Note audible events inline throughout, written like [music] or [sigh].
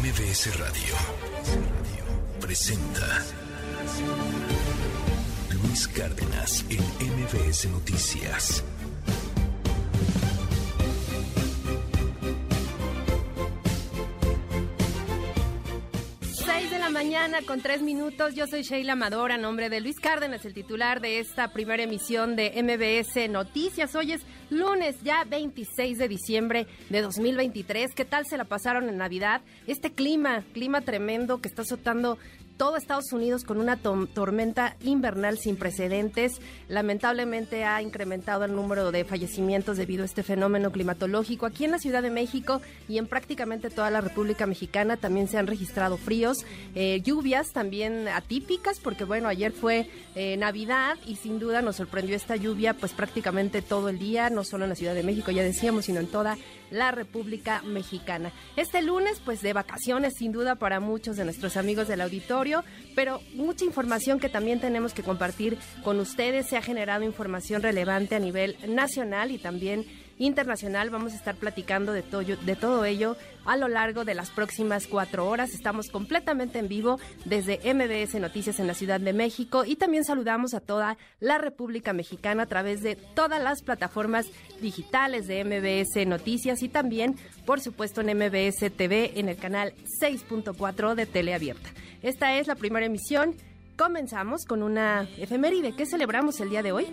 MBS Radio presenta Luis Cárdenas en MBS Noticias. Con tres minutos. Yo soy Sheila Amador, a nombre de Luis Cárdenas, el titular de esta primera emisión de MBS Noticias. Hoy es lunes, ya 26 de diciembre de 2023. ¿Qué tal se la pasaron en Navidad? Este clima, clima tremendo que está azotando todo Estados Unidos con una tormenta invernal sin precedentes. Lamentablemente ha incrementado el número de fallecimientos debido a este fenómeno climatológico. Aquí en la Ciudad de México y en prácticamente toda la República Mexicana también se han registrado fríos, eh, lluvias también atípicas, porque bueno, ayer fue eh, Navidad y sin duda nos sorprendió esta lluvia pues prácticamente todo el día, no solo en la Ciudad de México, ya decíamos, sino en toda la República Mexicana. Este lunes, pues de vacaciones, sin duda, para muchos de nuestros amigos del auditorio, pero mucha información que también tenemos que compartir con ustedes. Se ha generado información relevante a nivel nacional y también internacional. Vamos a estar platicando de, todo, de todo ello a lo largo de las próximas cuatro horas. Estamos completamente en vivo desde MBS Noticias en la Ciudad de México y también saludamos a toda la República Mexicana a través de todas las plataformas digitales de MBS Noticias y también, por supuesto, en MBS TV en el canal 6.4 de Teleabierta. Esta es la primera emisión. Comenzamos con una efeméride. ¿Qué celebramos el día de hoy?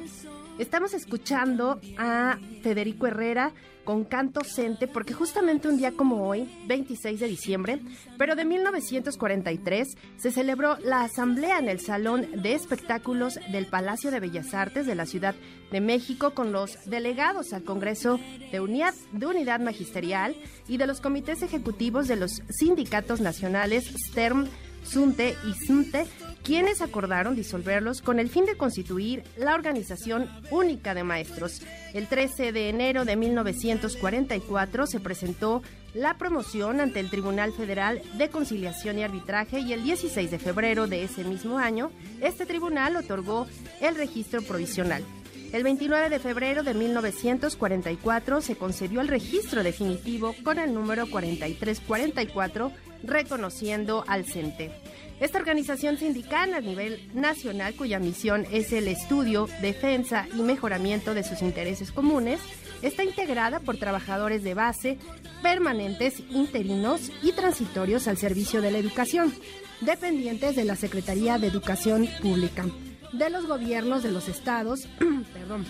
Estamos escuchando a Federico Herrera con Canto Cente, porque justamente un día como hoy, 26 de diciembre, pero de 1943, se celebró la asamblea en el Salón de Espectáculos del Palacio de Bellas Artes de la Ciudad de México con los delegados al Congreso de Unidad, de Unidad Magisterial y de los comités ejecutivos de los sindicatos nacionales STERM, SUNTE y SUNTE quienes acordaron disolverlos con el fin de constituir la Organización Única de Maestros. El 13 de enero de 1944 se presentó la promoción ante el Tribunal Federal de Conciliación y Arbitraje y el 16 de febrero de ese mismo año, este tribunal otorgó el registro provisional. El 29 de febrero de 1944 se concedió el registro definitivo con el número 4344, reconociendo al CENTE. Esta organización sindical a nivel nacional, cuya misión es el estudio, defensa y mejoramiento de sus intereses comunes, está integrada por trabajadores de base, permanentes, interinos y transitorios al servicio de la educación, dependientes de la Secretaría de Educación Pública, de los gobiernos de los estados, [clears throat] perdón,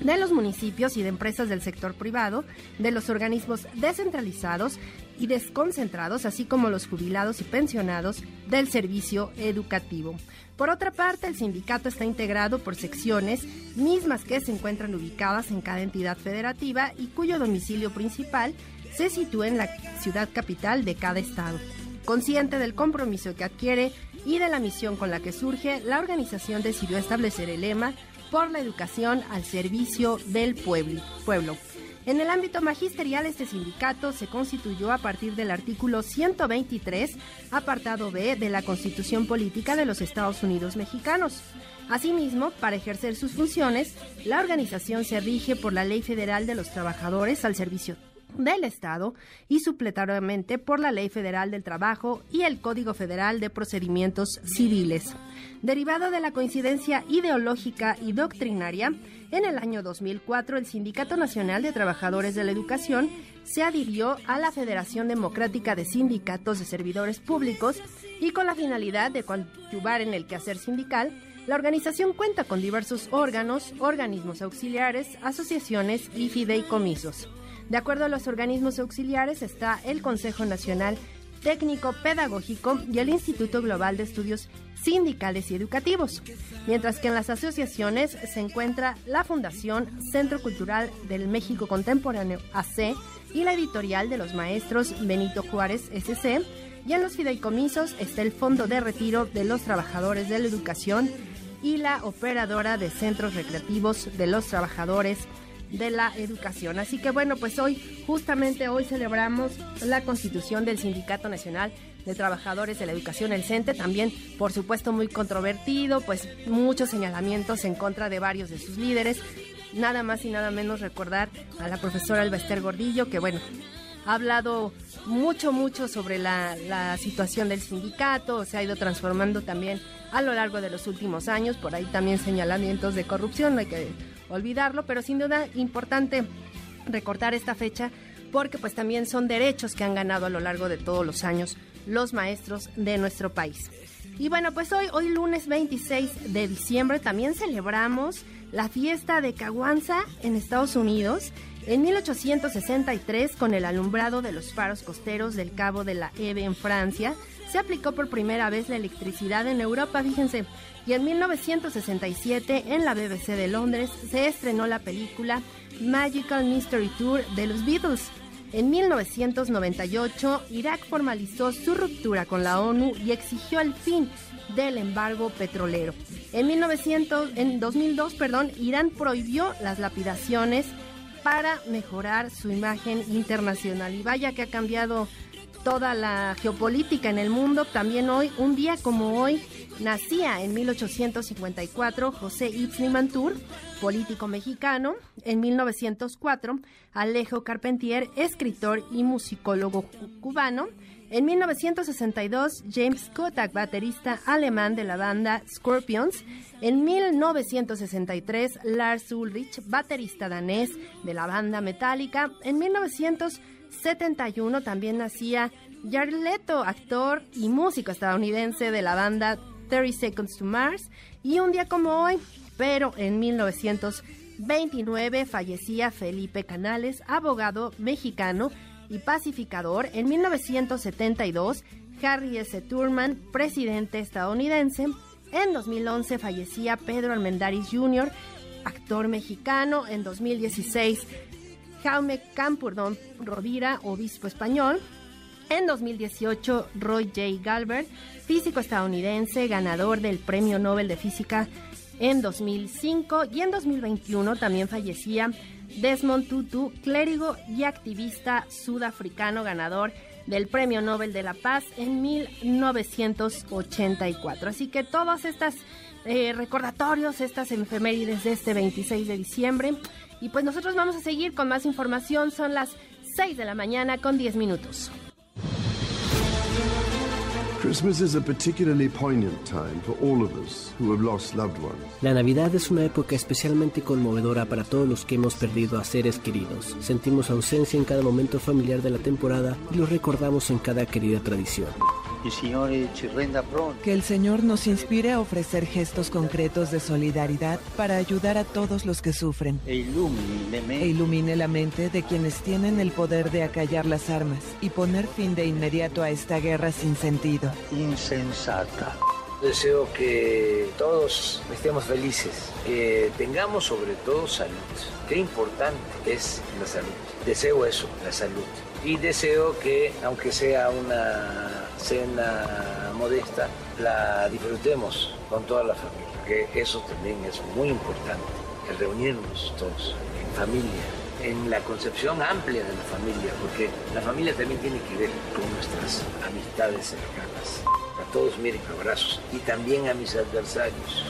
de los municipios y de empresas del sector privado, de los organismos descentralizados y desconcentrados, así como los jubilados y pensionados del servicio educativo. Por otra parte, el sindicato está integrado por secciones mismas que se encuentran ubicadas en cada entidad federativa y cuyo domicilio principal se sitúa en la ciudad capital de cada estado. Consciente del compromiso que adquiere y de la misión con la que surge, la organización decidió establecer el lema por la educación al servicio del pueblo. En el ámbito magisterial, este sindicato se constituyó a partir del artículo 123, apartado B de la Constitución Política de los Estados Unidos Mexicanos. Asimismo, para ejercer sus funciones, la organización se rige por la Ley Federal de los Trabajadores al Servicio del Estado y supletoriamente por la Ley Federal del Trabajo y el Código Federal de Procedimientos Civiles. Derivado de la coincidencia ideológica y doctrinaria, en el año 2004 el Sindicato Nacional de Trabajadores de la Educación se adhirió a la Federación Democrática de Sindicatos de Servidores Públicos y con la finalidad de coadyuvar en el quehacer sindical, la organización cuenta con diversos órganos, organismos auxiliares, asociaciones y fideicomisos. De acuerdo a los organismos auxiliares está el Consejo Nacional Técnico Pedagógico y el Instituto Global de Estudios Sindicales y Educativos, mientras que en las asociaciones se encuentra la Fundación Centro Cultural del México Contemporáneo AC y la editorial de los maestros Benito Juárez SC, y en los fideicomisos está el Fondo de Retiro de los Trabajadores de la Educación y la operadora de centros recreativos de los trabajadores de la educación. Así que bueno, pues hoy, justamente hoy celebramos la constitución del Sindicato Nacional de Trabajadores de la Educación, el CENTE, también por supuesto muy controvertido, pues muchos señalamientos en contra de varios de sus líderes. Nada más y nada menos recordar a la profesora Alba Gordillo, que bueno, ha hablado mucho, mucho sobre la, la situación del sindicato, se ha ido transformando también a lo largo de los últimos años, por ahí también señalamientos de corrupción, hay que olvidarlo, pero sin duda importante recortar esta fecha porque pues también son derechos que han ganado a lo largo de todos los años los maestros de nuestro país. Y bueno, pues hoy, hoy lunes 26 de diciembre también celebramos la fiesta de Caguanza en Estados Unidos. En 1863, con el alumbrado de los faros costeros del Cabo de la Eve en Francia, se aplicó por primera vez la electricidad en Europa, fíjense. Y en 1967, en la BBC de Londres, se estrenó la película Magical Mystery Tour de los Beatles. En 1998, Irak formalizó su ruptura con la ONU y exigió el fin del embargo petrolero. En, 1900, en 2002, perdón, Irán prohibió las lapidaciones para mejorar su imagen internacional. Y vaya que ha cambiado toda la geopolítica en el mundo. También hoy, un día como hoy, nacía en 1854 José Ibn Mantur, político mexicano. En 1904, Alejo Carpentier, escritor y musicólogo cubano. En 1962, James Kotak, baterista alemán de la banda Scorpions. En 1963, Lars Ulrich, baterista danés de la banda Metallica. En 1971 también nacía Jared actor y músico estadounidense de la banda 30 Seconds to Mars. Y un día como hoy, pero en 1929 fallecía Felipe Canales, abogado mexicano y pacificador. En 1972, Harry S. Turman, presidente estadounidense. En 2011 fallecía Pedro Almendaris Jr., actor mexicano. En 2016, Jaume Campurdón Rovira, obispo español. En 2018, Roy J. Galbert, físico estadounidense, ganador del Premio Nobel de Física en 2005. Y en 2021 también fallecía Desmond Tutu, clérigo y activista sudafricano, ganador del Premio Nobel de la Paz en 1984. Así que todos estos eh, recordatorios, estas efemérides de este 26 de diciembre. Y pues nosotros vamos a seguir con más información. Son las 6 de la mañana con 10 minutos. you. La Navidad es una época especialmente conmovedora para todos los que hemos perdido a seres queridos. Sentimos ausencia en cada momento familiar de la temporada y lo recordamos en cada querida tradición. Que el Señor nos inspire a ofrecer gestos concretos de solidaridad para ayudar a todos los que sufren. E, e ilumine la mente de quienes tienen el poder de acallar las armas y poner fin de inmediato a esta guerra sin sentido. Insensata. Deseo que todos estemos felices, que tengamos sobre todo salud. Qué importante es la salud. Deseo eso, la salud. Y deseo que, aunque sea una cena modesta, la disfrutemos con toda la familia, que eso también es muy importante, el reunirnos todos en familia, en la concepción amplia de la familia, porque la familia también tiene que ver con nuestras amistades cercanas. A todos miren abrazos y también a mis adversarios.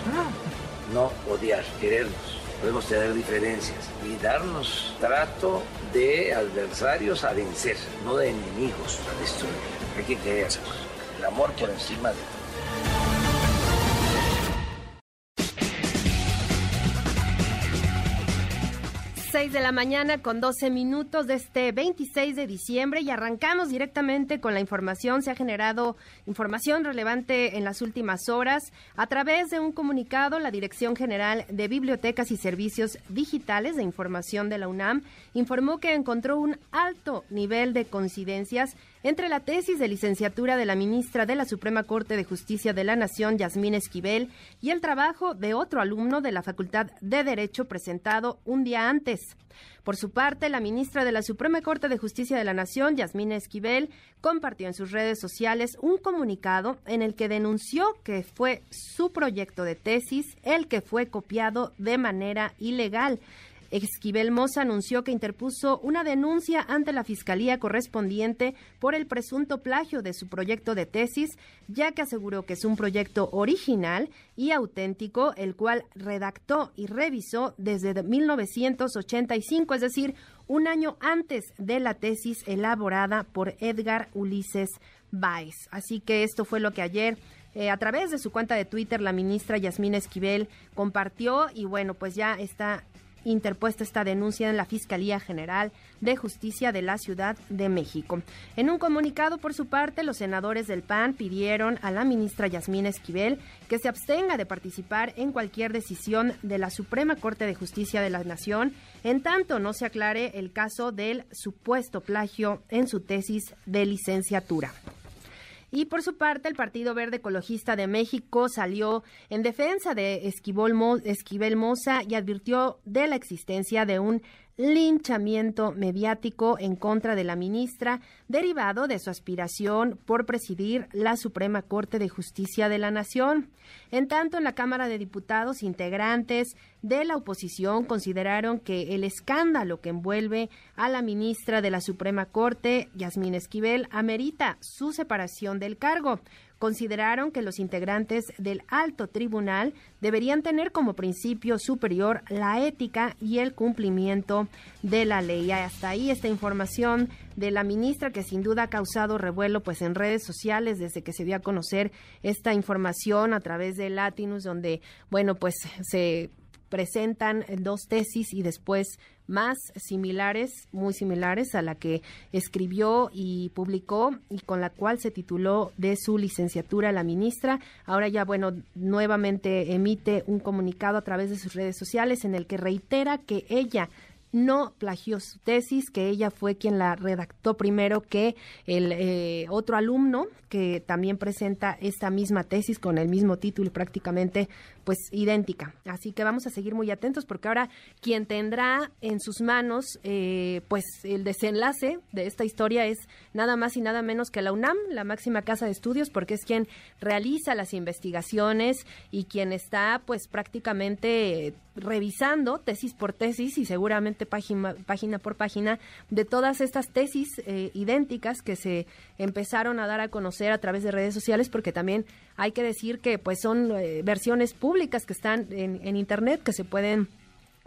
No odiar, quererlos. Podemos tener diferencias y darnos trato de adversarios a vencer, no de enemigos a destruir. Hay que querer el amor por encima de todo. 6 de la mañana con 12 minutos de este 26 de diciembre y arrancamos directamente con la información. Se ha generado información relevante en las últimas horas. A través de un comunicado, la Dirección General de Bibliotecas y Servicios Digitales de Información de la UNAM informó que encontró un alto nivel de coincidencias entre la tesis de licenciatura de la ministra de la Suprema Corte de Justicia de la Nación, Yasmín Esquivel, y el trabajo de otro alumno de la Facultad de Derecho presentado un día antes. Por su parte, la ministra de la Suprema Corte de Justicia de la Nación, Yasmín Esquivel, compartió en sus redes sociales un comunicado en el que denunció que fue su proyecto de tesis el que fue copiado de manera ilegal. Esquivel Moza anunció que interpuso una denuncia ante la Fiscalía correspondiente por el presunto plagio de su proyecto de tesis, ya que aseguró que es un proyecto original y auténtico, el cual redactó y revisó desde 1985, es decir, un año antes de la tesis elaborada por Edgar Ulises Baez. Así que esto fue lo que ayer eh, a través de su cuenta de Twitter la ministra Yasmín Esquivel compartió y bueno, pues ya está interpuesta esta denuncia en la Fiscalía General de Justicia de la Ciudad de México. En un comunicado por su parte, los senadores del PAN pidieron a la ministra Yasmín Esquivel que se abstenga de participar en cualquier decisión de la Suprema Corte de Justicia de la Nación, en tanto no se aclare el caso del supuesto plagio en su tesis de licenciatura. Y por su parte, el Partido Verde Ecologista de México salió en defensa de Esquivel Moza y advirtió de la existencia de un linchamiento mediático en contra de la ministra, derivado de su aspiración por presidir la Suprema Corte de Justicia de la Nación. En tanto, en la Cámara de Diputados, integrantes de la oposición consideraron que el escándalo que envuelve a la ministra de la Suprema Corte, Yasmín Esquivel, amerita su separación del cargo consideraron que los integrantes del alto tribunal deberían tener como principio superior la ética y el cumplimiento de la ley. Hasta ahí esta información de la ministra que sin duda ha causado revuelo pues en redes sociales desde que se dio a conocer esta información a través de Latinus donde bueno pues se presentan dos tesis y después más similares, muy similares a la que escribió y publicó y con la cual se tituló de su licenciatura la ministra. Ahora ya, bueno, nuevamente emite un comunicado a través de sus redes sociales en el que reitera que ella no plagió su tesis, que ella fue quien la redactó primero que el eh, otro alumno que también presenta esta misma tesis con el mismo título prácticamente pues idéntica. Así que vamos a seguir muy atentos porque ahora quien tendrá en sus manos eh, pues el desenlace de esta historia es nada más y nada menos que la UNAM, la máxima casa de estudios, porque es quien realiza las investigaciones y quien está pues prácticamente revisando tesis por tesis y seguramente página, página por página de todas estas tesis eh, idénticas que se empezaron a dar a conocer a través de redes sociales porque también hay que decir que pues son eh, versiones públicas que están en, en internet que se pueden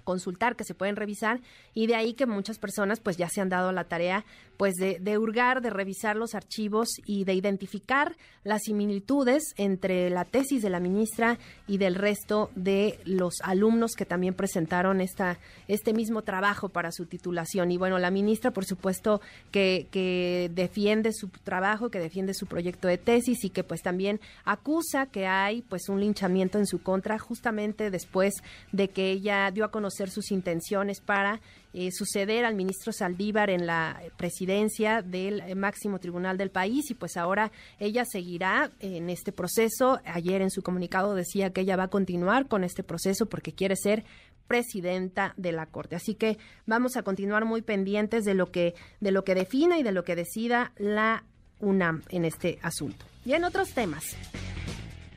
consultar, que se pueden revisar y de ahí que muchas personas pues ya se han dado la tarea pues de, de, hurgar, de revisar los archivos y de identificar las similitudes entre la tesis de la ministra y del resto de los alumnos que también presentaron esta, este mismo trabajo para su titulación. Y bueno, la ministra por supuesto que, que defiende su trabajo, que defiende su proyecto de tesis y que pues también acusa que hay pues un linchamiento en su contra justamente después de que ella dio a conocer sus intenciones para eh, suceder al ministro Saldívar en la presidencia del máximo tribunal del país y pues ahora ella seguirá en este proceso. Ayer en su comunicado decía que ella va a continuar con este proceso porque quiere ser presidenta de la Corte. Así que vamos a continuar muy pendientes de lo que de lo que defina y de lo que decida la UNAM en este asunto. Y en otros temas.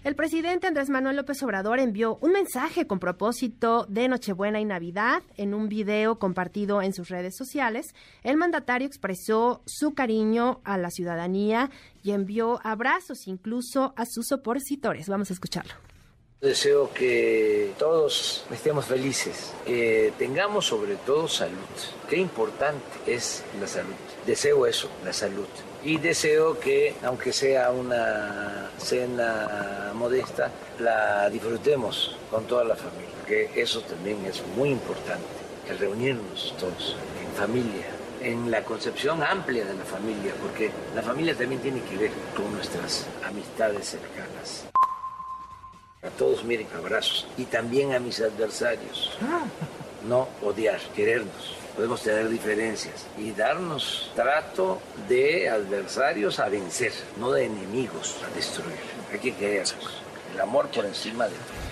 El presidente Andrés Manuel López Obrador envió un mensaje con propósito de Nochebuena y Navidad en un video compartido en sus redes sociales. El mandatario expresó su cariño a la ciudadanía y envió abrazos incluso a sus opositores. Vamos a escucharlo. Deseo que todos estemos felices, que tengamos sobre todo salud. Qué importante es la salud. Deseo eso, la salud y deseo que, aunque sea una cena modesta, la disfrutemos con toda la familia, que eso también es muy importante, el reunirnos todos en familia, en la concepción amplia de la familia, porque la familia también tiene que ver con nuestras amistades cercanas. A todos miren abrazos y también a mis adversarios. No odiar, querernos podemos tener diferencias y darnos trato de adversarios a vencer, no de enemigos a destruir. Hay que querernos. El amor por encima de todo.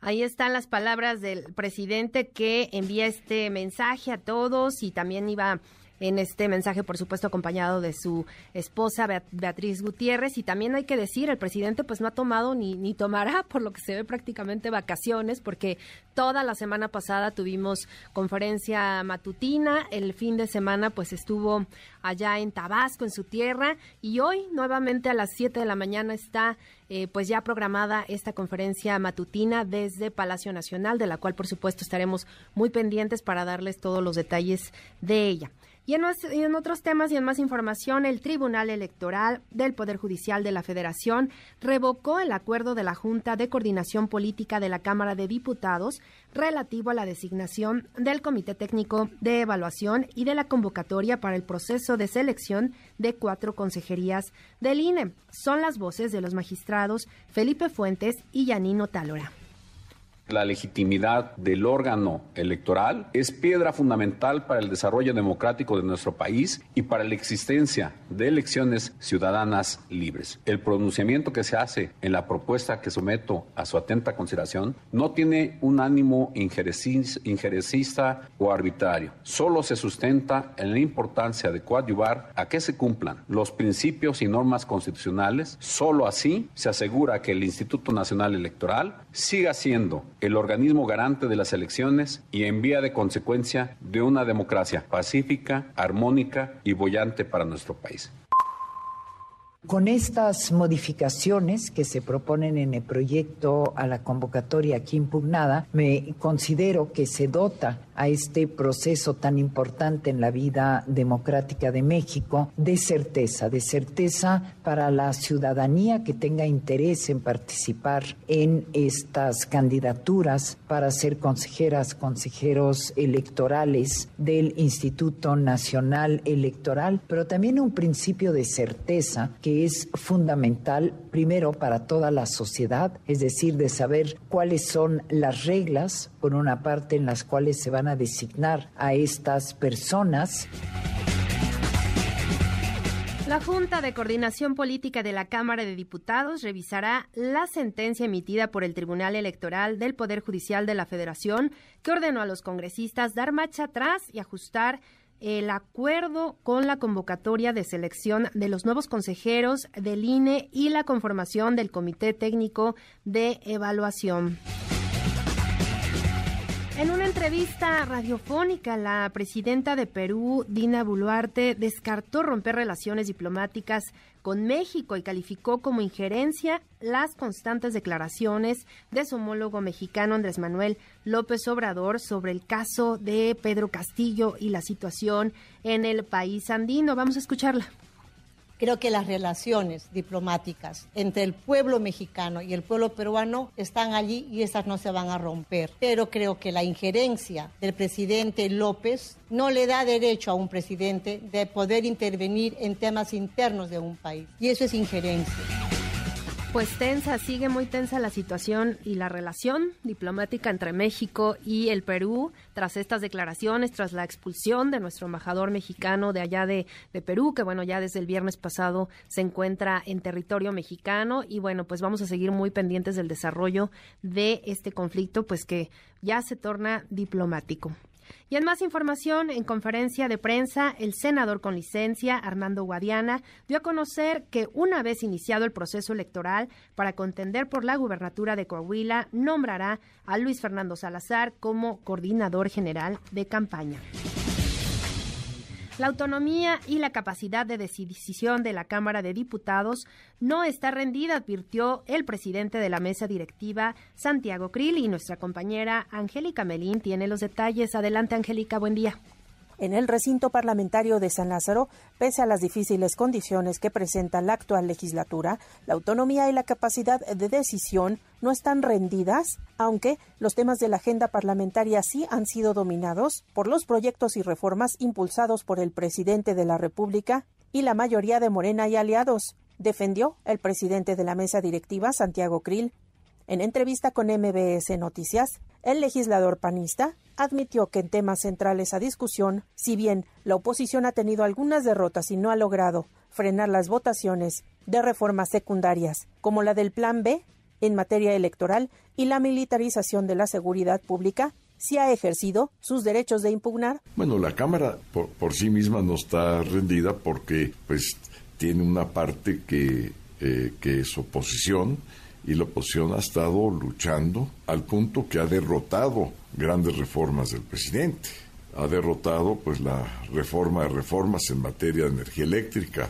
Ahí están las palabras del presidente que envía este mensaje a todos y también iba en este mensaje, por supuesto, acompañado de su esposa Beatriz Gutiérrez. Y también hay que decir, el presidente pues no ha tomado ni, ni tomará, [laughs] por lo que se ve prácticamente vacaciones, porque toda la semana pasada tuvimos conferencia matutina, el fin de semana pues estuvo allá en Tabasco, en su tierra, y hoy nuevamente a las 7 de la mañana está eh, pues ya programada esta conferencia matutina desde Palacio Nacional, de la cual por supuesto estaremos muy pendientes para darles todos los detalles de ella. Y en, otros temas y en más información, el Tribunal Electoral del Poder Judicial de la Federación revocó el acuerdo de la Junta de Coordinación Política de la Cámara de Diputados relativo a la designación del Comité Técnico de Evaluación y de la convocatoria para el proceso de selección de cuatro consejerías del INE. Son las voces de los magistrados Felipe Fuentes y Yanino Talora. La legitimidad del órgano electoral es piedra fundamental para el desarrollo democrático de nuestro país y para la existencia de elecciones ciudadanas libres. El pronunciamiento que se hace en la propuesta que someto a su atenta consideración no tiene un ánimo injerecista o arbitrario. Solo se sustenta en la importancia de coadyuvar a que se cumplan los principios y normas constitucionales. Solo así se asegura que el Instituto Nacional Electoral siga siendo el organismo garante de las elecciones y en vía de consecuencia de una democracia pacífica, armónica y bollante para nuestro país. Con estas modificaciones que se proponen en el proyecto a la convocatoria aquí impugnada, me considero que se dota a este proceso tan importante en la vida democrática de México de certeza, de certeza para la ciudadanía que tenga interés en participar en estas candidaturas para ser consejeras, consejeros electorales del Instituto Nacional Electoral, pero también un principio de certeza que es fundamental primero para toda la sociedad, es decir, de saber cuáles son las reglas, por una parte, en las cuales se van a designar a estas personas. La Junta de Coordinación Política de la Cámara de Diputados revisará la sentencia emitida por el Tribunal Electoral del Poder Judicial de la Federación que ordenó a los congresistas dar marcha atrás y ajustar el acuerdo con la convocatoria de selección de los nuevos consejeros del INE y la conformación del Comité Técnico de Evaluación. En una entrevista radiofónica, la presidenta de Perú, Dina Boluarte, descartó romper relaciones diplomáticas con México y calificó como injerencia las constantes declaraciones de su homólogo mexicano Andrés Manuel López Obrador sobre el caso de Pedro Castillo y la situación en el país andino. Vamos a escucharla. Creo que las relaciones diplomáticas entre el pueblo mexicano y el pueblo peruano están allí y esas no se van a romper. Pero creo que la injerencia del presidente López no le da derecho a un presidente de poder intervenir en temas internos de un país. Y eso es injerencia. Pues tensa, sigue muy tensa la situación y la relación diplomática entre México y el Perú tras estas declaraciones, tras la expulsión de nuestro embajador mexicano de allá de, Perú, que bueno, ya desde el viernes pasado se encuentra en territorio mexicano y bueno, pues vamos a seguir muy pendientes del desarrollo de este conflicto, pues que ya se torna diplomático. Y en más información, en conferencia de prensa, el senador con licencia, Armando Guadiana, dio a conocer que una vez iniciado el proceso electoral para contender por la gubernatura de Coahuila, nombrará a Luis Fernando Salazar como coordinador general de campaña. La autonomía y la capacidad de decisión de la Cámara de Diputados no está rendida, advirtió el presidente de la mesa directiva, Santiago Krill, y nuestra compañera Angélica Melín tiene los detalles. Adelante, Angélica, buen día. En el recinto parlamentario de San Lázaro, pese a las difíciles condiciones que presenta la actual legislatura, la autonomía y la capacidad de decisión no están rendidas, aunque los temas de la agenda parlamentaria sí han sido dominados por los proyectos y reformas impulsados por el presidente de la República y la mayoría de Morena y aliados, defendió el presidente de la mesa directiva, Santiago Krill. En entrevista con MBS Noticias, el legislador panista admitió que en temas centrales a discusión, si bien la oposición ha tenido algunas derrotas y no ha logrado frenar las votaciones de reformas secundarias, como la del Plan B en materia electoral y la militarización de la seguridad pública, sí ha ejercido sus derechos de impugnar. Bueno, la Cámara por, por sí misma no está rendida porque pues tiene una parte que, eh, que es oposición y la oposición ha estado luchando al punto que ha derrotado grandes reformas del presidente. Ha derrotado pues la reforma de reformas en materia de energía eléctrica,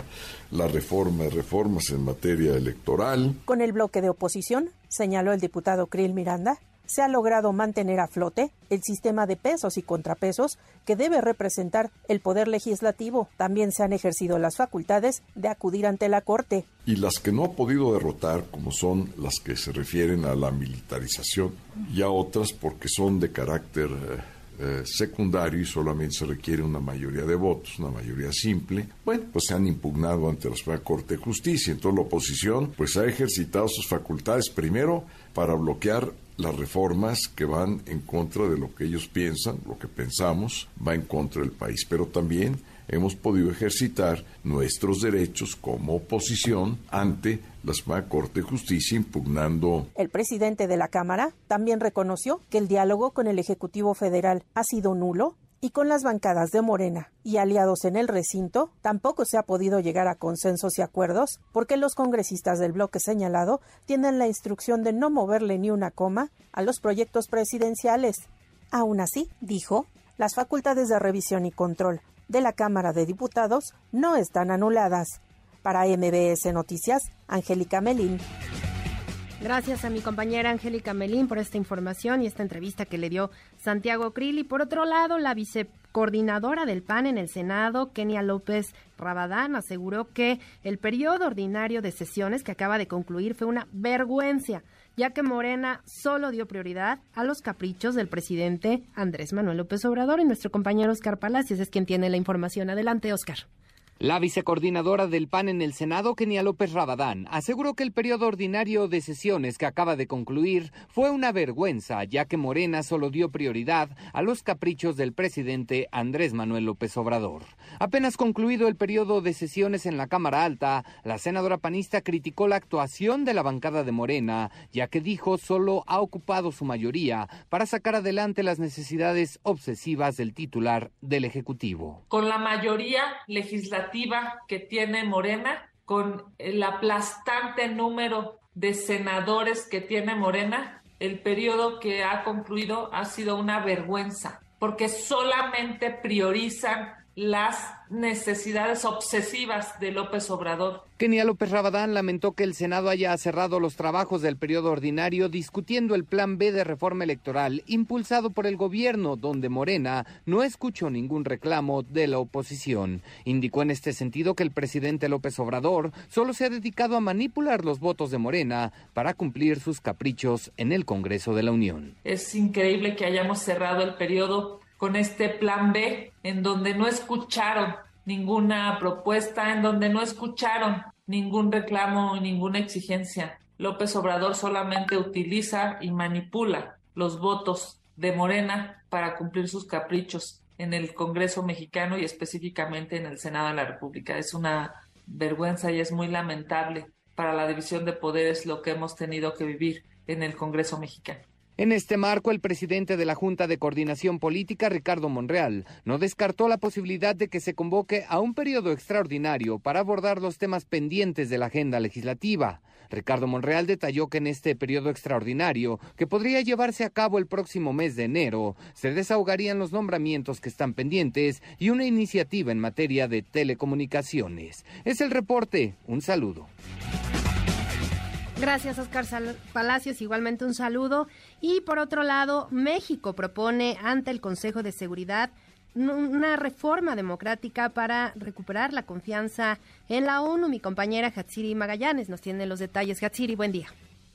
la reforma de reformas en materia electoral. Con el bloque de oposición, señaló el diputado Krill Miranda, se ha logrado mantener a flote el sistema de pesos y contrapesos que debe representar el poder legislativo. También se han ejercido las facultades de acudir ante la Corte. Y las que no ha podido derrotar, como son las que se refieren a la militarización, y a otras porque son de carácter eh, eh, secundario y solamente se requiere una mayoría de votos, una mayoría simple, bueno, pues se han impugnado ante la Suprema Corte de Justicia. Entonces la oposición pues ha ejercitado sus facultades primero para bloquear las reformas que van en contra de lo que ellos piensan, lo que pensamos, va en contra del país. Pero también hemos podido ejercitar nuestros derechos como oposición ante la Suprema Corte de Justicia impugnando. El presidente de la Cámara también reconoció que el diálogo con el Ejecutivo Federal ha sido nulo y con las bancadas de Morena y aliados en el recinto, tampoco se ha podido llegar a consensos y acuerdos porque los congresistas del bloque señalado tienen la instrucción de no moverle ni una coma a los proyectos presidenciales. Aún así, dijo, las facultades de revisión y control de la Cámara de Diputados no están anuladas. Para MBS Noticias, Angélica Melín. Gracias a mi compañera Angélica Melín por esta información y esta entrevista que le dio Santiago Krill. Y por otro lado, la vicecoordinadora del PAN en el Senado, Kenia López Rabadán, aseguró que el periodo ordinario de sesiones que acaba de concluir fue una vergüenza, ya que Morena solo dio prioridad a los caprichos del presidente Andrés Manuel López Obrador y nuestro compañero Oscar Palacios es quien tiene la información. Adelante, Oscar. La vicecoordinadora del PAN en el Senado, Kenia López Rabadán, aseguró que el periodo ordinario de sesiones que acaba de concluir fue una vergüenza, ya que Morena solo dio prioridad a los caprichos del presidente Andrés Manuel López Obrador. Apenas concluido el periodo de sesiones en la Cámara Alta, la senadora panista criticó la actuación de la bancada de Morena, ya que dijo solo ha ocupado su mayoría para sacar adelante las necesidades obsesivas del titular del Ejecutivo. Con la mayoría legislativa que tiene Morena, con el aplastante número de senadores que tiene Morena, el periodo que ha concluido ha sido una vergüenza, porque solamente priorizan las necesidades obsesivas de López Obrador. Kenia López Rabadán lamentó que el Senado haya cerrado los trabajos del periodo ordinario discutiendo el plan B de reforma electoral impulsado por el gobierno, donde Morena no escuchó ningún reclamo de la oposición. Indicó en este sentido que el presidente López Obrador solo se ha dedicado a manipular los votos de Morena para cumplir sus caprichos en el Congreso de la Unión. Es increíble que hayamos cerrado el periodo con este plan B, en donde no escucharon ninguna propuesta, en donde no escucharon ningún reclamo ninguna exigencia. López Obrador solamente utiliza y manipula los votos de Morena para cumplir sus caprichos en el Congreso mexicano y específicamente en el Senado de la República. Es una vergüenza y es muy lamentable para la división de poderes lo que hemos tenido que vivir en el Congreso mexicano. En este marco, el presidente de la Junta de Coordinación Política, Ricardo Monreal, no descartó la posibilidad de que se convoque a un periodo extraordinario para abordar los temas pendientes de la agenda legislativa. Ricardo Monreal detalló que en este periodo extraordinario, que podría llevarse a cabo el próximo mes de enero, se desahogarían los nombramientos que están pendientes y una iniciativa en materia de telecomunicaciones. Es el reporte. Un saludo. Gracias, Oscar Palacios. Igualmente un saludo. Y por otro lado, México propone ante el Consejo de Seguridad una reforma democrática para recuperar la confianza en la ONU. Mi compañera Hatsiri Magallanes nos tiene los detalles. Hatsiri, buen día.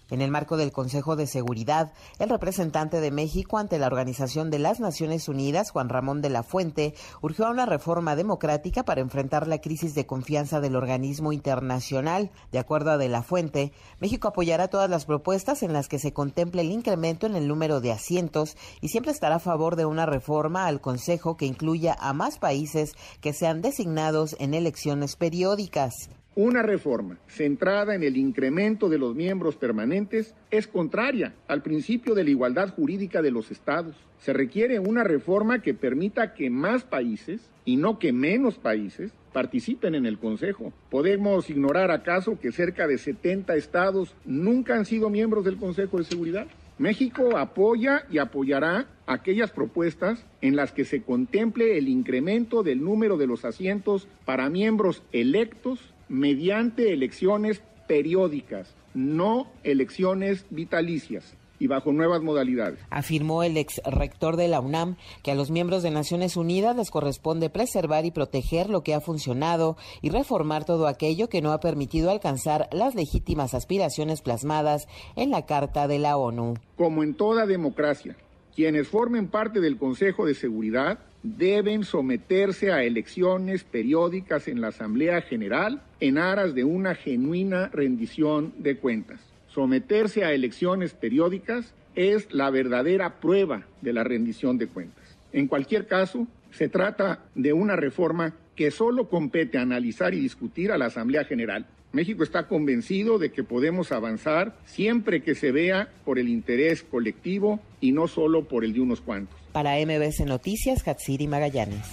En el marco del Consejo de Seguridad, el representante de México ante la Organización de las Naciones Unidas, Juan Ramón de la Fuente, urgió a una reforma democrática para enfrentar la crisis de confianza del organismo internacional. De acuerdo a de la Fuente, México apoyará todas las propuestas en las que se contemple el incremento en el número de asientos y siempre estará a favor de una reforma al Consejo que incluya a más países que sean designados en elecciones periódicas. Una reforma centrada en el incremento de los miembros permanentes es contraria al principio de la igualdad jurídica de los estados. Se requiere una reforma que permita que más países, y no que menos países, participen en el Consejo. ¿Podemos ignorar acaso que cerca de 70 estados nunca han sido miembros del Consejo de Seguridad? México apoya y apoyará aquellas propuestas en las que se contemple el incremento del número de los asientos para miembros electos mediante elecciones periódicas, no elecciones vitalicias y bajo nuevas modalidades. Afirmó el ex rector de la UNAM que a los miembros de Naciones Unidas les corresponde preservar y proteger lo que ha funcionado y reformar todo aquello que no ha permitido alcanzar las legítimas aspiraciones plasmadas en la Carta de la ONU. Como en toda democracia, quienes formen parte del Consejo de Seguridad deben someterse a elecciones periódicas en la Asamblea General en aras de una genuina rendición de cuentas. Someterse a elecciones periódicas es la verdadera prueba de la rendición de cuentas. En cualquier caso, se trata de una reforma que solo compete analizar y discutir a la Asamblea General. México está convencido de que podemos avanzar siempre que se vea por el interés colectivo y no solo por el de unos cuantos. Para MBC Noticias, Hatsiri Magallanes.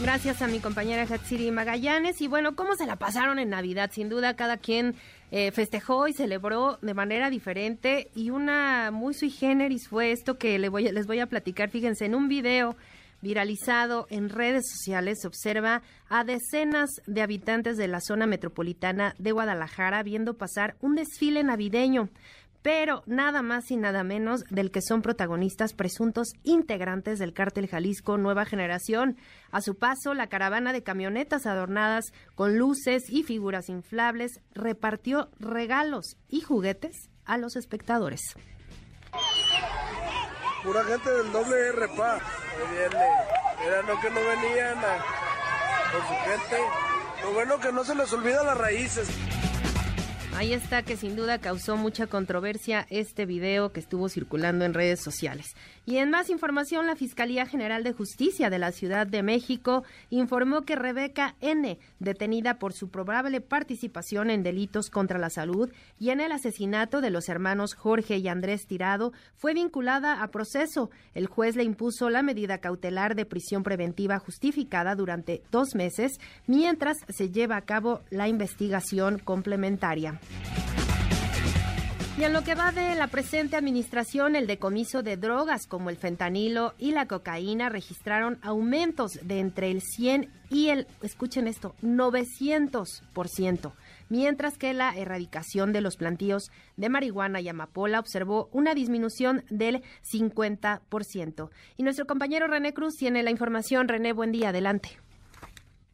Gracias a mi compañera Hatsiri Magallanes. Y bueno, ¿cómo se la pasaron en Navidad? Sin duda, cada quien eh, festejó y celebró de manera diferente. Y una muy sui generis fue esto que les voy, les voy a platicar. Fíjense, en un video viralizado en redes sociales se observa a decenas de habitantes de la zona metropolitana de Guadalajara viendo pasar un desfile navideño pero nada más y nada menos del que son protagonistas presuntos integrantes del cártel Jalisco Nueva Generación. A su paso, la caravana de camionetas adornadas con luces y figuras inflables repartió regalos y juguetes a los espectadores. Pura gente del doble R, pa. Era lo que no venían con su gente. Lo bueno que no se les olvida las raíces. Ahí está que sin duda causó mucha controversia este video que estuvo circulando en redes sociales. Y en más información, la Fiscalía General de Justicia de la Ciudad de México informó que Rebeca N., detenida por su probable participación en delitos contra la salud y en el asesinato de los hermanos Jorge y Andrés Tirado, fue vinculada a proceso. El juez le impuso la medida cautelar de prisión preventiva justificada durante dos meses, mientras se lleva a cabo la investigación complementaria. Y en lo que va de la presente administración, el decomiso de drogas como el fentanilo y la cocaína registraron aumentos de entre el 100 y el, escuchen esto, 900%, mientras que la erradicación de los plantíos de marihuana y amapola observó una disminución del 50%. Y nuestro compañero René Cruz tiene la información. René, buen día, adelante.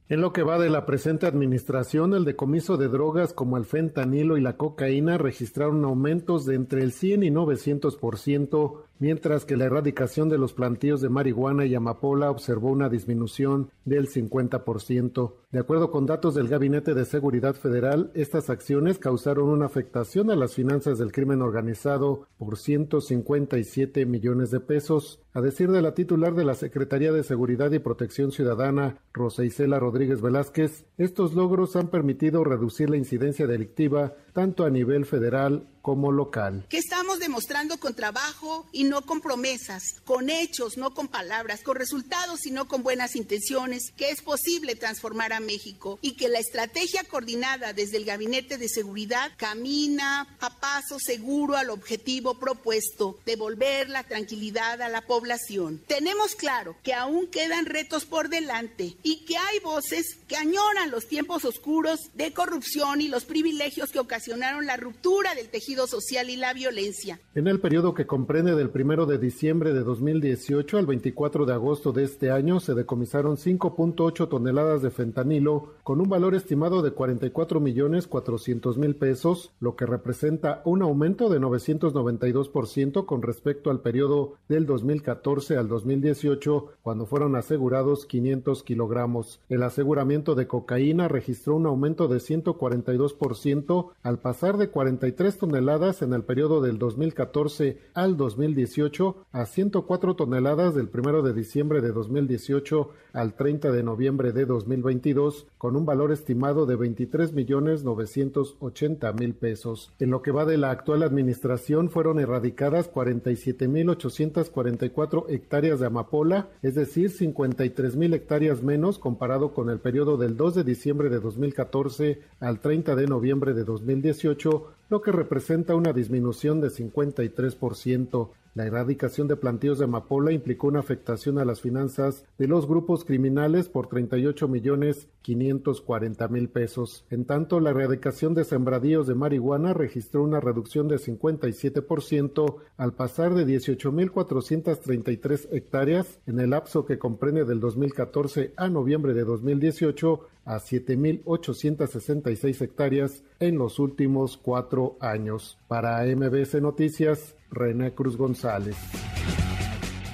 En lo que va de la presente administración, el decomiso de drogas como el fentanilo y la cocaína registraron aumentos de entre el 100 y 900 por ciento mientras que la erradicación de los plantíos de marihuana y amapola observó una disminución del 50%. De acuerdo con datos del Gabinete de Seguridad Federal, estas acciones causaron una afectación a las finanzas del crimen organizado por 157 millones de pesos. A decir de la titular de la Secretaría de Seguridad y Protección Ciudadana, Rosa Isela Rodríguez Velázquez, estos logros han permitido reducir la incidencia delictiva tanto a nivel federal como local. Que estamos demostrando con trabajo y no con promesas, con hechos, no con palabras, con resultados y no con buenas intenciones, que es posible transformar a México y que la estrategia coordinada desde el Gabinete de Seguridad camina a paso seguro al objetivo propuesto, devolver la tranquilidad a la población. Tenemos claro que aún quedan retos por delante y que hay voces que añoran los tiempos oscuros de corrupción y los privilegios que ocasionaron la ruptura del tejido social y la violencia. En el periodo que comprende del 1 de diciembre de 2018 al 24 de agosto de este año se decomisaron 5.8 toneladas de fentanilo con un valor estimado de 44 millones 400 mil pesos, lo que representa un aumento de 992% con respecto al periodo del 2014 al 2018, cuando fueron asegurados 500 kilogramos. El aseguramiento de cocaína registró un aumento de 142% al pasar de 43 toneladas toneladas en el periodo del 2014 al 2018 a 104 toneladas del 1 de diciembre de 2018 al 30 de noviembre de 2022, con un valor estimado de 23 millones 980 mil pesos. En lo que va de la actual administración fueron erradicadas 47 mil 844 hectáreas de amapola, es decir, 53 mil hectáreas menos comparado con el periodo del 2 de diciembre de 2014 al 30 de noviembre de 2018, lo que representa una disminución de 53%. La erradicación de plantíos de amapola implicó una afectación a las finanzas de los grupos criminales por 38 millones 540 mil pesos. En tanto, la erradicación de sembradíos de marihuana registró una reducción de 57% al pasar de 18.433 hectáreas en el lapso que comprende del 2014 a noviembre de 2018 a 7.866 hectáreas en los últimos cuatro años. Para MBS Noticias, René Cruz González.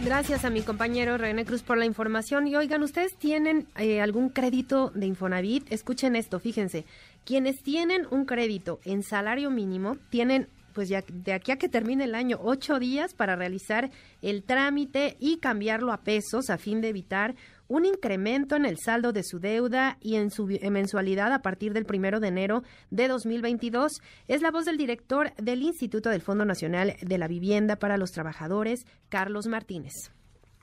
Gracias a mi compañero René Cruz por la información. Y oigan, ¿ustedes tienen eh, algún crédito de Infonavit? Escuchen esto, fíjense. Quienes tienen un crédito en salario mínimo tienen pues ya de aquí a que termine el año, ocho días para realizar el trámite y cambiarlo a pesos a fin de evitar un incremento en el saldo de su deuda y en su mensualidad a partir del primero de enero de 2022. Es la voz del director del Instituto del Fondo Nacional de la Vivienda para los Trabajadores, Carlos Martínez.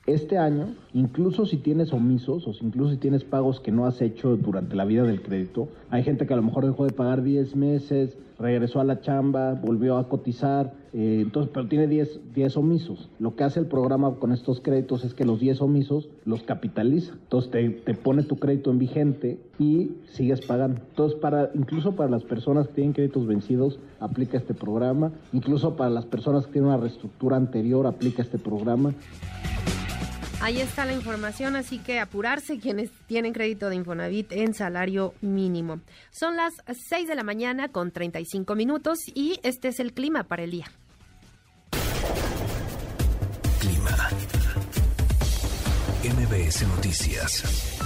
Este año, incluso si tienes omisos o incluso si tienes pagos que no has hecho durante la vida del crédito, hay gente que a lo mejor dejó de pagar 10 meses, regresó a la chamba, volvió a cotizar, eh, entonces, pero tiene 10, 10 omisos. Lo que hace el programa con estos créditos es que los 10 omisos los capitaliza. Entonces te, te, pone tu crédito en vigente y sigues pagando. Entonces, para, incluso para las personas que tienen créditos vencidos, aplica este programa. Incluso para las personas que tienen una reestructura anterior, aplica este programa. Ahí está la información, así que apurarse quienes tienen crédito de Infonavit en salario mínimo. Son las 6 de la mañana con 35 minutos y este es el clima para el día. Clima. MBS Noticias.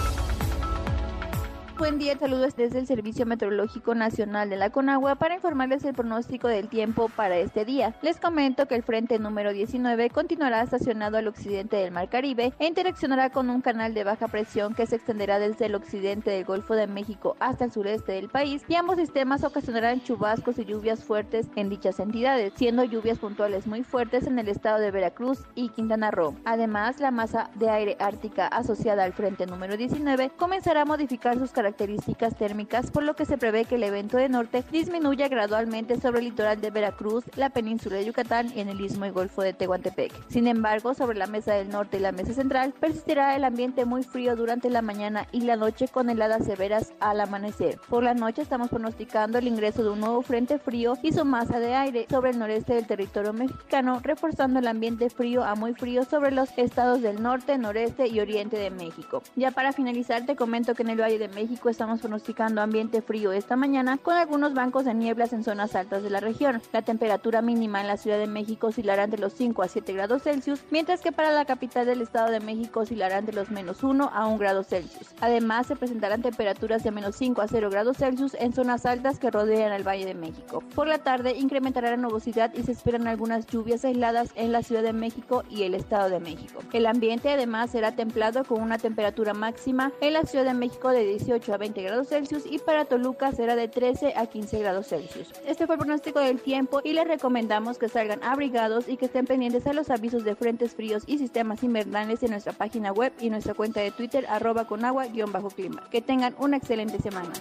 Buen día, saludos desde el Servicio Meteorológico Nacional de la Conagua para informarles el pronóstico del tiempo para este día. Les comento que el frente número 19 continuará estacionado al occidente del Mar Caribe e interaccionará con un canal de baja presión que se extenderá desde el occidente del Golfo de México hasta el sureste del país y ambos sistemas ocasionarán chubascos y lluvias fuertes en dichas entidades, siendo lluvias puntuales muy fuertes en el estado de Veracruz y Quintana Roo. Además, la masa de aire ártica asociada al frente número 19 comenzará a modificar sus características características térmicas, por lo que se prevé que el evento de norte disminuya gradualmente sobre el litoral de Veracruz, la península de Yucatán y en el istmo y golfo de Tehuantepec. Sin embargo, sobre la mesa del norte y la mesa central persistirá el ambiente muy frío durante la mañana y la noche con heladas severas al amanecer. Por la noche estamos pronosticando el ingreso de un nuevo frente frío y su masa de aire sobre el noreste del territorio mexicano, reforzando el ambiente frío a muy frío sobre los estados del norte, noreste y oriente de México. Ya para finalizar, te comento que en el Valle de México estamos pronosticando ambiente frío esta mañana con algunos bancos de nieblas en zonas altas de la región. La temperatura mínima en la Ciudad de México oscilará de los 5 a 7 grados Celsius, mientras que para la capital del Estado de México oscilarán de los menos 1 a 1 grado Celsius. Además, se presentarán temperaturas de menos 5 a 0 grados Celsius en zonas altas que rodean el Valle de México. Por la tarde incrementará la nubosidad y se esperan algunas lluvias aisladas en la Ciudad de México y el Estado de México. El ambiente además será templado con una temperatura máxima en la Ciudad de México de 18 a 20 grados Celsius y para Toluca será de 13 a 15 grados Celsius. Este fue el pronóstico del tiempo y les recomendamos que salgan abrigados y que estén pendientes a los avisos de frentes fríos y sistemas invernales en nuestra página web y nuestra cuenta de Twitter arroba con agua-clima. Que tengan una excelente semana.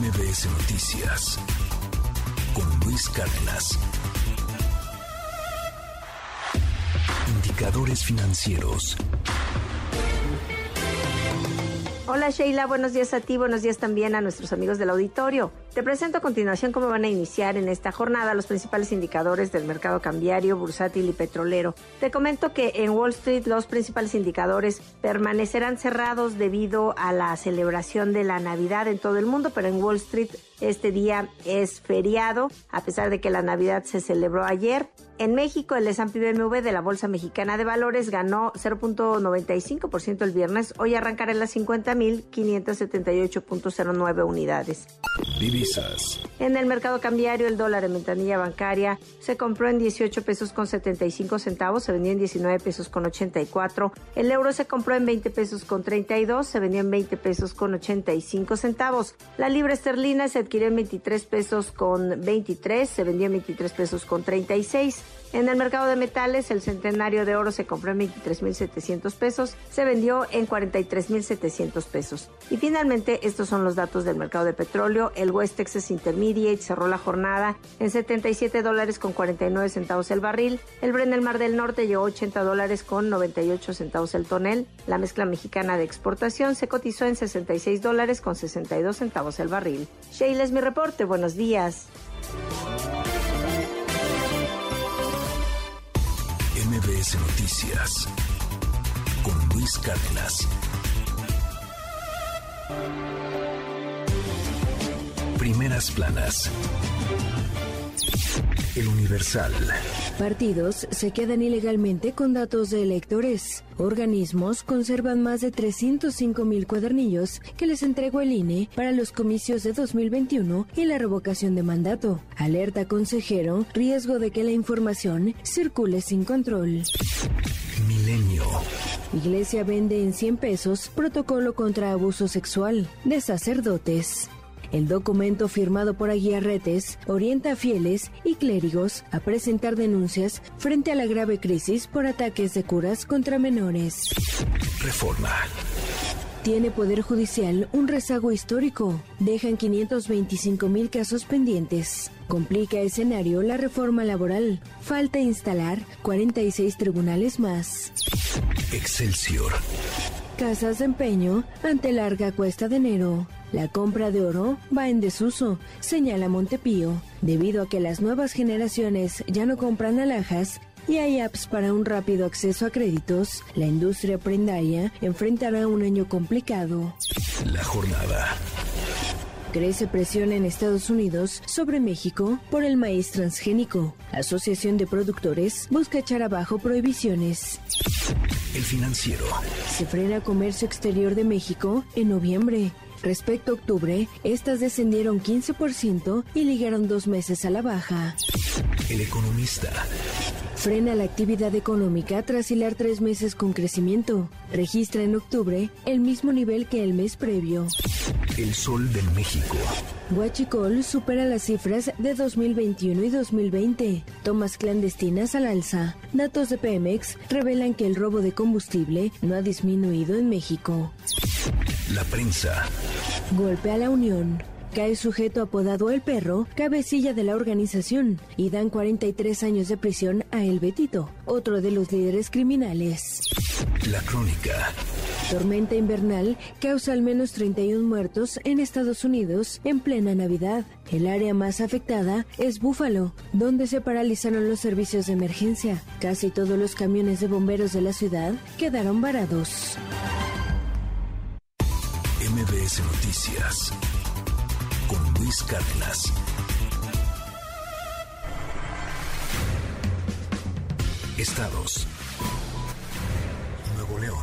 MBS Noticias con Luis Cárdenas. Indicadores financieros. Hola Sheila, buenos días a ti, buenos días también a nuestros amigos del auditorio. Te presento a continuación cómo van a iniciar en esta jornada los principales indicadores del mercado cambiario, bursátil y petrolero. Te comento que en Wall Street los principales indicadores permanecerán cerrados debido a la celebración de la Navidad en todo el mundo, pero en Wall Street este día es feriado, a pesar de que la Navidad se celebró ayer. En México, el S&P BMW de la Bolsa Mexicana de Valores ganó 0.95% el viernes. Hoy arrancará en las 50.578.09 unidades. Divisas. En el mercado cambiario, el dólar en ventanilla bancaria se compró en 18 pesos con 75 centavos, se vendió en 19 pesos con 84. El euro se compró en 20 pesos con 32, se vendió en 20 pesos con 85 centavos. La libra esterlina se adquirió en 23 pesos con 23, se vendió en 23 pesos con 36. En el mercado de metales, el centenario de oro se compró en 23.700 pesos, se vendió en 43.700 pesos. Y finalmente, estos son los datos del mercado de petróleo. El West Texas Intermediate cerró la jornada en 77 dólares con 49 centavos el barril. El Brent del Mar del Norte llegó a 80 dólares con 98 centavos el tonel. La mezcla mexicana de exportación se cotizó en 66 dólares con 62 centavos el barril. Sheila es mi reporte. Buenos días. MBS Noticias con Luis Cárdenas. Primeras planas. El Universal. Partidos se quedan ilegalmente con datos de electores. Organismos conservan más de 305 mil cuadernillos que les entregó el INE para los comicios de 2021 y la revocación de mandato. Alerta consejero, riesgo de que la información circule sin control. Milenio. Iglesia vende en 100 pesos protocolo contra abuso sexual de sacerdotes. El documento firmado por Aguiarretes orienta a fieles y clérigos a presentar denuncias frente a la grave crisis por ataques de curas contra menores. Reforma. Tiene Poder Judicial un rezago histórico. Dejan 525 mil casos pendientes. Complica escenario la reforma laboral. Falta instalar 46 tribunales más. Excelsior. Casas de empeño ante larga cuesta de enero. La compra de oro va en desuso, señala Montepío, debido a que las nuevas generaciones ya no compran alhajas y hay apps para un rápido acceso a créditos, la industria prendaria enfrentará un año complicado. La jornada. Crece presión en Estados Unidos sobre México por el maíz transgénico. Asociación de Productores busca echar abajo prohibiciones. El financiero. Se frena comercio exterior de México en noviembre. Respecto a octubre, estas descendieron 15% y ligaron dos meses a la baja. El economista. Frena la actividad económica tras hilar tres meses con crecimiento. Registra en octubre el mismo nivel que el mes previo. El sol del México. Huachicol supera las cifras de 2021 y 2020. Tomas clandestinas al alza. Datos de Pemex revelan que el robo de combustible no ha disminuido en México. La prensa. Golpe a la Unión. Cae sujeto apodado El Perro, cabecilla de la organización, y dan 43 años de prisión a El Betito, otro de los líderes criminales. La crónica. Tormenta invernal causa al menos 31 muertos en Estados Unidos en plena Navidad. El área más afectada es Búfalo, donde se paralizaron los servicios de emergencia. Casi todos los camiones de bomberos de la ciudad quedaron varados. MBS Noticias con Luis Cárdenas. Estados. Nuevo León.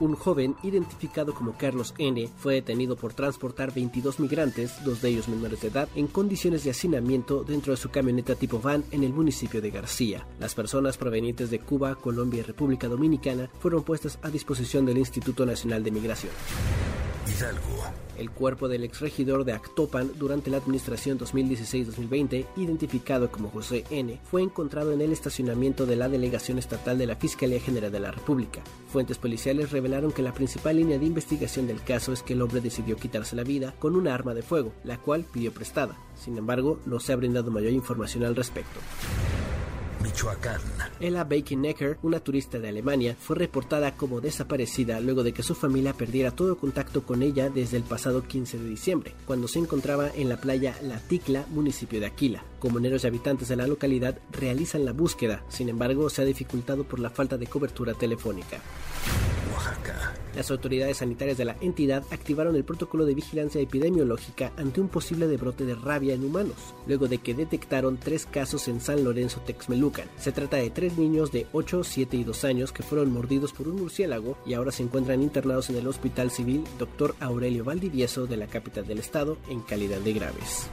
Un joven identificado como Carlos N. fue detenido por transportar 22 migrantes, dos de ellos menores de edad, en condiciones de hacinamiento dentro de su camioneta tipo van en el municipio de García. Las personas provenientes de Cuba, Colombia y República Dominicana fueron puestas a disposición del Instituto Nacional de Migración. Hidalgo. El cuerpo del exregidor de Actopan durante la administración 2016-2020, identificado como José N., fue encontrado en el estacionamiento de la Delegación Estatal de la Fiscalía General de la República. Fuentes policiales revelaron que la principal línea de investigación del caso es que el hombre decidió quitarse la vida con una arma de fuego, la cual pidió prestada. Sin embargo, no se ha brindado mayor información al respecto. Michoacán. Ella Bakenecker, una turista de Alemania, fue reportada como desaparecida luego de que su familia perdiera todo contacto con ella desde el pasado 15 de diciembre, cuando se encontraba en la playa La Ticla, municipio de Aquila. Comuneros y habitantes de la localidad realizan la búsqueda, sin embargo se ha dificultado por la falta de cobertura telefónica. Las autoridades sanitarias de la entidad activaron el protocolo de vigilancia epidemiológica ante un posible brote de rabia en humanos, luego de que detectaron tres casos en San Lorenzo Texmelucan. Se trata de tres niños de 8, 7 y 2 años que fueron mordidos por un murciélago y ahora se encuentran internados en el Hospital Civil Dr. Aurelio Valdivieso de la capital del estado en calidad de graves.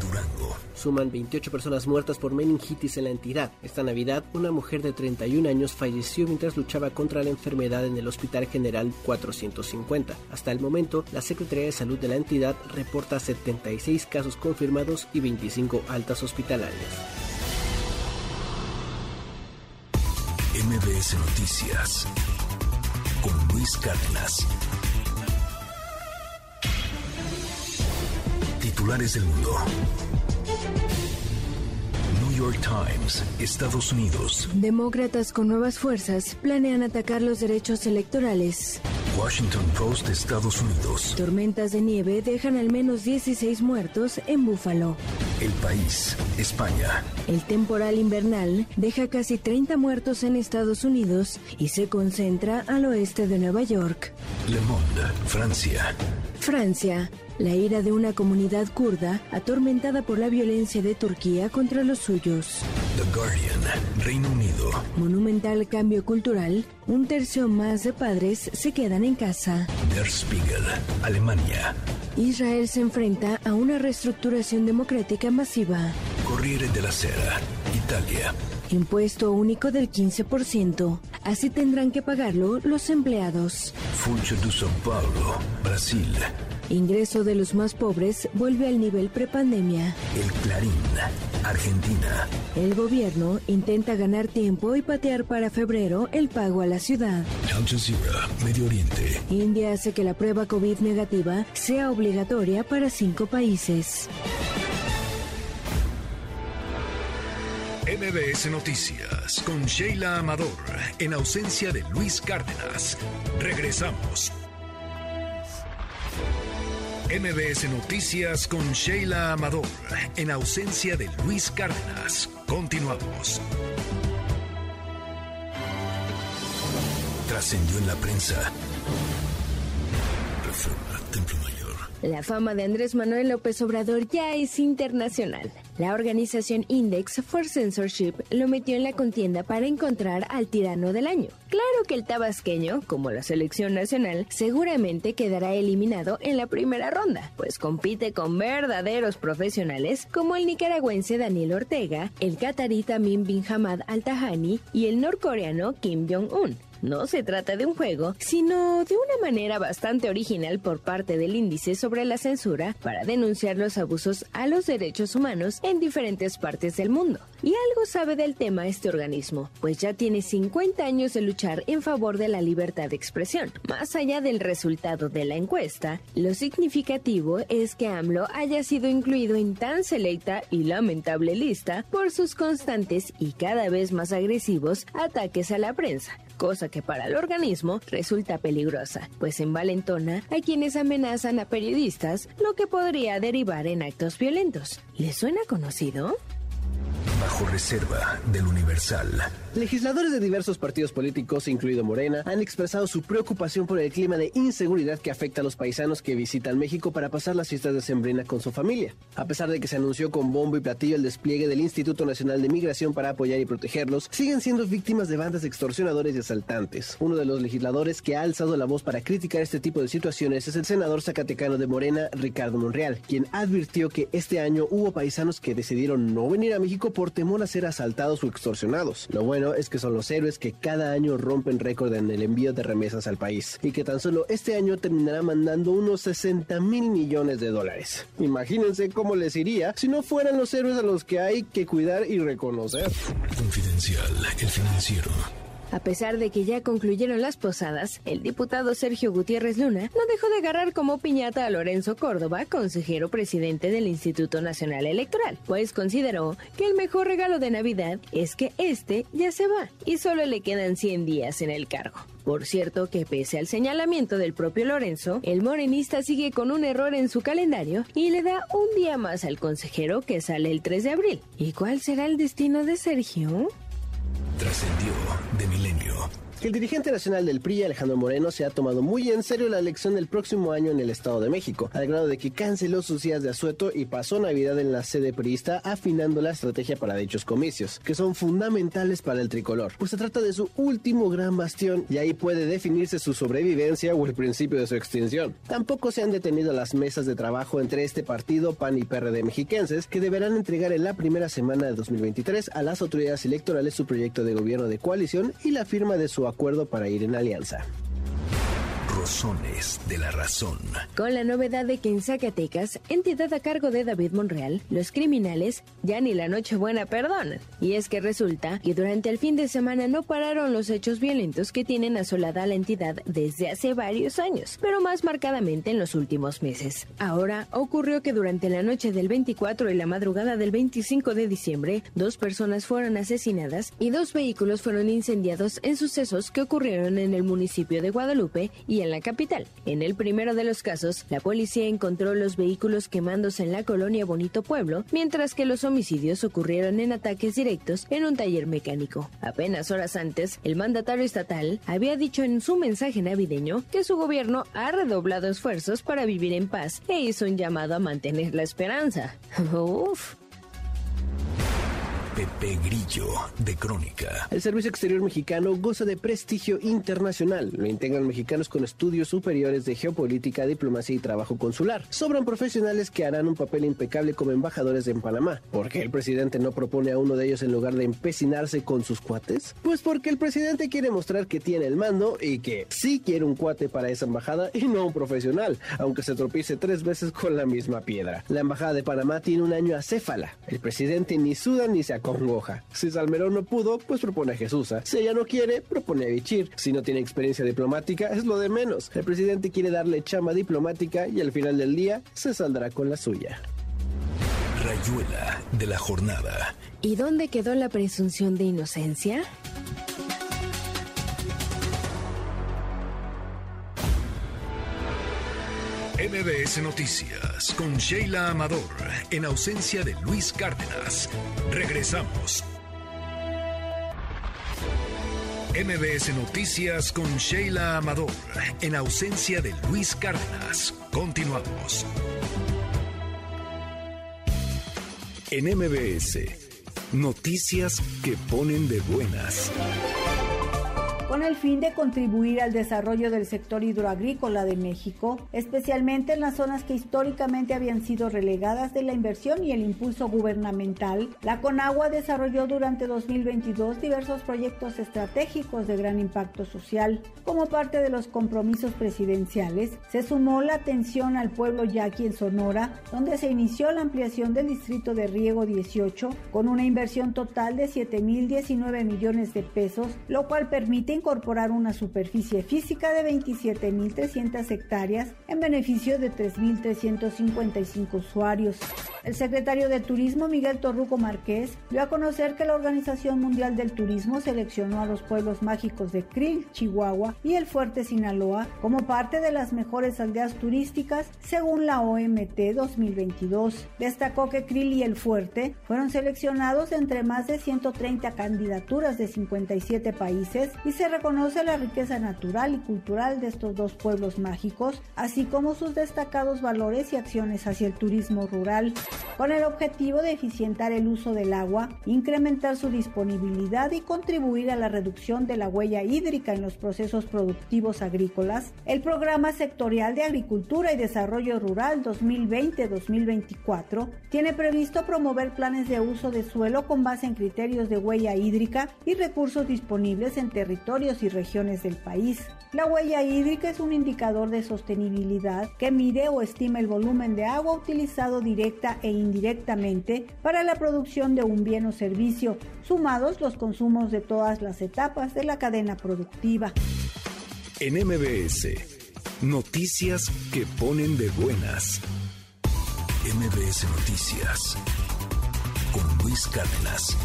Durango. Suman 28 personas muertas por meningitis en la entidad. Esta Navidad, una mujer de 31 años falleció mientras luchaba contra la enfermedad en el Hospital General 450. Hasta el momento, la Secretaría de Salud de la entidad reporta 76 casos confirmados y 25 altas hospitalarias. MBS Noticias con Luis Cárdenas. Titulares del mundo. New York Times, Estados Unidos. Demócratas con nuevas fuerzas planean atacar los derechos electorales. Washington Post, Estados Unidos. Tormentas de nieve dejan al menos 16 muertos en Búfalo. El país, España. El temporal invernal deja casi 30 muertos en Estados Unidos y se concentra al oeste de Nueva York. Le Monde, Francia. Francia. La ira de una comunidad kurda atormentada por la violencia de Turquía contra los suyos. The Guardian, Reino Unido. Monumental cambio cultural. Un tercio más de padres se quedan en casa. Der Spiegel, Alemania. Israel se enfrenta a una reestructuración democrática masiva. Corriere della Sera, Italia. Impuesto único del 15%. Así tendrán que pagarlo los empleados. Funcho de São Paulo, Brasil. Ingreso de los más pobres vuelve al nivel prepandemia. El Clarín, Argentina. El gobierno intenta ganar tiempo y patear para febrero el pago a la ciudad. Al Jazeera, Medio Oriente. India hace que la prueba COVID negativa sea obligatoria para cinco países. MBS Noticias con Sheila Amador, en ausencia de Luis Cárdenas. Regresamos. MBS Noticias con Sheila Amador, en ausencia de Luis Cárdenas. Continuamos. Trascendió en la prensa. Reforma, Templo Mayor. La fama de Andrés Manuel López Obrador ya es internacional. La organización Index for Censorship lo metió en la contienda para encontrar al tirano del año. Claro que el tabasqueño, como la selección nacional, seguramente quedará eliminado en la primera ronda, pues compite con verdaderos profesionales como el nicaragüense Daniel Ortega, el catarí Tamim bin Hamad Al-Tahani y el norcoreano Kim Jong-un. No se trata de un juego, sino de una manera bastante original por parte del índice sobre la censura para denunciar los abusos a los derechos humanos en diferentes partes del mundo. Y algo sabe del tema este organismo, pues ya tiene 50 años de luchar en favor de la libertad de expresión. Más allá del resultado de la encuesta, lo significativo es que AMLO haya sido incluido en tan selecta y lamentable lista por sus constantes y cada vez más agresivos ataques a la prensa cosa que para el organismo resulta peligrosa, pues envalentona a quienes amenazan a periodistas, lo que podría derivar en actos violentos. ¿Les suena conocido? Bajo reserva del Universal. Legisladores de diversos partidos políticos, incluido Morena, han expresado su preocupación por el clima de inseguridad que afecta a los paisanos que visitan México para pasar las fiestas de Sembrina con su familia. A pesar de que se anunció con bombo y platillo el despliegue del Instituto Nacional de Migración para apoyar y protegerlos, siguen siendo víctimas de bandas extorsionadores y asaltantes. Uno de los legisladores que ha alzado la voz para criticar este tipo de situaciones es el senador zacatecano de Morena, Ricardo Monreal, quien advirtió que este año hubo paisanos que decidieron no venir a México por temor a ser asaltados o extorsionados. Lo bueno es que son los héroes que cada año rompen récord en el envío de remesas al país y que tan solo este año terminará mandando unos 60 mil millones de dólares. Imagínense cómo les iría si no fueran los héroes a los que hay que cuidar y reconocer. Confidencial, el financiero. A pesar de que ya concluyeron las posadas, el diputado Sergio Gutiérrez Luna no dejó de agarrar como piñata a Lorenzo Córdoba, consejero presidente del Instituto Nacional Electoral, pues consideró que el mejor regalo de Navidad es que este ya se va y solo le quedan 100 días en el cargo. Por cierto que pese al señalamiento del propio Lorenzo, el morenista sigue con un error en su calendario y le da un día más al consejero que sale el 3 de abril. ¿Y cuál será el destino de Sergio? Trascendió de milenio. El dirigente nacional del PRI, Alejandro Moreno, se ha tomado muy en serio la elección del próximo año en el Estado de México, al grado de que canceló sus días de asueto y pasó Navidad en la sede priista afinando la estrategia para dichos comicios, que son fundamentales para el tricolor, pues se trata de su último gran bastión y ahí puede definirse su sobrevivencia o el principio de su extinción. Tampoco se han detenido las mesas de trabajo entre este partido, PAN y PRD mexiquenses, que deberán entregar en la primera semana de 2023 a las autoridades electorales su proyecto de gobierno de coalición y la firma de su acuerdo para ir en alianza. De la razón. Con la novedad de que en Zacatecas, entidad a cargo de David Monreal, los criminales ya ni la Nochebuena perdonan. Y es que resulta que durante el fin de semana no pararon los hechos violentos que tienen asolada la entidad desde hace varios años, pero más marcadamente en los últimos meses. Ahora ocurrió que durante la noche del 24 y la madrugada del 25 de diciembre, dos personas fueron asesinadas y dos vehículos fueron incendiados en sucesos que ocurrieron en el municipio de Guadalupe y en la capital. En el primero de los casos, la policía encontró los vehículos quemándose en la colonia Bonito Pueblo, mientras que los homicidios ocurrieron en ataques directos en un taller mecánico. Apenas horas antes, el mandatario estatal había dicho en su mensaje navideño que su gobierno ha redoblado esfuerzos para vivir en paz e hizo un llamado a mantener la esperanza. [laughs] Uf. Pepe Grillo de Crónica. El Servicio Exterior Mexicano goza de prestigio internacional. Lo integran mexicanos con estudios superiores de geopolítica, diplomacia y trabajo consular. Sobran profesionales que harán un papel impecable como embajadores en Panamá. ¿Por qué el presidente no propone a uno de ellos en lugar de empecinarse con sus cuates? Pues porque el presidente quiere mostrar que tiene el mando y que sí quiere un cuate para esa embajada y no un profesional, aunque se tropiece tres veces con la misma piedra. La embajada de Panamá tiene un año acéfala. El presidente ni suda ni se congoja. Si Salmerón no pudo, pues propone a Jesús. Si ella no quiere, propone a Bichir. Si no tiene experiencia diplomática, es lo de menos. El presidente quiere darle chama diplomática y al final del día se saldrá con la suya. Rayuela de la jornada. ¿Y dónde quedó la presunción de inocencia? MBS Noticias con Sheila Amador en ausencia de Luis Cárdenas. Regresamos. MBS Noticias con Sheila Amador en ausencia de Luis Cárdenas. Continuamos. En MBS, noticias que ponen de buenas con el fin de contribuir al desarrollo del sector hidroagrícola de México, especialmente en las zonas que históricamente habían sido relegadas de la inversión y el impulso gubernamental, la Conagua desarrolló durante 2022 diversos proyectos estratégicos de gran impacto social. Como parte de los compromisos presidenciales, se sumó la atención al pueblo yaqui en Sonora, donde se inició la ampliación del distrito de riego 18 con una inversión total de 7.019 millones de pesos, lo cual permite incorporar una superficie física de 27.300 hectáreas en beneficio de 3.355 usuarios. El secretario de Turismo Miguel Torruco Márquez dio a conocer que la Organización Mundial del Turismo seleccionó a los pueblos mágicos de Krill, Chihuahua y el Fuerte Sinaloa como parte de las mejores aldeas turísticas según la OMT 2022. Destacó que Krill y el Fuerte fueron seleccionados entre más de 130 candidaturas de 57 países y se reconoce la riqueza natural y cultural de estos dos pueblos mágicos, así como sus destacados valores y acciones hacia el turismo rural, con el objetivo de eficientar el uso del agua, incrementar su disponibilidad y contribuir a la reducción de la huella hídrica en los procesos productivos agrícolas. El Programa Sectorial de Agricultura y Desarrollo Rural 2020-2024 tiene previsto promover planes de uso de suelo con base en criterios de huella hídrica y recursos disponibles en territorio territorios y regiones del país. La huella hídrica es un indicador de sostenibilidad que mide o estima el volumen de agua utilizado directa e indirectamente para la producción de un bien o servicio, sumados los consumos de todas las etapas de la cadena productiva. En MBS, noticias que ponen de buenas. MBS Noticias con Luis Cárdenas.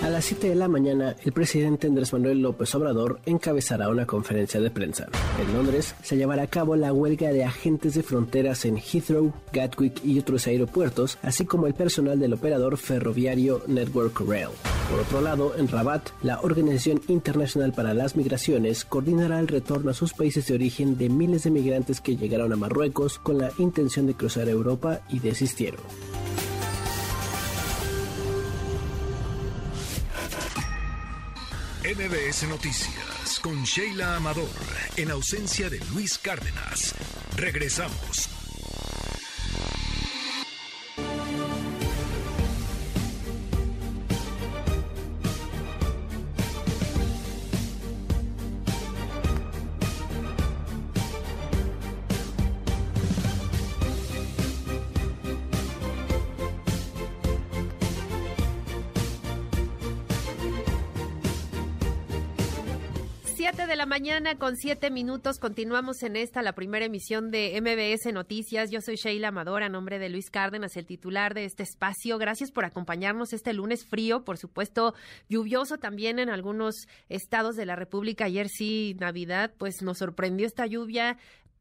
A las 7 de la mañana, el presidente Andrés Manuel López Obrador encabezará una conferencia de prensa. En Londres se llevará a cabo la huelga de agentes de fronteras en Heathrow, Gatwick y otros aeropuertos, así como el personal del operador ferroviario Network Rail. Por otro lado, en Rabat, la Organización Internacional para las Migraciones coordinará el retorno a sus países de origen de miles de migrantes que llegaron a Marruecos con la intención de cruzar Europa y desistieron. MBS Noticias con Sheila Amador, en ausencia de Luis Cárdenas. Regresamos. De la mañana con siete minutos. Continuamos en esta, la primera emisión de MBS Noticias. Yo soy Sheila Amador, a nombre de Luis Cárdenas, el titular de este espacio. Gracias por acompañarnos este lunes frío, por supuesto, lluvioso también en algunos estados de la República. Ayer sí, Navidad, pues nos sorprendió esta lluvia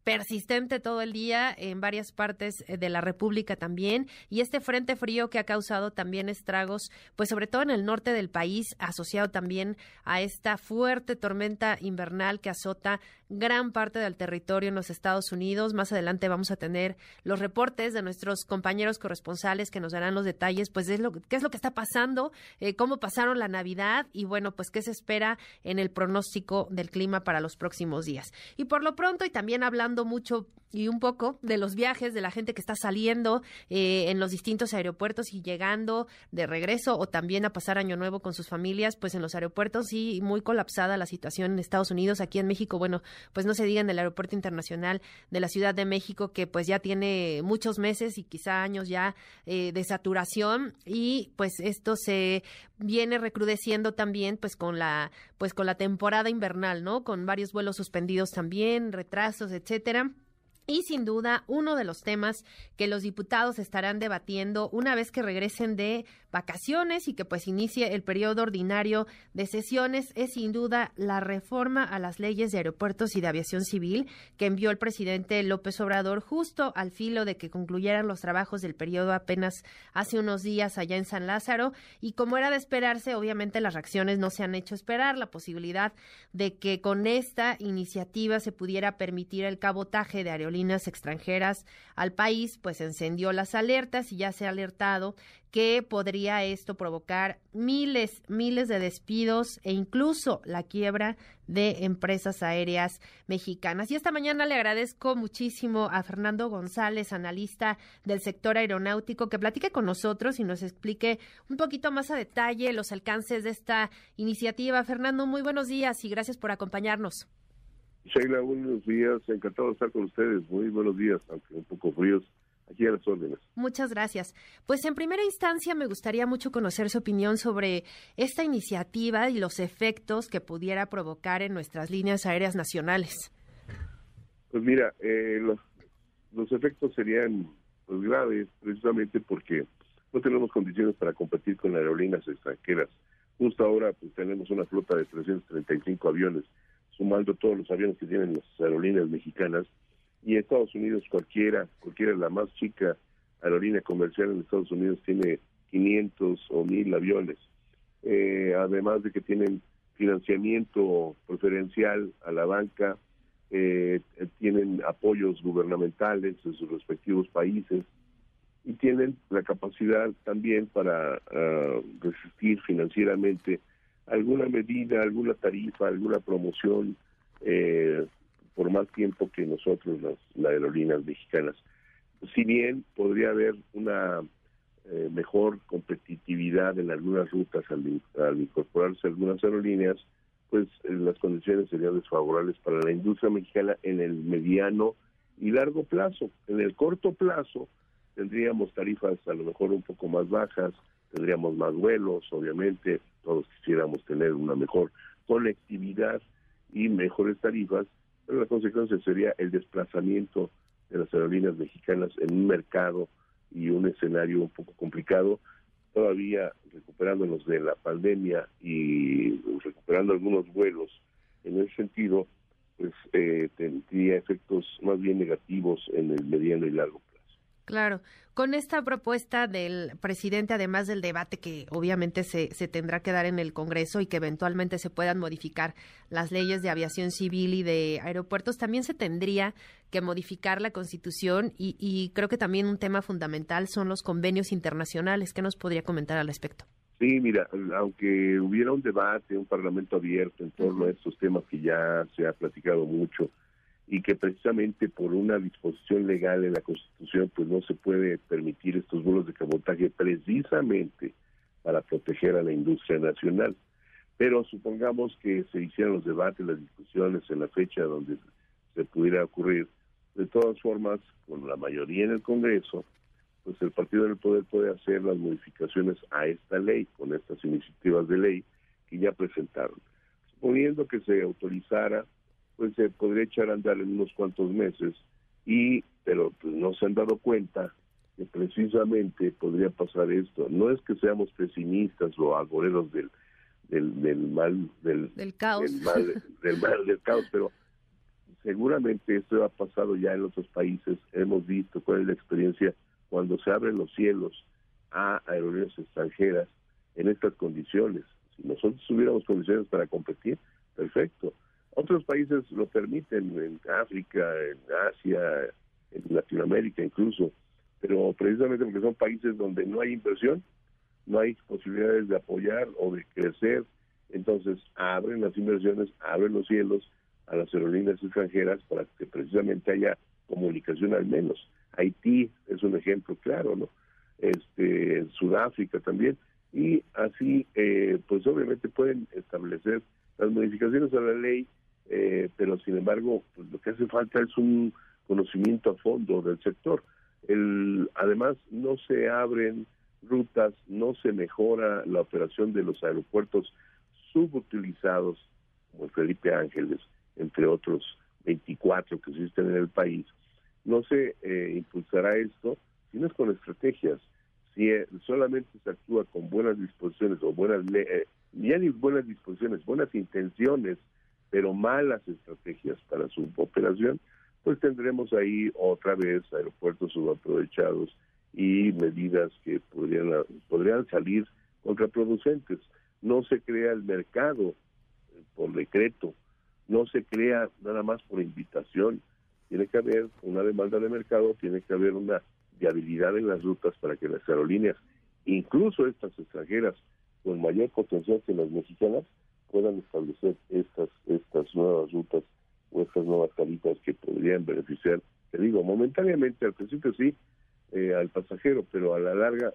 persistente todo el día en varias partes eh, de la República también y este frente frío que ha causado también estragos, pues sobre todo en el norte del país, asociado también a esta fuerte tormenta invernal que azota gran parte del territorio en los Estados Unidos. Más adelante vamos a tener los reportes de nuestros compañeros corresponsales que nos darán los detalles, pues de lo, qué es lo que está pasando, eh, cómo pasaron la Navidad y bueno, pues qué se espera en el pronóstico del clima para los próximos días. Y por lo pronto y también hablando mucho y un poco de los viajes de la gente que está saliendo eh, en los distintos aeropuertos y llegando de regreso o también a pasar año nuevo con sus familias, pues en los aeropuertos y muy colapsada la situación en Estados Unidos, aquí en México, bueno, pues no se diga en el aeropuerto internacional de la Ciudad de México que pues ya tiene muchos meses y quizá años ya eh, de saturación y pues esto se viene recrudeciendo también pues con la pues con la temporada invernal, ¿no? Con varios vuelos suspendidos también, retrasos, etcétera. Y sin duda, uno de los temas que los diputados estarán debatiendo una vez que regresen de vacaciones y que pues inicie el periodo ordinario de sesiones es sin duda la reforma a las leyes de aeropuertos y de aviación civil que envió el presidente López Obrador justo al filo de que concluyeran los trabajos del periodo apenas hace unos días allá en San Lázaro. Y como era de esperarse, obviamente las reacciones no se han hecho esperar. La posibilidad de que con esta iniciativa se pudiera permitir el cabotaje de aerolíneas extranjeras al país, pues encendió las alertas y ya se ha alertado que podría esto provocar miles, miles de despidos e incluso la quiebra de empresas aéreas mexicanas. Y esta mañana le agradezco muchísimo a Fernando González, analista del sector aeronáutico, que platique con nosotros y nos explique un poquito más a detalle los alcances de esta iniciativa. Fernando, muy buenos días y gracias por acompañarnos. Sheila, buenos días. Encantado de estar con ustedes. Muy buenos días, aunque un poco fríos. Aquí a las órdenes. Muchas gracias. Pues en primera instancia me gustaría mucho conocer su opinión sobre esta iniciativa y los efectos que pudiera provocar en nuestras líneas aéreas nacionales. Pues mira, eh, los, los efectos serían pues, graves precisamente porque no tenemos condiciones para competir con aerolíneas extranjeras. Justo ahora pues tenemos una flota de 335 aviones sumando todos los aviones que tienen las aerolíneas mexicanas, y en Estados Unidos cualquiera, cualquiera la más chica aerolínea comercial en Estados Unidos tiene 500 o 1000 aviones, eh, además de que tienen financiamiento preferencial a la banca, eh, tienen apoyos gubernamentales en sus respectivos países y tienen la capacidad también para ah, resistir financieramente alguna medida, alguna tarifa, alguna promoción eh, por más tiempo que nosotros, las, aerolíneas mexicanas. Si bien podría haber una eh, mejor competitividad en algunas rutas al, al incorporarse algunas aerolíneas, pues eh, las condiciones serían desfavorables para la industria mexicana en el mediano y largo plazo. En el corto plazo tendríamos tarifas a lo mejor un poco más bajas, tendríamos más vuelos, obviamente, todos quisiéramos tener una mejor conectividad y mejores tarifas, pero la consecuencia sería el desplazamiento de las aerolíneas mexicanas en un mercado y un escenario un poco complicado, todavía recuperándonos de la pandemia y recuperando algunos vuelos en ese sentido, pues eh, tendría efectos más bien negativos en el mediano y largo. Claro, con esta propuesta del presidente, además del debate que obviamente se, se, tendrá que dar en el Congreso y que eventualmente se puedan modificar las leyes de aviación civil y de aeropuertos, también se tendría que modificar la Constitución y, y creo que también un tema fundamental son los convenios internacionales. ¿Qué nos podría comentar al respecto? Sí, mira, aunque hubiera un debate, un parlamento abierto en torno a estos temas que ya se ha platicado mucho, y que precisamente por una disposición legal en la Constitución pues no se puede permitir estos vuelos de cabotaje precisamente para proteger a la industria nacional. Pero supongamos que se hicieran los debates, las discusiones en la fecha donde se pudiera ocurrir. De todas formas, con la mayoría en el Congreso, pues el Partido del Poder puede hacer las modificaciones a esta ley, con estas iniciativas de ley que ya presentaron. Suponiendo que se autorizara pues se podría echar a andar en unos cuantos meses y pero pues, no se han dado cuenta que precisamente podría pasar esto. No es que seamos pesimistas o agoreros del del, del mal del, del caos del mal, del mal del caos, pero seguramente esto ha pasado ya en otros países. Hemos visto cuál es la experiencia cuando se abren los cielos a aerolíneas extranjeras en estas condiciones. Si nosotros tuviéramos condiciones para competir, perfecto otros países lo permiten, en África, en Asia, en Latinoamérica incluso, pero precisamente porque son países donde no hay inversión, no hay posibilidades de apoyar o de crecer, entonces abren las inversiones, abren los cielos a las aerolíneas extranjeras para que precisamente haya comunicación al menos. Haití es un ejemplo claro, ¿no? Este, Sudáfrica también, y así, eh, pues obviamente pueden establecer las modificaciones a la ley eh, pero sin embargo pues, lo que hace falta es un conocimiento a fondo del sector. El, además no se abren rutas, no se mejora la operación de los aeropuertos subutilizados como el Felipe Ángeles, entre otros 24 que existen en el país. No se eh, impulsará esto si no es con estrategias. Si eh, solamente se actúa con buenas disposiciones o buenas, eh, buenas disposiciones, buenas intenciones pero malas estrategias para su operación, pues tendremos ahí otra vez aeropuertos subaprovechados y medidas que podrían, podrían salir contraproducentes. No se crea el mercado por decreto, no se crea nada más por invitación. Tiene que haber una demanda de mercado, tiene que haber una viabilidad en las rutas para que las aerolíneas, incluso estas extranjeras con mayor potencial que las mexicanas, puedan establecer estas estas nuevas rutas o estas nuevas tarifas que podrían beneficiar, te digo, momentáneamente al principio sí, eh, al pasajero, pero a la larga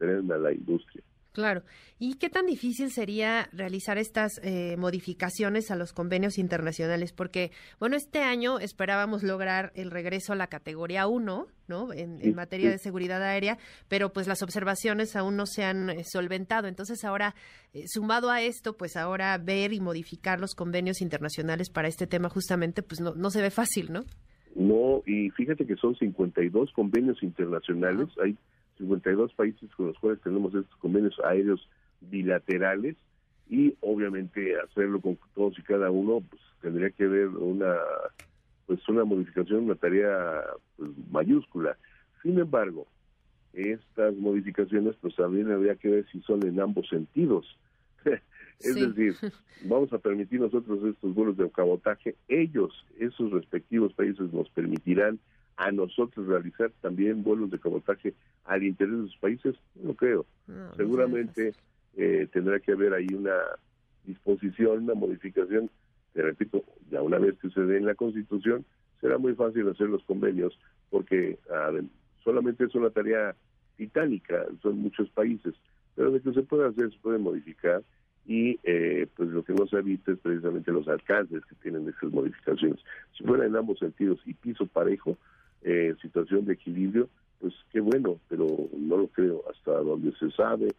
a la industria. Claro. ¿Y qué tan difícil sería realizar estas eh, modificaciones a los convenios internacionales? Porque, bueno, este año esperábamos lograr el regreso a la categoría 1, ¿no? En, materia de seguridad aérea, pero pues las observaciones aún no se han eh, solventado. Entonces, ahora, eh, sumado a esto, pues ahora ver y modificar los convenios internacionales para este tema justamente, pues no, no se ve fácil, ¿no? No, y fíjate que son 52 convenios internacionales. Hay 52 países con los cuales tenemos estos convenios aéreos bilaterales y obviamente hacerlo con todos y cada uno pues tendría que haber una pues una modificación una tarea pues, mayúscula. Sin embargo estas modificaciones pues también habría que ver si son en ambos sentidos. [laughs] Es decir [laughs] vamos a permitir nosotros estos vuelos de cabotaje. Ellos esos respectivos países nos permitirán a nosotros realizar también vuelos de cabotaje al interior de sus países? No creo. Seguramente eh, tendrá que haber ahí una disposición, una modificación. Te repito, ya una vez que se dé en la Constitución, será muy fácil hacer los convenios porque solamente es una tarea titánica, son muchos países, pero de que se puede hacer, se puede modificar y eh, pues lo que no se evita es precisamente los alcances que tienen esas modificaciones. Si fuera en ambos sentidos y piso parejo, eh, situación de equilibrio, pues qué bueno, pero no lo creo. Hasta donde se sabe,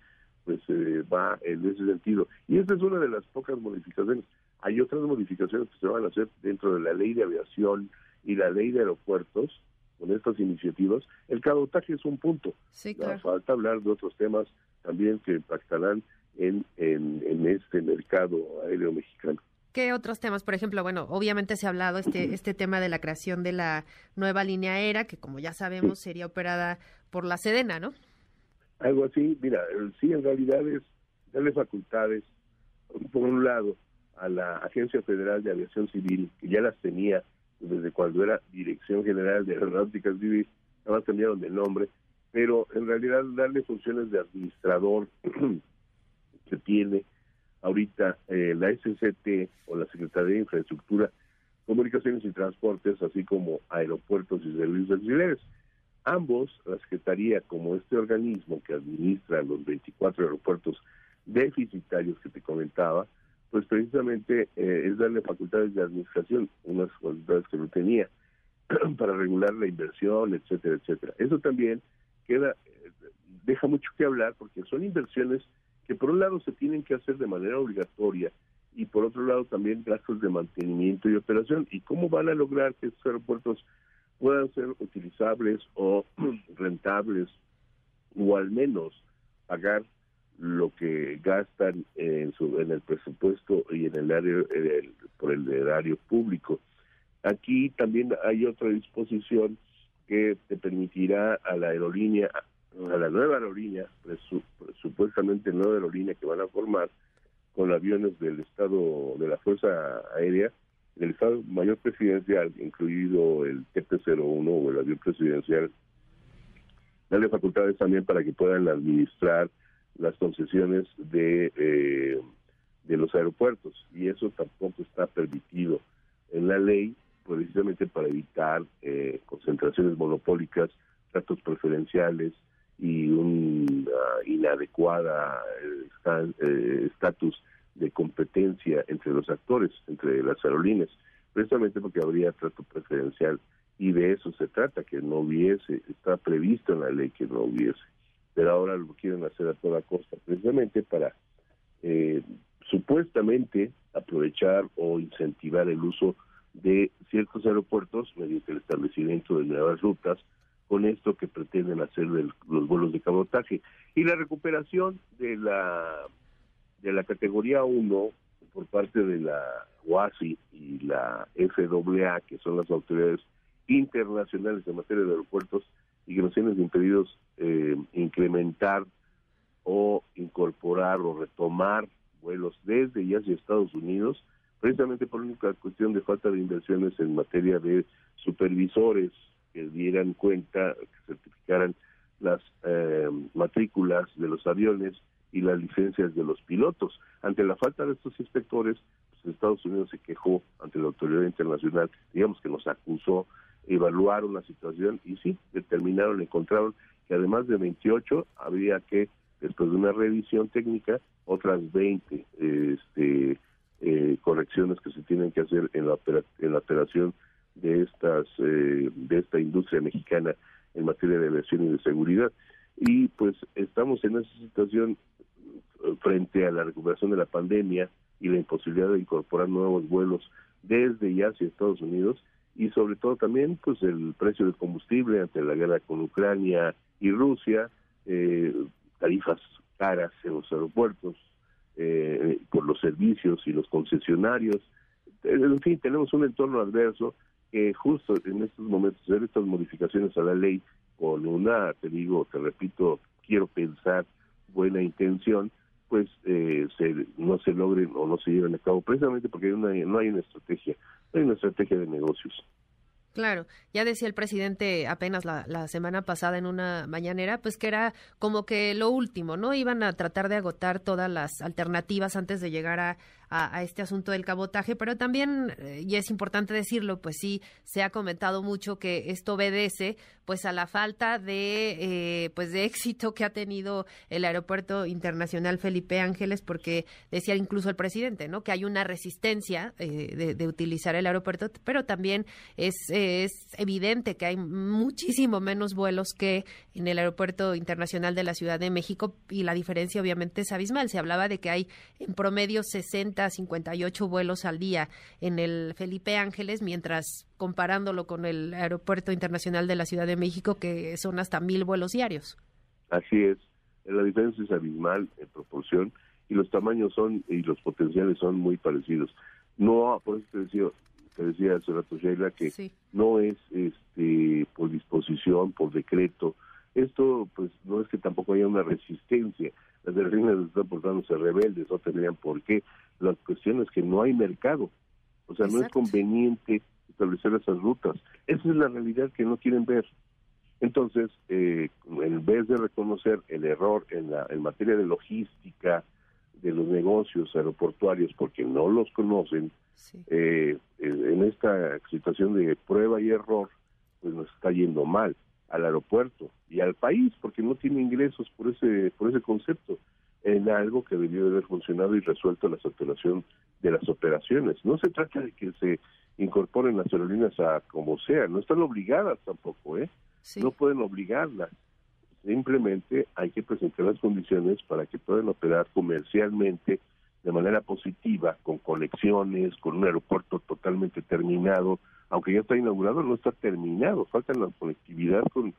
pues eh, va en ese sentido. Y esta es una de las pocas modificaciones. Hay otras modificaciones que se van a hacer dentro de la ley de aviación y la ley de aeropuertos con estas iniciativas. El cabotaje es un punto. Sí, Falta hablar de otros temas también que impactarán en, en, este mercado aéreo mexicano. ¿Qué otros temas? Por ejemplo, bueno, obviamente se ha hablado este, este tema de la creación de la nueva línea aérea, que como ya sabemos sería operada por la Sedena, ¿no? Algo así, mira, sí, en realidad es darle facultades, por un lado, a la Agencia Federal de Aviación Civil, que ya las tenía desde cuando era Dirección General de Aeronáutica Civil, nada más cambiaron de nombre, pero en realidad darle funciones de administrador [clears throat] que tiene ahorita eh, la SCT o la Secretaría de Infraestructura, Comunicaciones y Transportes, así como aeropuertos y servicios auxiliares. Ambos, la Secretaría como este organismo que administra los 24 aeropuertos deficitarios que te comentaba, pues precisamente eh, es darle facultades de administración, unas facultades que no tenía, [clears throat] para regular la inversión, etcétera, etcétera. Eso también queda, eh, deja mucho que hablar porque son inversiones que por un lado se tienen que hacer de manera obligatoria y por otro lado también gastos de mantenimiento y operación. ¿Y cómo van a lograr que estos aeropuertos puedan ser utilizables o [clears throat] rentables o al menos pagar lo que gastan en, su, en el presupuesto y en el área por el erario público. Aquí también hay otra disposición que te permitirá a la aerolínea a la nueva aerolínea, supuestamente nueva aerolínea que van a formar con aviones del Estado de la Fuerza Aérea, del Estado Mayor Presidencial, incluido el TP-01 o el avión presidencial, darle facultades también para que puedan administrar las concesiones de, eh, de los aeropuertos. Y eso tampoco está permitido en la ley, precisamente para evitar eh, concentraciones monopólicas, tratos preferenciales, y una inadecuada eh, estatus de competencia entre los actores, entre las aerolíneas, precisamente porque habría trato preferencial. Y de eso se trata, que no hubiese, está previsto en la ley que no hubiese, pero ahora lo quieren hacer a toda costa, precisamente para eh, supuestamente aprovechar o incentivar el uso de ciertos aeropuertos mediante el establecimiento de nuevas rutas con esto que pretenden hacer de los vuelos de cabotaje. Y la recuperación de la, de la categoría 1 por parte de la OASI y la FAA, que son las autoridades internacionales en materia de aeropuertos y que nos tienen impedidos eh, incrementar o incorporar o retomar vuelos desde y hacia Estados Unidos, precisamente por una cuestión de falta de inversiones en materia de supervisores que dieran cuenta, que certificaran las eh, matrículas de los aviones y las licencias de los pilotos. Ante la falta de estos inspectores, pues Estados Unidos se quejó ante la autoridad internacional, digamos que nos acusó, evaluaron la situación y sí, determinaron, encontraron que además de 28 habría que, después de una revisión técnica, otras 20 este, eh, correcciones que se tienen que hacer en la, en la operación de estas eh, de esta industria mexicana en materia de aviación y de seguridad. Y pues estamos en esa situación eh, frente a la recuperación de la pandemia y la imposibilidad de incorporar nuevos vuelos desde y hacia Estados Unidos y sobre todo también pues el precio del combustible ante la guerra con Ucrania y Rusia eh, tarifas caras en los aeropuertos por los servicios y los concesionarios. En fin tenemos un entorno adverso que justo en estos momentos hacer estas modificaciones a la ley con una, te digo, te repito, quiero pensar buena intención, pues eh, se, no se logren o no se lleven a cabo, precisamente porque hay una, no hay una estrategia, no hay una estrategia de negocios. Claro, ya decía el presidente apenas la, la, semana pasada en una mañanera, pues que era como que lo último, ¿no? Iban a tratar de agotar todas las alternativas antes de llegar a, a, este asunto del cabotaje, pero también, eh, y es importante decirlo, pues sí, se ha comentado mucho que esto obedece pues a la falta de, eh, pues de éxito que ha tenido el Aeropuerto Internacional Felipe Ángeles, porque decía incluso el presidente, ¿no? Que hay una resistencia de, de, utilizar el aeropuerto, pero también es, es evidente que hay muchísimo menos vuelos que en el Aeropuerto Internacional de la Ciudad de México y la diferencia obviamente es abismal. Se hablaba de que hay en promedio 60 a 58 vuelos al día en el Felipe Ángeles, mientras comparándolo con el Aeropuerto Internacional de la Ciudad de México, que son hasta mil vuelos diarios. Así es, la diferencia es abismal en proporción y los tamaños son y los potenciales son muy parecidos. No, por eso te decía, te decía hace rato Sheila que no es este por disposición, por decreto. Esto pues no es que tampoco haya una resistencia. Las aerolíneas están portándose rebeldes, no tendrían por qué. La cuestión es que no hay mercado. O sea, no es conveniente establecer esas rutas. Esa es la realidad que no quieren ver. Entonces, eh, en vez de reconocer el error en, la, en materia de logística, de los negocios aeroportuarios porque no los conocen, eh, en esta situación de prueba y error, pues nos está yendo mal al aeropuerto y al país porque no tiene ingresos por ese por ese concepto en algo que debió de haber funcionado y resuelto la saturación de las operaciones. No se trata de que se incorporen las aerolíneas a como sea, no están obligadas tampoco, ¿eh? No pueden obligarlas. Simplemente hay que presentar las condiciones para que puedan operar comercialmente de manera positiva, con conexiones, con un aeropuerto totalmente terminado, aunque ya está inaugurado, no está terminado, falta la conectividad con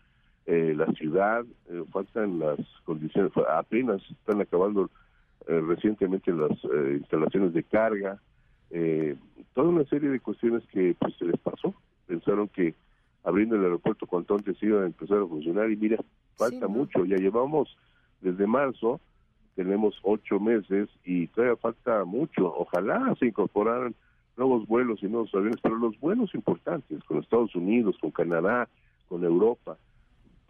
eh, la ciudad, eh, faltan las condiciones, apenas están acabando eh, recientemente las instalaciones de carga, toda una serie de cuestiones que pues se les pasó, pensaron que abriendo el aeropuerto cuanto antes iba a empezar a funcionar y mira, falta mucho, ya llevamos desde marzo, tenemos ocho meses y todavía falta mucho, ojalá se incorporaran nuevos vuelos y nuevos aviones, pero los vuelos importantes con Estados Unidos, con Canadá, con Europa,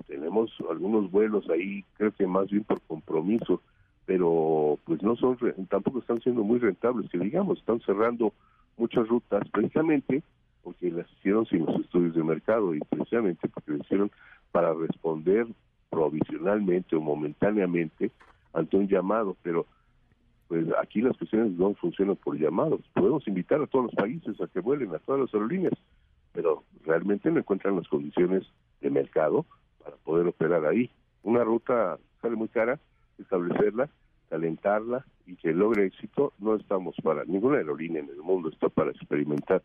tenemos algunos vuelos ahí, creo que más bien por compromiso, pero pues no son, tampoco están siendo muy rentables, que digamos, están cerrando muchas rutas precisamente porque las hicieron sin los estudios de mercado y precisamente porque lo hicieron para responder provisionalmente o momentáneamente ante un llamado, pero pues aquí las cuestiones no funcionan por llamados. Podemos invitar a todos los países a que vuelen, a todas las aerolíneas, pero realmente no encuentran las condiciones de mercado para poder operar ahí. Una ruta sale muy cara, establecerla, calentarla y que logre éxito, no estamos para, ninguna aerolínea en el mundo está para experimentar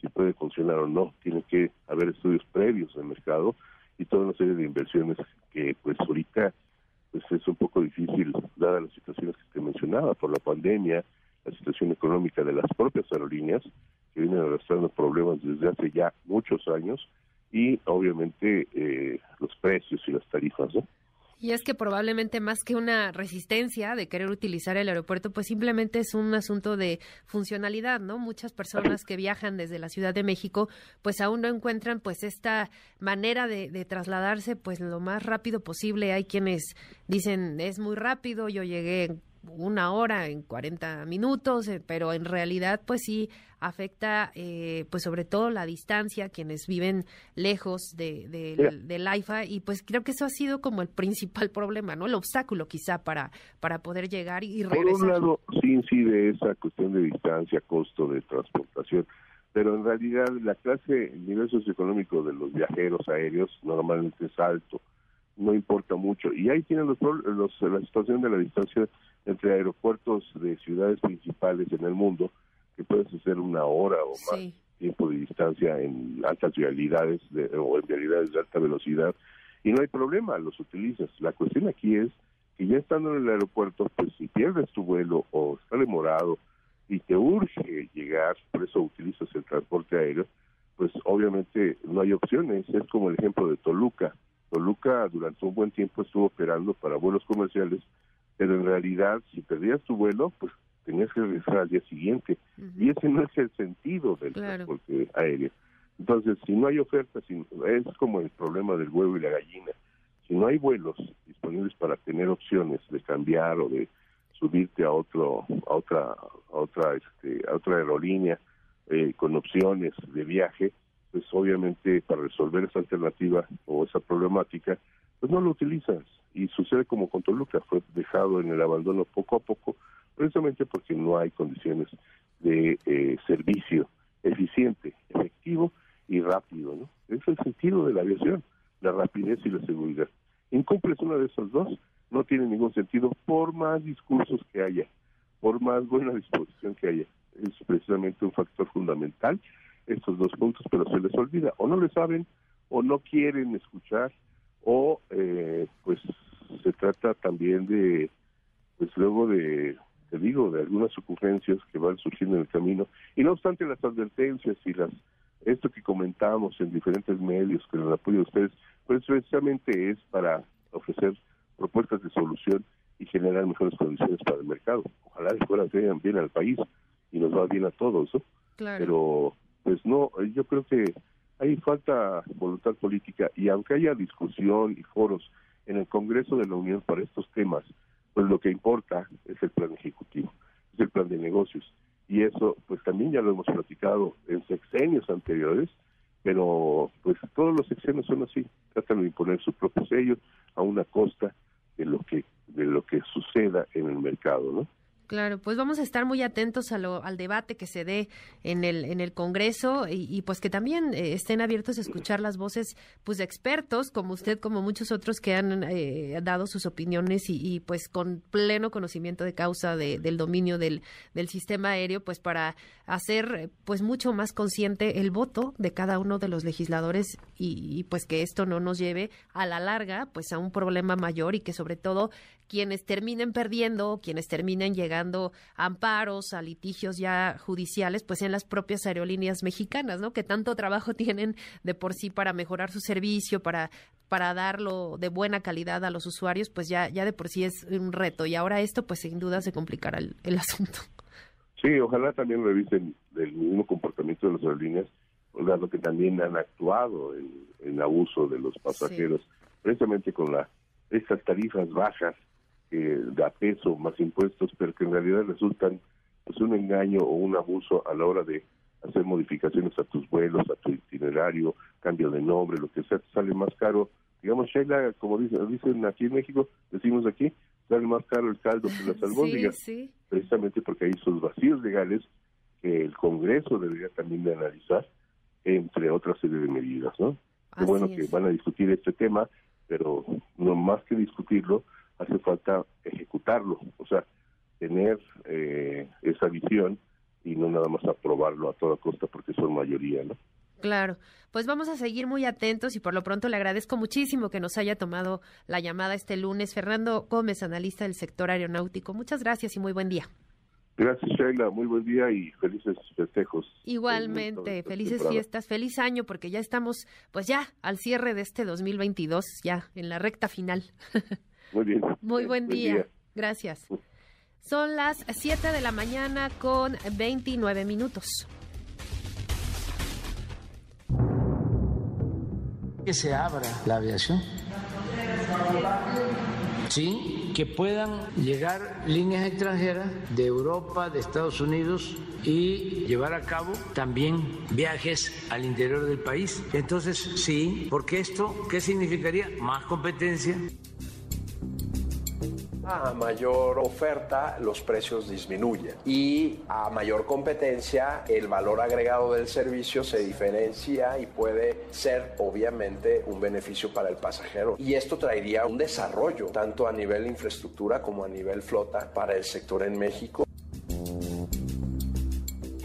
si puede funcionar o no. Tiene que haber estudios previos de mercado y toda una serie de inversiones que pues ahorita pues es un poco difícil dada las situaciones que te mencionaba por la pandemia, la situación económica de las propias aerolíneas que vienen arrastrando problemas desde hace ya muchos años y obviamente eh, los precios y las tarifas, ¿no? Y es que probablemente más que una resistencia de querer utilizar el aeropuerto, pues simplemente es un asunto de funcionalidad, ¿no? Muchas personas que viajan desde la Ciudad de México, pues aún no encuentran pues esta manera de, de trasladarse pues lo más rápido posible. Hay quienes dicen es muy rápido, yo llegué una hora en 40 minutos, eh, pero en realidad pues sí afecta eh, pues sobre todo la distancia, quienes viven lejos de, del AIFA y pues creo que eso ha sido como el principal [laughs] problema, ¿no? El obstáculo quizá para, para poder llegar y regresar. Por un lado sí incide esa cuestión de distancia, costo de transportación, pero en realidad la clase, el nivel socioeconómico de los viajeros aéreos normalmente es alto, no importa mucho. Y ahí tienen los, los, la situación de la distancia entre aeropuertos de ciudades principales en el mundo, que puedes hacer una hora o más tiempo de distancia en altas vialidades o en vialidades de alta velocidad, y no hay problema, los utilizas. La cuestión aquí es que ya estando en el aeropuerto, pues si pierdes tu vuelo o está demorado y te urge llegar, por eso utilizas el transporte aéreo, pues obviamente no hay opciones. Es como el ejemplo de Toluca. Toluca durante un buen tiempo estuvo operando para vuelos comerciales pero en realidad si perdías tu vuelo, pues tenías que regresar al día siguiente. Y ese no es el sentido del transporte aéreo. Entonces, si no hay oferta, es como el problema del huevo y la gallina. Si no hay vuelos disponibles para tener opciones de cambiar o de subirte a otro a otra a otra este a otra aerolínea eh, con opciones de viaje pues obviamente para resolver esa alternativa o esa problemática pues no lo utilizas. Y sucede como con Toluca fue dejado en el abandono poco a poco precisamente porque no hay condiciones de eh, servicio eficiente efectivo y rápido no es el sentido de la aviación la rapidez y la seguridad. Incumples una de esas dos no tiene ningún sentido por más discursos que haya, por más buena disposición que haya. Es precisamente un factor fundamental estos dos puntos, pero se les olvida, o no le saben, o no quieren escuchar, o eh, pues se trata también de, pues luego de, te digo, de algunas ocurrencias que van surgiendo en el camino, y no obstante las advertencias y las esto que comentamos en diferentes medios con el apoyo de ustedes, pues precisamente es para ofrecer propuestas de solución y generar mejores condiciones para el mercado. Ojalá les fuera bien al país y nos va bien a todos, ¿no? Pero, pues no, yo creo que hay falta voluntad política y aunque haya discusión y foros en el Congreso de la Unión para estos temas, pues lo que importa es el plan ejecutivo, es el plan de negocios. Y eso, pues también ya lo hemos platicado en sexenios anteriores, pero pues todos los sexenios son así, tratan de imponer su propio sello a una costa de lo que de lo que suceda en el mercado, ¿no? Claro, pues vamos a estar muy atentos a lo, al debate que se dé en el, en el Congreso y, pues que también eh, estén abiertos a escuchar las voces pues de expertos como usted, como muchos otros que han eh, dado sus opiniones y, pues con pleno conocimiento de causa del dominio del, sistema aéreo, pues para hacer pues mucho más consciente el voto de cada uno de los legisladores y, y pues que esto no nos lleve a la larga pues a un problema mayor y que sobre todo quienes terminen perdiendo, quienes terminen llegando a amparos, a litigios ya judiciales, pues en las propias aerolíneas mexicanas, ¿no? Que tanto trabajo [laughs] tienen de por sí para mejorar su servicio, para para darlo de buena calidad a los usuarios, pues ya ya de por sí es un reto y ahora esto pues sin duda se complicará el, asunto. [laughs] Sí, ojalá también revisen el mismo comportamiento de las aerolíneas, dado que también han actuado en, abuso de los pasajeros, precisamente con la estas tarifas bajas que da peso más impuestos, pero que en realidad resultan pues un engaño o un abuso a la hora de hacer modificaciones a tus vuelos, a tu itinerario, cambio de nombre, lo que sea, te sale más caro. Digamos, Sheila, como dicen, dicen aquí en México, decimos aquí, sale más caro el caldo que las [laughs] albóndigas, precisamente porque hay esos vacíos legales que el Congreso debería también de analizar, entre otras serie de medidas, ¿no? Qué bueno que van a discutir este tema, pero no más que discutirlo, hace falta ejecutarlo, o sea, tener eh, esa visión y no nada más aprobarlo a toda costa porque son mayoría, ¿no? Claro, pues vamos a seguir muy atentos y por lo pronto le agradezco muchísimo que nos haya tomado la llamada este lunes. Fernando Gómez, analista del sector aeronáutico. Muchas gracias y muy buen día. Gracias, Sheila. Muy buen día y felices festejos. Igualmente, felices fiestas, feliz año, porque ya estamos, pues ya al cierre de este 2022, ya en la recta final. [laughs] Muy bien. Muy buen, día. Gracias. Son las 7 de la mañana con 29 minutos. Que se abra la aviación. Sí, que puedan llegar líneas extranjeras de Europa, de Estados Unidos y llevar a cabo también viajes al interior del país. Entonces, sí, porque esto, ¿qué significaría? Más competencia. A mayor oferta, los precios disminuyen y a mayor competencia, el valor agregado del servicio se diferencia y puede ser obviamente un beneficio para el pasajero. Y esto traería un desarrollo tanto a nivel infraestructura como a nivel flota para el sector en México.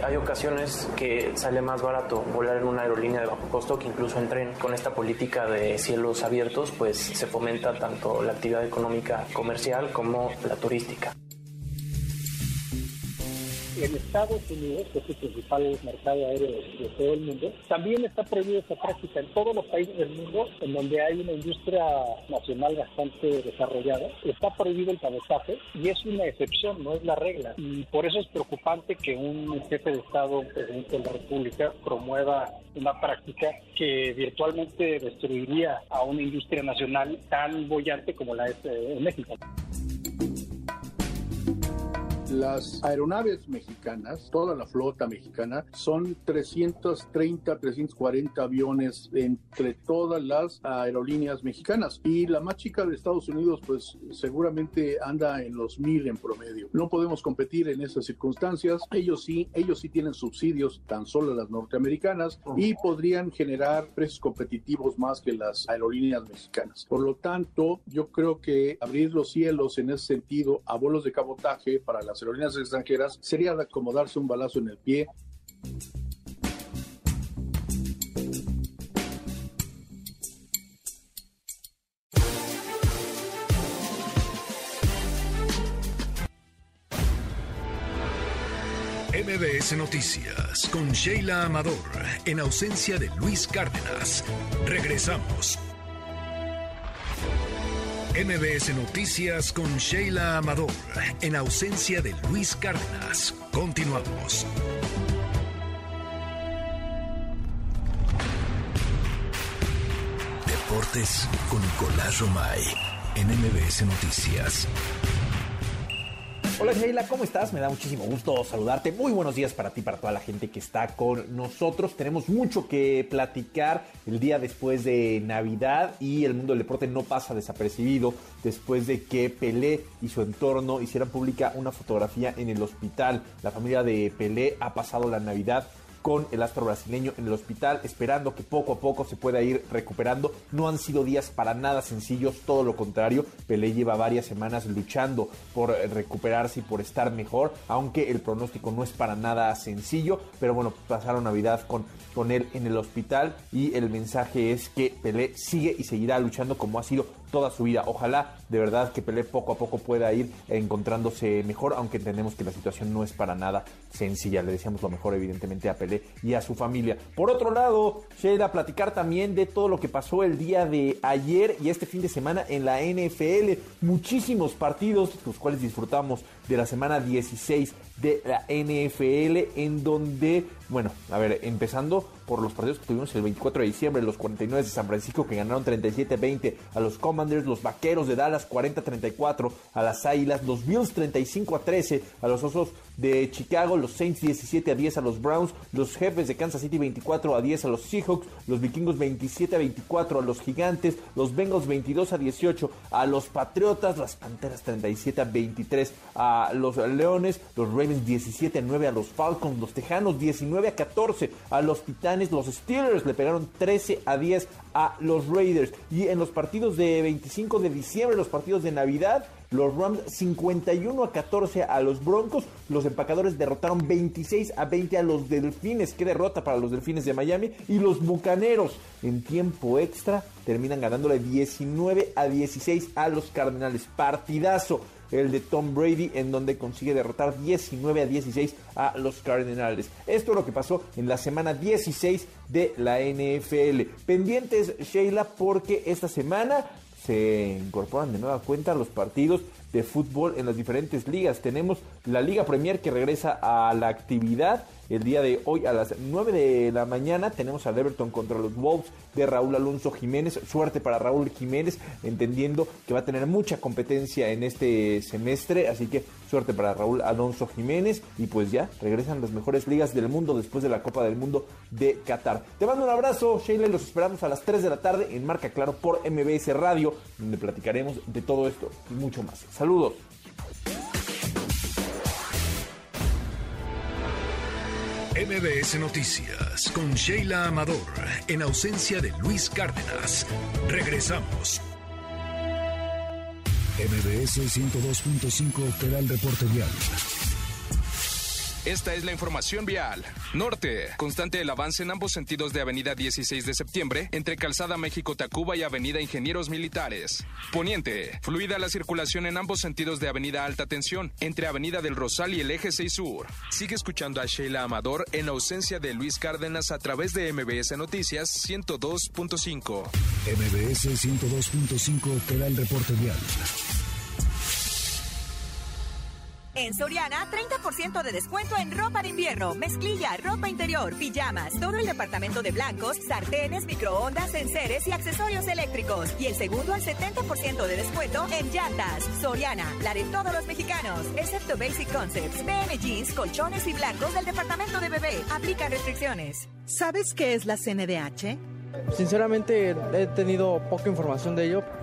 Hay ocasiones que sale más barato volar en una aerolínea de bajo costo que incluso en tren. Con esta política de cielos abiertos, pues se fomenta tanto la actividad económica comercial como la turística en Estados Unidos, que es el principal mercado aéreo de, todo el mundo, también está prohibida esta práctica en todos los países del mundo en donde hay una industria nacional bastante desarrollada. Está prohibido el cabotaje y es una excepción, no es la regla. Y por eso es preocupante que un jefe de Estado, presidente de la República, promueva una práctica que virtualmente destruiría a una industria nacional tan bollante como la es eh, en México. Las aeronaves mexicanas, toda la flota mexicana, son 330, 340 aviones entre todas las aerolíneas mexicanas. Y la más chica de Estados Unidos, pues seguramente anda en los mil en promedio. No podemos competir en esas circunstancias. Ellos sí, ellos sí tienen subsidios, tan solo las norteamericanas, y podrían generar precios competitivos más que las aerolíneas mexicanas. Por lo tanto, yo creo que abrir los cielos en ese sentido a vuelos de cabotaje para las aerolíneas extranjeras sería como darse un balazo en el pie. MBS Noticias con Sheila Amador, en ausencia de Luis Cárdenas. Regresamos. MBS Noticias con Sheila Amador, en ausencia de Luis Cárdenas. Continuamos. Deportes con Nicolás Romay, en MBS Noticias. Hola Sheila, ¿cómo estás? Me da muchísimo gusto saludarte. Muy buenos días para ti, para toda la gente que está con nosotros. Tenemos mucho que platicar el día después de Navidad y el mundo del deporte no pasa desapercibido después de que Pelé y su entorno hicieran pública una fotografía en el hospital. La familia de Pelé ha pasado la Navidad con el astro brasileño en el hospital, esperando que poco a poco se pueda ir recuperando. No han sido días para nada sencillos, todo lo contrario. Pelé lleva varias semanas luchando por recuperarse y por estar mejor, aunque el pronóstico no es para nada sencillo. Pero bueno, pasaron Navidad con, con él en el hospital y el mensaje es que Pelé sigue y seguirá luchando como ha sido toda su vida. Ojalá de verdad que Pelé poco a poco pueda ir encontrándose mejor, aunque entendemos que la situación no es para nada sencilla. Le deseamos lo mejor evidentemente a Pelé y a su familia. Por otro lado, Sheila, platicar también de todo lo que pasó el día de ayer y este fin de semana en la NFL. Muchísimos partidos, los cuales disfrutamos de la semana 16 de la NFL, en donde, bueno, a ver, empezando por los partidos que tuvimos el 24 de diciembre, los 49 de San Francisco que ganaron 37-20 a los Commanders, los Vaqueros de Dallas 40-34 a las Águilas, los Bills 35-13 a los Osos de Chicago, los Saints 17 a 10 a los Browns, los Jefes de Kansas City 24 a 10 a los Seahawks, los Vikingos 27 a 24 a los Gigantes, los Bengals 22 a 18 a los Patriotas, las Panteras 37 a 23 a los Leones, los Ravens 17 a 9 a los Falcons, los Tejanos 19 a 14 a los Titanes, los Steelers le pegaron 13 a 10 a los Raiders. Y en los partidos de 25 de diciembre, los partidos de Navidad, los Rams 51 a 14 a los Broncos. Los empacadores derrotaron 26 a 20 a los Delfines. Qué derrota para los Delfines de Miami. Y los Bucaneros en tiempo extra terminan ganándole 19 a 16 a los Cardenales. Partidazo el de Tom Brady, en donde consigue derrotar 19 a 16 a los Cardinals. Esto es lo que pasó en la semana 16 de la NFL. Pendientes, Sheila, porque esta semana se incorporan de nueva cuenta los partidos de fútbol en las diferentes ligas. Tenemos la Liga Premier que regresa a la actividad el día de hoy a las 9 de la mañana. Tenemos al Everton contra los Wolves de Raúl Alonso Jiménez. Suerte para Raúl Jiménez, entendiendo que va a tener mucha competencia en este semestre. Así que suerte para Raúl Alonso Jiménez. Y pues ya regresan las mejores ligas del mundo después de la Copa del Mundo de Qatar. Te mando un abrazo, Sheila. Los esperamos a las 3 de la tarde en Marca Claro por MBS Radio, donde platicaremos de todo esto y mucho más. Saludos. MBS Noticias con Sheila Amador, en ausencia de Luis Cárdenas. Regresamos. MBS 102.5 te da el reporte vial. Esta es la información vial. Norte. Constante el avance en ambos sentidos de Avenida 16 de septiembre entre Calzada México-Tacuba y Avenida Ingenieros Militares. Poniente. Fluida la circulación en ambos sentidos de Avenida Alta Tensión entre Avenida del Rosal y el Eje 6 Sur. Sigue escuchando a Sheila Amador en ausencia de Luis Cárdenas a través de MBS Noticias 102.5. MBS 102.5 te da el reporte vial. En Soriana, 30% de descuento en ropa de invierno, mezclilla, ropa interior, pijamas, todo el departamento de blancos, sartenes, microondas, enseres y accesorios eléctricos. Y el segundo al 70% de descuento en llantas. Soriana, la de todos los mexicanos, excepto Basic Concepts, BM Jeans, colchones y blancos del departamento de bebé. Aplica restricciones. ¿Sabes qué es la CNDH? Sinceramente he tenido poca información de ello.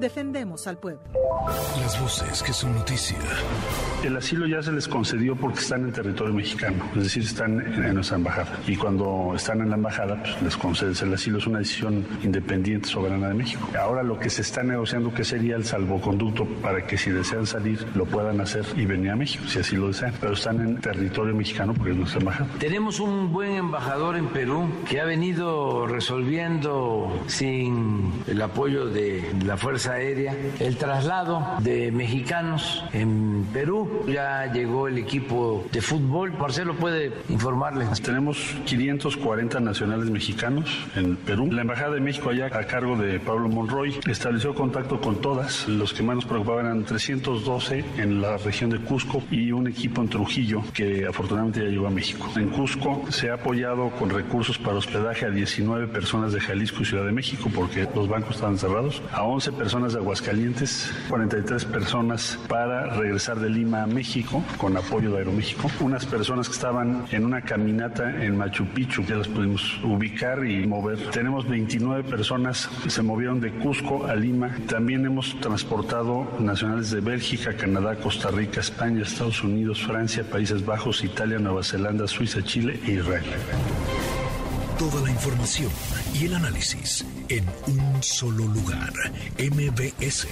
Defendemos al pueblo. Las voces que son noticia. El asilo ya se les concedió porque están en territorio mexicano, es decir, están en, nuestra embajada. Y cuando están en la embajada, pues les concedes el asilo. Es una decisión independiente, soberana de México. Ahora lo que se está negociando, que sería el salvoconducto para que si desean salir, lo puedan hacer y venir a México, si así lo desean. Pero están en territorio mexicano porque es nuestra embajada. Tenemos un buen embajador en Perú que ha venido resolviendo sin el apoyo de la Fuerza Aérea el traslado de mexicanos en Perú ya llegó el equipo de fútbol. Marcelo puede informarles. Tenemos 540 nacionales mexicanos en Perú. La Embajada de México allá a cargo de Pablo Monroy estableció contacto con todas. Los que más nos preocupaban eran 312 en la región de Cusco y un equipo en Trujillo que afortunadamente ya llegó a México. En Cusco se ha apoyado con recursos para hospedaje a 19 personas de Jalisco y Ciudad de México porque los bancos estaban cerrados, a 11 personas de Aguascalientes, 43 personas para regresar de Lima a México con apoyo de Aeroméxico, unas personas que estaban en una caminata en Machu Picchu, ya las pudimos ubicar y mover. Tenemos 29 personas que se movieron de Cusco a Lima. También hemos transportado nacionales de Bélgica, Canadá, Costa Rica, España, Estados Unidos, Francia, Países Bajos, Italia, Nueva Zelanda, Suiza, Chile e Israel. Toda la información y el análisis en un solo lugar. MBS.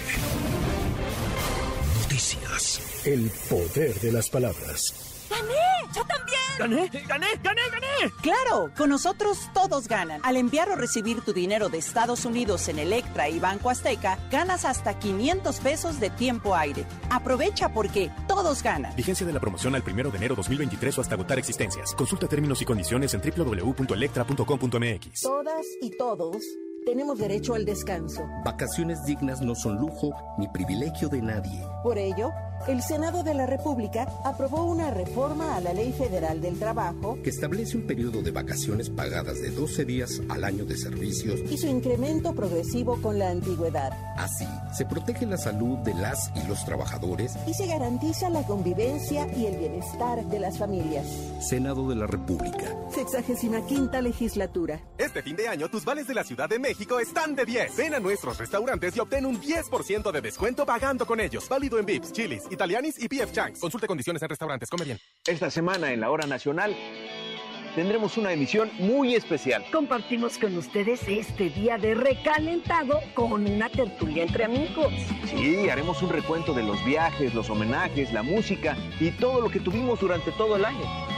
Noticias. El poder de las palabras. ¡Gané! ¡Yo también! ¡Gané! ¡Gané! ¡Gané! ¡Gané! Claro, con nosotros todos ganan. Al enviar o recibir tu dinero de Estados Unidos en Electra y Banco Azteca, ganas hasta 500 pesos de tiempo aire. Aprovecha porque todos ganan. Vigencia de la promoción al 1 de enero 2023 o hasta agotar existencias. Consulta términos y condiciones en www.electra.com.mx. Todas y todos tenemos derecho al descanso. Vacaciones dignas no son lujo ni privilegio de nadie. Por ello, el Senado de la República aprobó una reforma a la Ley Federal del Trabajo que establece un periodo de vacaciones pagadas de 12 días al año de servicios y su incremento progresivo con la antigüedad. Así, se protege la salud de las y los trabajadores y se garantiza la convivencia y el bienestar de las familias. Senado de la República. Sexagésima quinta legislatura. Este fin de año tus vales de la Ciudad de México están de 10. Ven a nuestros restaurantes y obtén un 10% de descuento pagando con ellos. Válido en Vips, Chilis, Italianis y PF Changs. Consulte condiciones en restaurantes. Come bien. Esta semana en la hora nacional tendremos una emisión muy especial. Compartimos con ustedes este día de recalentado con una tertulia entre amigos. Sí, haremos un recuento de los viajes, los homenajes, la música y todo lo que tuvimos durante todo el año.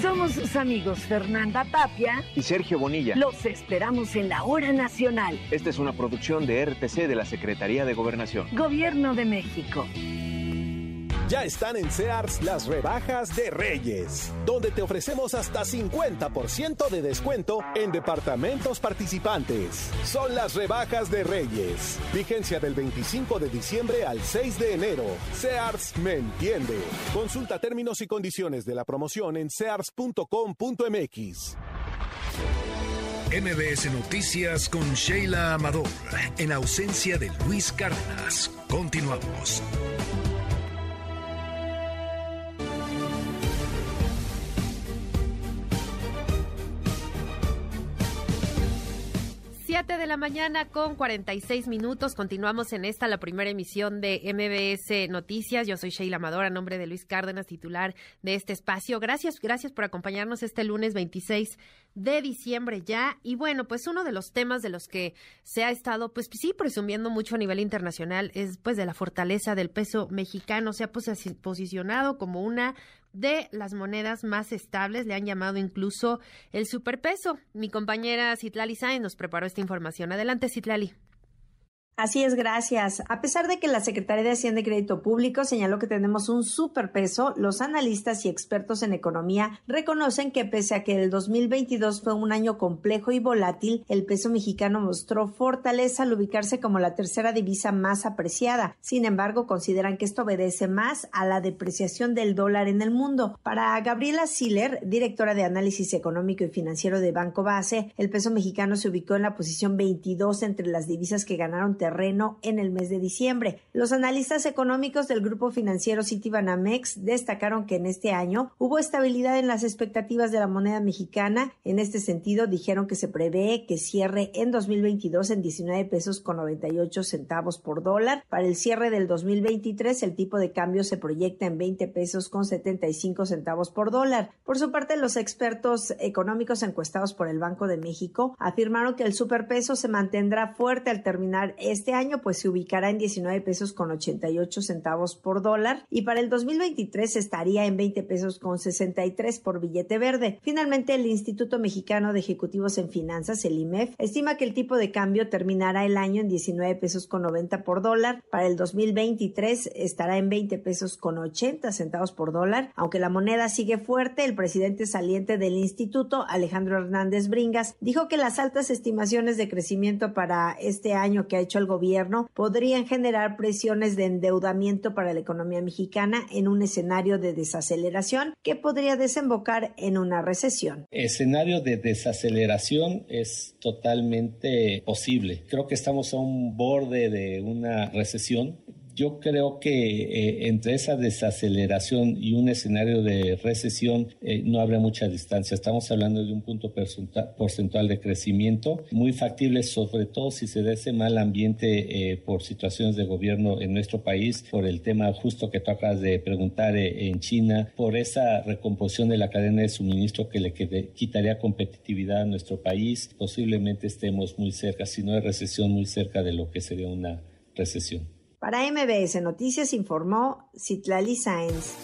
Somos sus amigos Fernanda Tapia y Sergio Bonilla. Los esperamos en la hora nacional. Esta es una producción de RTC de la Secretaría de Gobernación. Gobierno de México. Ya están en Sears las rebajas de Reyes, donde te ofrecemos hasta 50% de descuento en departamentos participantes. Son las rebajas de Reyes. Vigencia del 25 de diciembre al 6 de enero. Sears me entiende. Consulta términos y condiciones de la promoción en sears.com.mx. MBS Noticias con Sheila Amador, en ausencia de Luis Cárdenas. Continuamos. De la mañana con 46 minutos. Continuamos en esta, la primera emisión de MBS Noticias. Yo soy Sheila Amador, a nombre de Luis Cárdenas, titular de este espacio. Gracias, gracias por acompañarnos este lunes 26 de diciembre ya. Y bueno, pues uno de los temas de los que se ha estado, pues sí, presumiendo mucho a nivel internacional es pues de la fortaleza del peso mexicano. Se ha posicionado como una de las monedas más estables, le han llamado incluso el superpeso. Mi compañera Citlali Sáenz nos preparó esta información. Adelante, Citlali. Así es, gracias. A pesar de que la Secretaría de Hacienda y Crédito Público señaló que tenemos un superpeso, los analistas y expertos en economía reconocen que pese a que el 2022 fue un año complejo y volátil, el peso mexicano mostró fortaleza al ubicarse como la tercera divisa más apreciada. Sin embargo, consideran que esto obedece más a la depreciación del dólar en el mundo. Para Gabriela Siller, directora de análisis económico y financiero de Banco Base, el peso mexicano se ubicó en la posición 22 entre las divisas que ganaron terreno en el mes de diciembre. Los analistas económicos del grupo financiero Citibanamex destacaron que en este año hubo estabilidad en las expectativas de la moneda mexicana. En este sentido, dijeron que se prevé que cierre en 2022 en 19 pesos con 98 centavos por dólar. Para el cierre del 2023, el tipo de cambio se proyecta en 20 pesos con 75 centavos por dólar. Por su parte, los expertos económicos encuestados por el Banco de México afirmaron que el superpeso se mantendrá fuerte al terminar este año pues se ubicará en 19 pesos con 88 centavos por dólar y para el 2023 estaría en 20 pesos con 63 por billete verde. Finalmente, el Instituto Mexicano de Ejecutivos en Finanzas, el IMEF, estima que el tipo de cambio terminará el año en 19 pesos con 90 por dólar. Para el 2023 estará en 20 pesos con 80 centavos por dólar. Aunque la moneda sigue fuerte, el presidente saliente del instituto, Alejandro Hernández Bringas, dijo que las altas estimaciones de crecimiento para este año que ha hecho el gobierno podrían generar presiones de endeudamiento para la economía mexicana en un escenario de desaceleración que podría desembocar en una recesión. Escenario de desaceleración es totalmente posible. Creo que estamos a un borde de una recesión yo creo que eh, entre esa desaceleración y un escenario de recesión eh, no habrá mucha distancia. Estamos hablando de un punto porcentual de crecimiento muy factible, sobre todo si se da ese mal ambiente eh, por situaciones de gobierno en nuestro país, por el tema justo que tú acabas de preguntar en China, por esa recomposición de la cadena de suministro que le quitaría competitividad a nuestro país. Posiblemente estemos muy cerca, si no hay recesión, muy cerca de lo que sería una recesión. Para MBS Noticias informó Citlali Sáenz.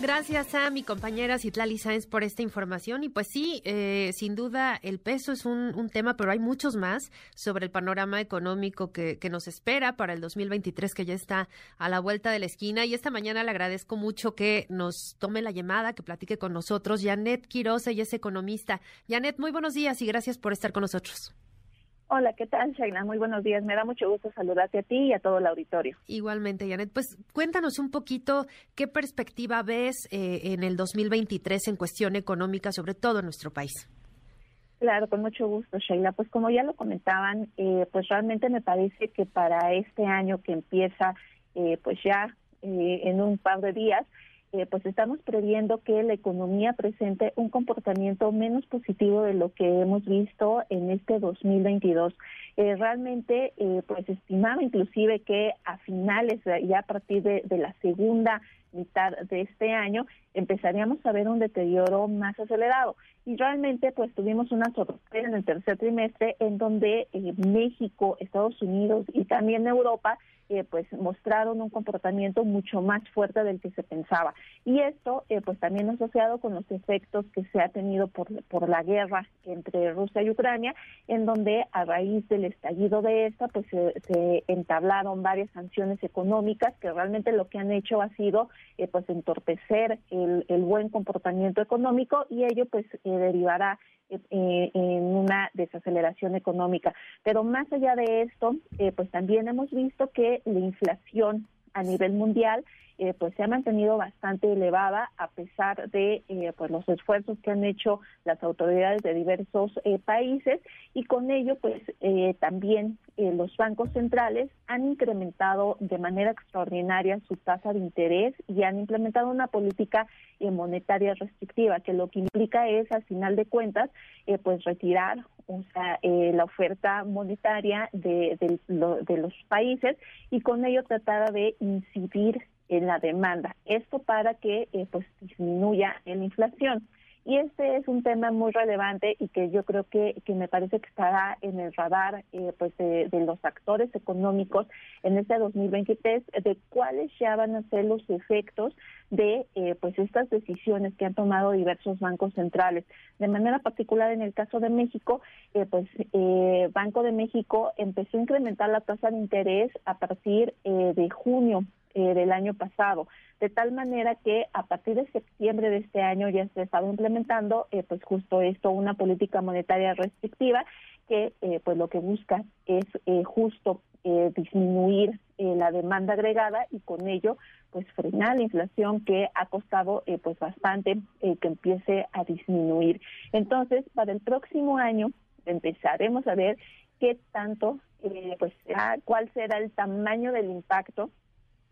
Gracias a mi compañera Citlali Sáenz por esta información. Y pues sí, eh, sin duda el peso es un, tema, pero hay muchos más sobre el panorama económico que, nos espera para el 2023, que ya está a la vuelta de la esquina. Y esta mañana le agradezco mucho que nos tome la llamada, que platique con nosotros. Janet Quiroz, ella es economista. Janet, muy buenos días y gracias por estar con nosotros. Hola, ¿qué tal, Shaina? Muy buenos días. Me da mucho gusto saludarte a ti y a todo el auditorio. Igualmente, Janet. Pues cuéntanos un poquito qué perspectiva ves eh, en el 2023 en cuestión económica, sobre todo en nuestro país. Claro, con mucho gusto, Sheila. Pues como ya lo comentaban, eh, pues realmente me parece que para este año que empieza, eh, pues ya en un par de días, eh, pues estamos previendo que la economía presente un comportamiento menos positivo de lo que hemos visto en este 2022. Eh, realmente, eh, pues estimaba inclusive que a finales, ya a partir de, de la segunda mitad de este año, empezaríamos a ver un deterioro más acelerado. Y realmente, pues tuvimos una sorpresa en el tercer trimestre en donde México, Estados Unidos y también Europa eh, pues mostraron un comportamiento mucho más fuerte del que se pensaba. Y esto eh, pues también asociado con los efectos que se ha tenido por, por la guerra entre Rusia y Ucrania, en donde a raíz del estallido de esta pues se, entablaron varias sanciones económicas que realmente lo que han hecho ha sido eh, pues entorpecer el, el buen comportamiento económico y ello pues derivará eh, en una desaceleración económica. Pero más allá de esto, eh, pues también hemos visto que la inflación a nivel mundial eh, pues se ha mantenido bastante elevada a pesar de eh, pues los esfuerzos que han hecho las autoridades de diversos eh, países y con ello pues también los bancos centrales han incrementado de manera extraordinaria su tasa de interés y han implementado una política monetaria restrictiva que lo que implica es al final de cuentas pues retirar o sea, la oferta monetaria de, de, los países y con ello tratar de incidir en la demanda. Esto para que eh, pues disminuya la inflación. Y este es un tema muy relevante y que yo creo que, que me parece que estará en el radar eh, pues de, los actores económicos en este 2023 de cuáles ya van a ser los efectos de eh, pues estas decisiones que han tomado diversos bancos centrales. De manera particular en el caso de México, eh, pues Banco de México empezó a incrementar la tasa de interés a partir de junio del año pasado de tal manera que a partir de septiembre de este año ya se estaba implementando eh, pues justo esto, una política monetaria restrictiva que eh, pues lo que busca es eh, justo disminuir la demanda agregada y con ello pues frenar la inflación que ha costado pues bastante que empiece a disminuir. Entonces, para el próximo año empezaremos a ver qué tanto, pues, cuál será el tamaño del impacto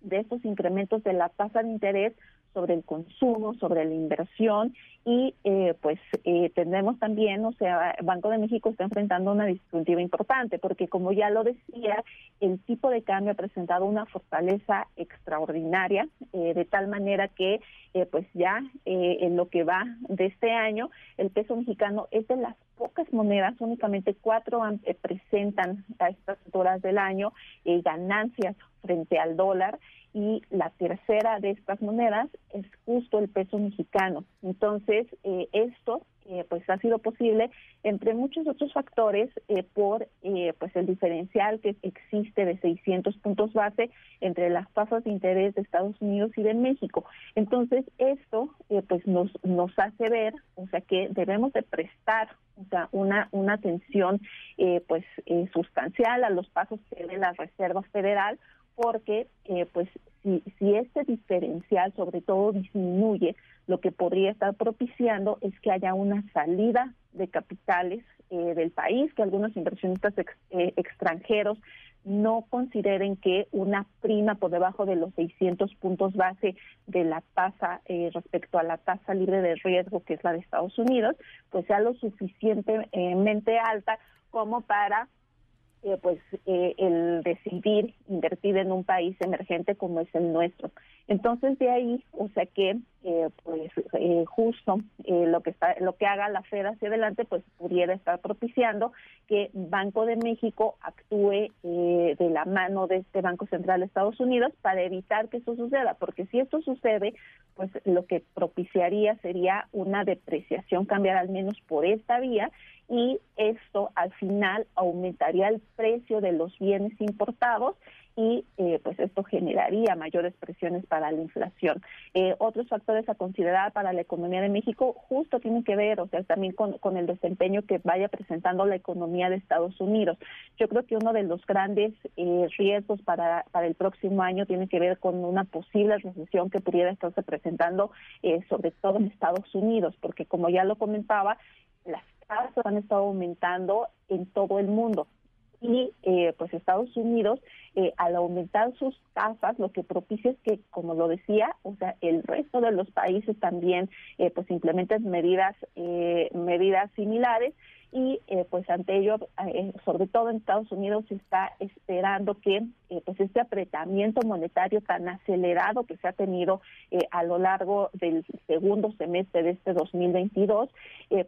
de estos incrementos de la tasa de interés sobre el consumo, sobre la inversión y eh, pues eh, tenemos también, o sea, Banco de México está enfrentando una disyuntiva importante porque como ya lo decía, el tipo de cambio ha presentado una fortaleza extraordinaria eh, de tal manera que eh, pues ya en lo que va de este año el peso mexicano es de las pocas monedas, únicamente cuatro presentan a estas alturas del año ganancias frente al dólar y la tercera de estas monedas es justo el peso mexicano. Entonces, eh, esto eh, pues ha sido posible entre muchos otros factores eh, por eh, pues el diferencial que existe de 600 puntos base entre las tasas de interés de Estados Unidos y de México. Entonces, esto pues nos nos hace ver, o sea, que debemos de prestar o sea, una una atención pues sustancial a los pasos que dé la Reserva Federal porque eh, pues si, si este diferencial sobre todo disminuye, lo que podría estar propiciando es que haya una salida de capitales eh, del país, que algunos inversionistas eh, extranjeros no consideren que una prima por debajo de los 600 puntos base de la tasa respecto a la tasa libre de riesgo, que es la de Estados Unidos, pues sea lo suficientemente alta como para eh, pues eh, el decidir invertir en un país emergente como es el nuestro. Entonces de ahí, o sea que eh, pues justo lo que está, lo que haga la Fed hacia adelante, pues pudiera estar propiciando que Banco de México actúe de la mano de este Banco Central de Estados Unidos para evitar que eso suceda, porque si esto sucede, pues lo que propiciaría sería una depreciación cambiar al menos por esta vía y esto al final aumentaría el precio de los bienes importados y eh, pues esto generaría mayores presiones para la inflación. Eh, otros factores a considerar para la economía de México justo tienen que ver, o sea, también con, con, el desempeño que vaya presentando la economía de Estados Unidos. Yo creo que uno de los grandes eh, riesgos para, para el próximo año tiene que ver con una posible recesión que pudiera estarse presentando, sobre todo en Estados Unidos, porque como ya lo comentaba, las tasas han estado aumentando en todo el mundo y eh, pues Estados Unidos eh, al aumentar sus tasas lo que propicia es que como lo decía o sea el resto de los países también eh, pues implementen medidas medidas similares y eh, pues ante ello, eh, sobre todo en Estados Unidos, se está esperando que eh, pues este apretamiento monetario tan acelerado que se ha tenido a lo largo del segundo semestre de este 2022,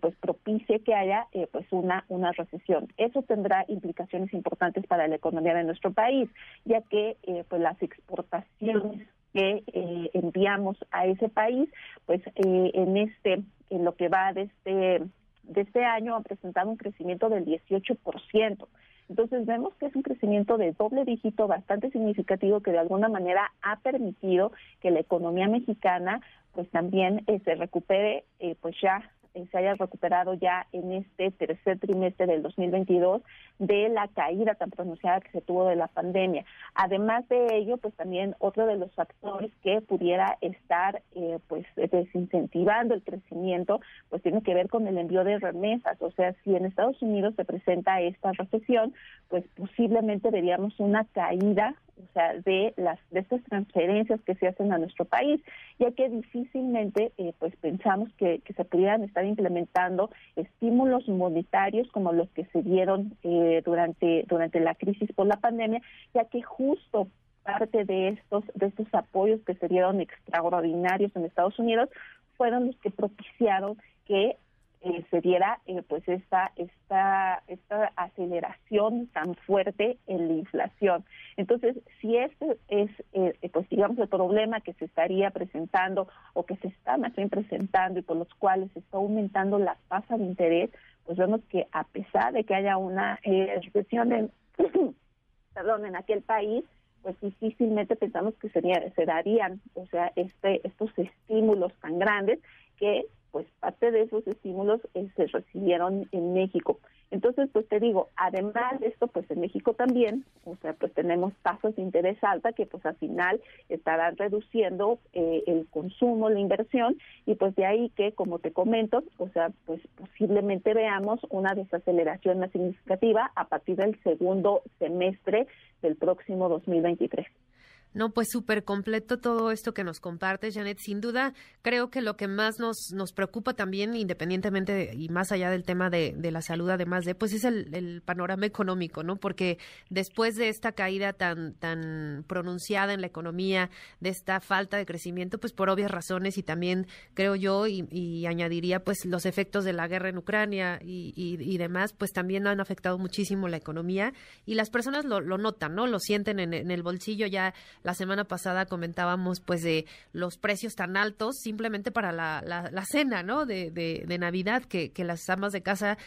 pues propicie que haya pues una una recesión. Eso tendrá implicaciones importantes para la economía de nuestro país, ya que pues las exportaciones que enviamos a ese país, pues en este en lo que va de este de este año ha presentado un crecimiento del 18%. Entonces vemos que es un crecimiento de doble dígito bastante significativo que de alguna manera ha permitido que la economía mexicana pues también eh, se recupere eh, pues ya eh, se haya recuperado ya en este tercer trimestre del 2022 de la caída tan pronunciada que se tuvo de la pandemia. Además de ello, pues también otro de los factores que pudiera estar eh, pues desincentivando el crecimiento, pues tiene que ver con el envío de remesas. O sea, si en Estados Unidos se presenta esta recesión, pues posiblemente veríamos una caída o sea, de las de estas transferencias que se hacen a nuestro país, ya que difícilmente eh, pues pensamos que, que, se pudieran estar implementando estímulos monetarios como los que se dieron eh, durante durante la crisis por la pandemia, ya que justo parte de estos de estos apoyos que se dieron extraordinarios en Estados Unidos fueron los que propiciaron que eh, se diera eh, pues esta esta esta aceleración tan fuerte en la inflación. Entonces si este es eh, pues digamos el problema que se estaría presentando o que se está más bien presentando y por los cuales se está aumentando la tasa de interés pues vemos que a pesar de que haya una recesión en [clears throat] perdón en aquel país pues difícilmente pensamos que sería, se darían, o sea, este, estos estímulos tan grandes que pues parte de esos estímulos eh, se recibieron en México. Entonces, pues te digo, además de esto, pues en México también, o sea, pues tenemos tasas de interés alta que pues al final estarán reduciendo eh, el consumo, la inversión, y pues de ahí que, como te comento, o sea, pues posiblemente veamos una desaceleración más significativa a partir del segundo semestre del próximo 2023. No, pues súper completo todo esto que nos compartes, Janet. Sin duda, creo que lo que más nos, nos preocupa también, independientemente y más allá del tema de, de, la salud, además de, pues es el, panorama económico, ¿no? Porque después de esta caída tan, tan pronunciada en la economía, de esta falta de crecimiento, pues por obvias razones y también creo yo, y, y añadiría, pues los efectos de la guerra en Ucrania y, y, y, demás, pues también han afectado muchísimo la economía y las personas lo, lo notan, ¿no? Lo sienten en, en el bolsillo ya la semana pasada comentábamos pues de los precios tan altos simplemente para la, la, cena, ¿no? De, de, Navidad, que, que, las amas de casa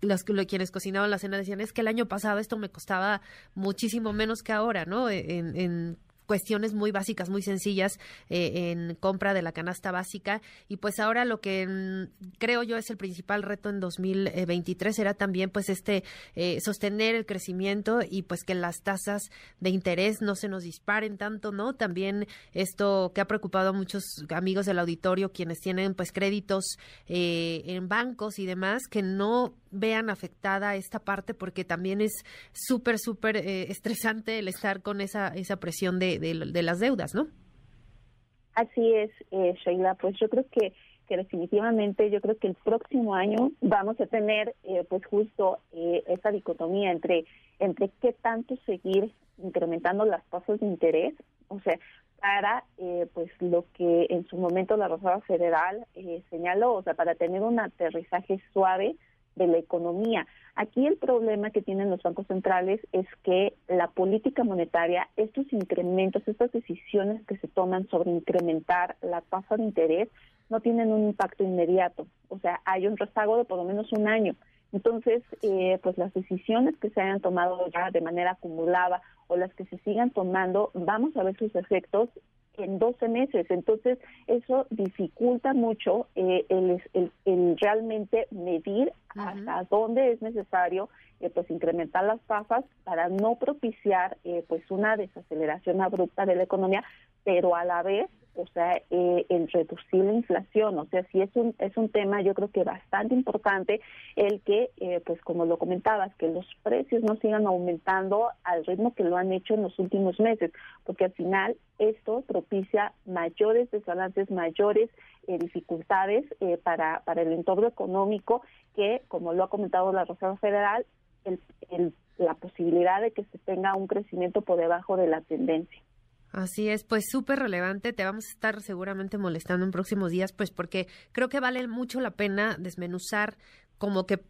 los, los, quienes cocinaban la cena decían es que el año pasado esto me costaba muchísimo menos que ahora, ¿no? En, en cuestiones muy básicas, muy sencillas eh, en compra de la canasta básica. Y pues ahora lo que mm, creo yo es el principal reto en 2023 será también pues este eh, sostener el crecimiento y pues que las tasas de interés no se nos disparen tanto, ¿no? También esto que ha preocupado a muchos amigos del auditorio, quienes tienen pues créditos eh, en bancos y demás, que no vean afectada esta parte porque también es súper, súper eh, estresante el estar con esa, esa presión de, de, las deudas, ¿no? Así es, eh, Sheila. Pues yo creo que, que definitivamente, yo creo que el próximo año vamos a tener eh, pues justo eh, esa dicotomía entre, entre qué tanto seguir incrementando las tasas de interés, o sea, para eh, pues lo que en su momento la Reserva Federal eh, señaló, o sea, para tener un aterrizaje suave de la economía. Aquí el problema que tienen los bancos centrales es que la política monetaria, estos incrementos, estas decisiones que se toman sobre incrementar la tasa de interés, no tienen un impacto inmediato. O sea, hay un rezago de por lo menos un año. Entonces, eh, pues las decisiones que se hayan tomado ya de manera acumulada o las que se sigan tomando, vamos a ver sus efectos en 12 meses. Entonces, eso dificulta mucho eh, el, el, el, realmente medir hasta dónde es necesario eh, pues incrementar las tasas para no propiciar eh, pues una desaceleración abrupta de la economía, pero a la vez o sea, eh, el reducir la inflación, o sea, sí es un es un tema yo creo que bastante importante el que, eh, pues como lo comentabas, que los precios no sigan aumentando al ritmo que lo han hecho en los últimos meses, porque al final esto propicia mayores desbalances, mayores eh, dificultades eh, para, para el entorno económico que, como lo ha comentado la Reserva Federal, el, el, la posibilidad de que se tenga un crecimiento por debajo de la tendencia. Así es, pues súper relevante. Te vamos a estar seguramente molestando en próximos días, pues porque creo que vale mucho la pena desmenuzar como que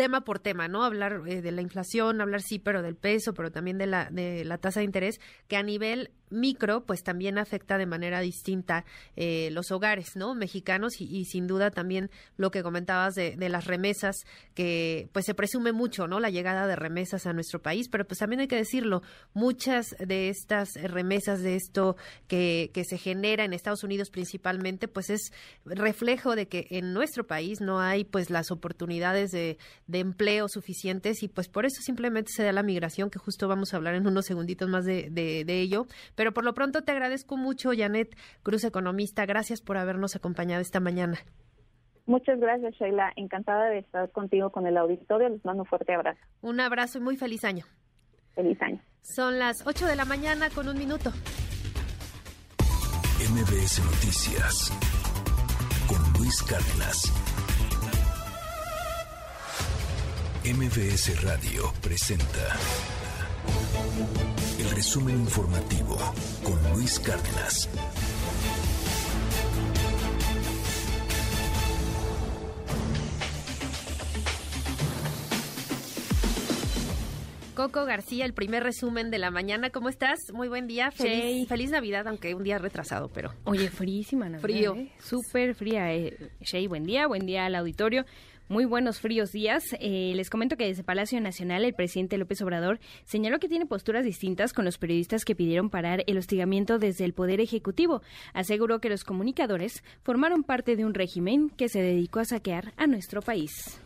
tema por tema, ¿no? Hablar eh, de la inflación, hablar sí, pero del peso, pero también de la, de la tasa de interés, que a nivel micro, pues también afecta de manera distinta eh, los hogares, ¿no? Mexicanos y, y, sin duda también lo que comentabas de, de, las remesas, que pues se presume mucho, ¿no? La llegada de remesas a nuestro país, pero pues también hay que decirlo, muchas de estas remesas, de esto que, que se genera en Estados Unidos principalmente, pues es reflejo de que en nuestro país no hay pues las oportunidades de, de empleo suficientes y pues por eso simplemente se da la migración, que justo vamos a hablar en unos segunditos más de, de, de ello. Pero por lo pronto te agradezco mucho, Janet Cruz, economista. Gracias por habernos acompañado esta mañana. Muchas gracias, Sheila. Encantada de estar contigo con el auditorio. Les mando un fuerte abrazo. Un abrazo y muy feliz año. Feliz año. Son las 8 de la mañana con un minuto. MBS Noticias con Luis Cárdenas. MBS Radio presenta el resumen informativo con Luis Cárdenas. Coco García, el primer resumen de la mañana. ¿Cómo estás? Muy buen día. Feliz, feliz Navidad, aunque un día retrasado, pero. Oye, frísima Navidad. Frío. ¿eh? Súper fría. Eh. Shea, buen día. Buen día al auditorio. Muy buenos fríos días. Eh, les comento que desde Palacio Nacional el presidente López Obrador señaló que tiene posturas distintas con los periodistas que pidieron parar el hostigamiento desde el Poder Ejecutivo. Aseguró que los comunicadores formaron parte de un régimen que se dedicó a saquear a nuestro país.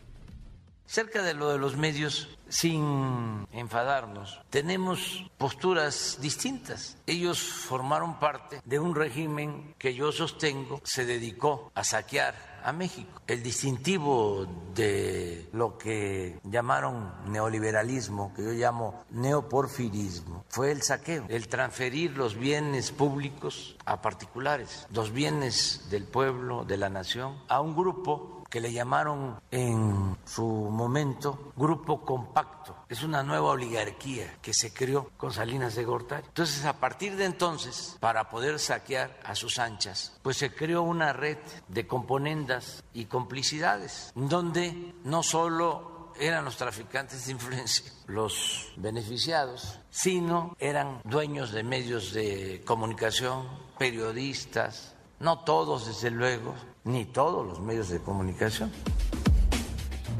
Cerca de lo de los medios, sin enfadarnos, tenemos posturas distintas. Ellos formaron parte de un régimen que yo sostengo se dedicó a saquear a México. El distintivo de lo que llamaron neoliberalismo, que yo llamo neoporfirismo, fue el saqueo, el transferir los bienes públicos a particulares, los bienes del pueblo, de la nación, a un grupo que le llamaron en su momento Grupo Compacto. Es una nueva oligarquía que se creó con Salinas de Gortari. Entonces, a partir de entonces, para poder saquear a sus anchas, pues se creó una red de componendas y complicidades, donde no solo eran los traficantes de influencia los beneficiados, sino eran dueños de medios de comunicación, periodistas, no todos desde luego, ni todos los medios de comunicación.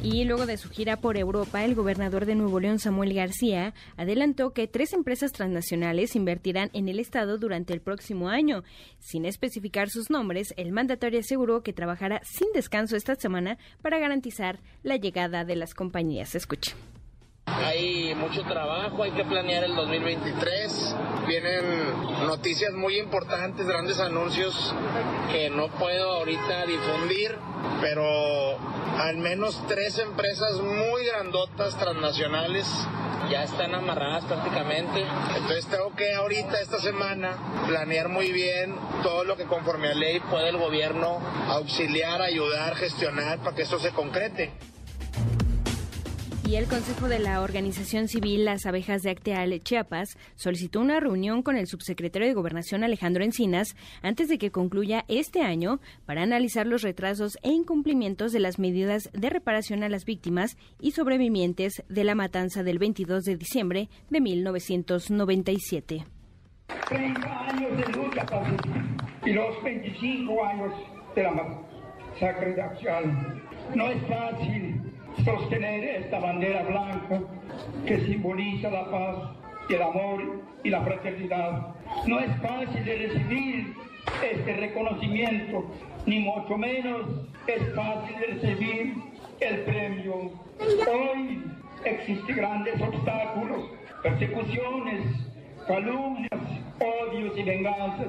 Y luego de su gira por Europa, el gobernador de Nuevo León, Samuel García, adelantó que tres empresas transnacionales invertirán en el Estado durante el próximo año. Sin especificar sus nombres, el mandatario aseguró que trabajará sin descanso esta semana para garantizar la llegada de las compañías. Escuche. Hay mucho trabajo, hay que planear el 2023. Vienen noticias muy importantes, grandes anuncios que no puedo ahorita difundir, pero al menos tres empresas muy grandotas transnacionales ya están amarradas prácticamente. Entonces tengo que ahorita, esta semana, planear muy bien todo lo que conforme a ley puede el gobierno auxiliar, ayudar, gestionar para que esto se concrete y el Consejo de la Organización Civil Las Abejas de Acteal, Chiapas, solicitó una reunión con el subsecretario de Gobernación Alejandro Encinas antes de que concluya este año para analizar los retrasos e incumplimientos de las medidas de reparación a las víctimas y sobrevivientes de la matanza del 22 de diciembre de 1997. 30 años de lucha y los 25 años de la masacre. No es fácil sostener esta bandera blanca que simboliza la paz el amor y la fraternidad. No es fácil de recibir este reconocimiento, ni mucho menos es fácil de recibir el premio. Hoy existen grandes obstáculos, persecuciones, calumnias, odios y venganzas,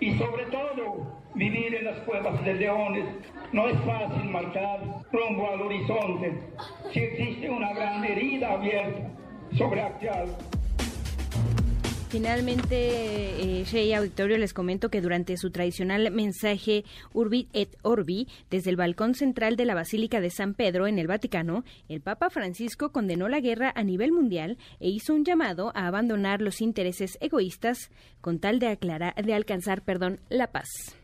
y sobre todo vivir en las cuevas de leones. No es fácil marchar rumbo al horizonte si existe una gran herida abierta sobre Acteal. Finalmente, eh, Shea Auditorio, les comento que durante su tradicional mensaje Urbi et Orbi, desde el balcón central de la Basílica de San Pedro en el Vaticano, el Papa Francisco condenó la guerra a nivel mundial e hizo un llamado a abandonar los intereses egoístas con tal de, aclarar, de alcanzar perdón, la paz.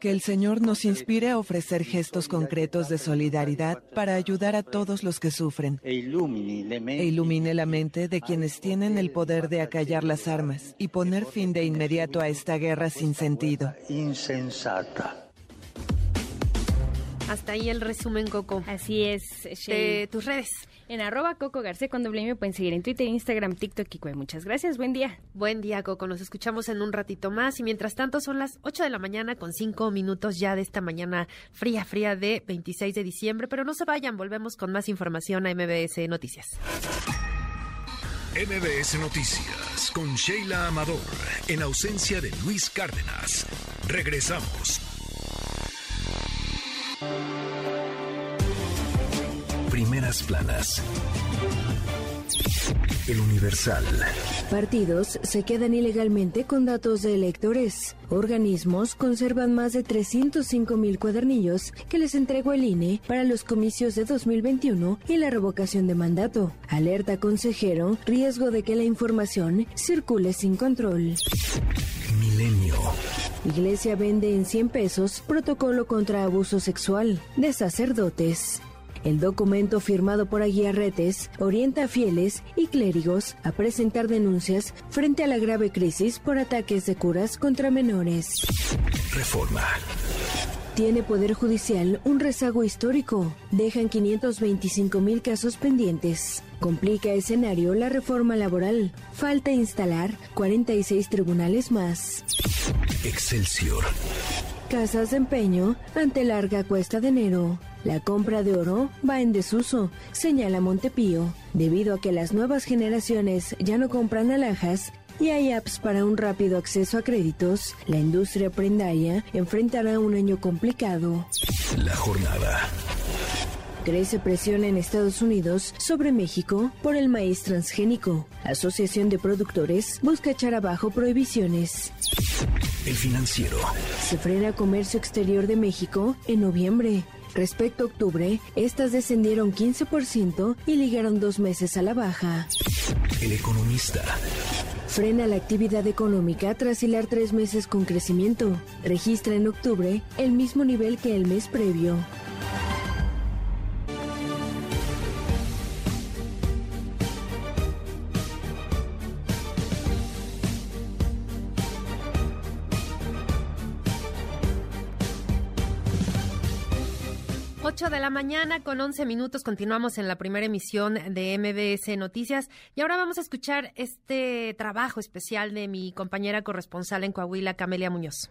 Que el Señor nos inspire a ofrecer gestos concretos de solidaridad para ayudar a todos los que sufren e ilumine la mente de quienes tienen el poder de acallar las armas y poner fin de inmediato a esta guerra sin sentido. Hasta ahí el resumen, Coco. Así es, De tus redes. En arroba Coco García con doble me pueden seguir en Twitter, Instagram, TikTok y Cue. Muchas gracias, buen día. Buen día, Coco. Nos escuchamos en un ratito más. Y mientras tanto, son las 8 de la mañana con 5 minutos ya de esta mañana fría, fría de 26 de diciembre. Pero no se vayan, volvemos con más información a MBS Noticias. MBS Noticias con Sheila Amador, en ausencia de Luis Cárdenas. Regresamos. Primeras planas. El Universal. Partidos se quedan ilegalmente con datos de electores. Organismos conservan más de 305 mil cuadernillos que les entregó el INE para los comicios de 2021 y la revocación de mandato. Alerta consejero, riesgo de que la información circule sin control. Milenio. Iglesia vende en 100 pesos protocolo contra abuso sexual de sacerdotes. El documento firmado por Aguiarretes orienta a fieles y clérigos a presentar denuncias frente a la grave crisis por ataques de curas contra menores. Reforma. Tiene Poder Judicial un rezago histórico. Dejan 525 mil casos pendientes. Complica escenario la reforma laboral. Falta instalar 46 tribunales más. Excelsior. Casas de empeño ante larga cuesta de enero. La compra de oro va en desuso, señala Montepío, debido a que las nuevas generaciones ya no compran alhajas y hay apps para un rápido acceso a créditos, la industria prendaria enfrentará un año complicado. La jornada. Crece presión en Estados Unidos sobre México por el maíz transgénico. Asociación de Productores busca echar abajo prohibiciones. El financiero. Se frena comercio exterior de México en noviembre. Respecto a octubre, estas descendieron 15% y ligaron dos meses a la baja. El economista. Frena la actividad económica tras hilar tres meses con crecimiento. Registra en octubre el mismo nivel que el mes previo. 8 de la mañana con 11 minutos continuamos en la primera emisión de MBS Noticias y ahora vamos a escuchar este trabajo especial de mi compañera corresponsal en Coahuila, Camelia Muñoz.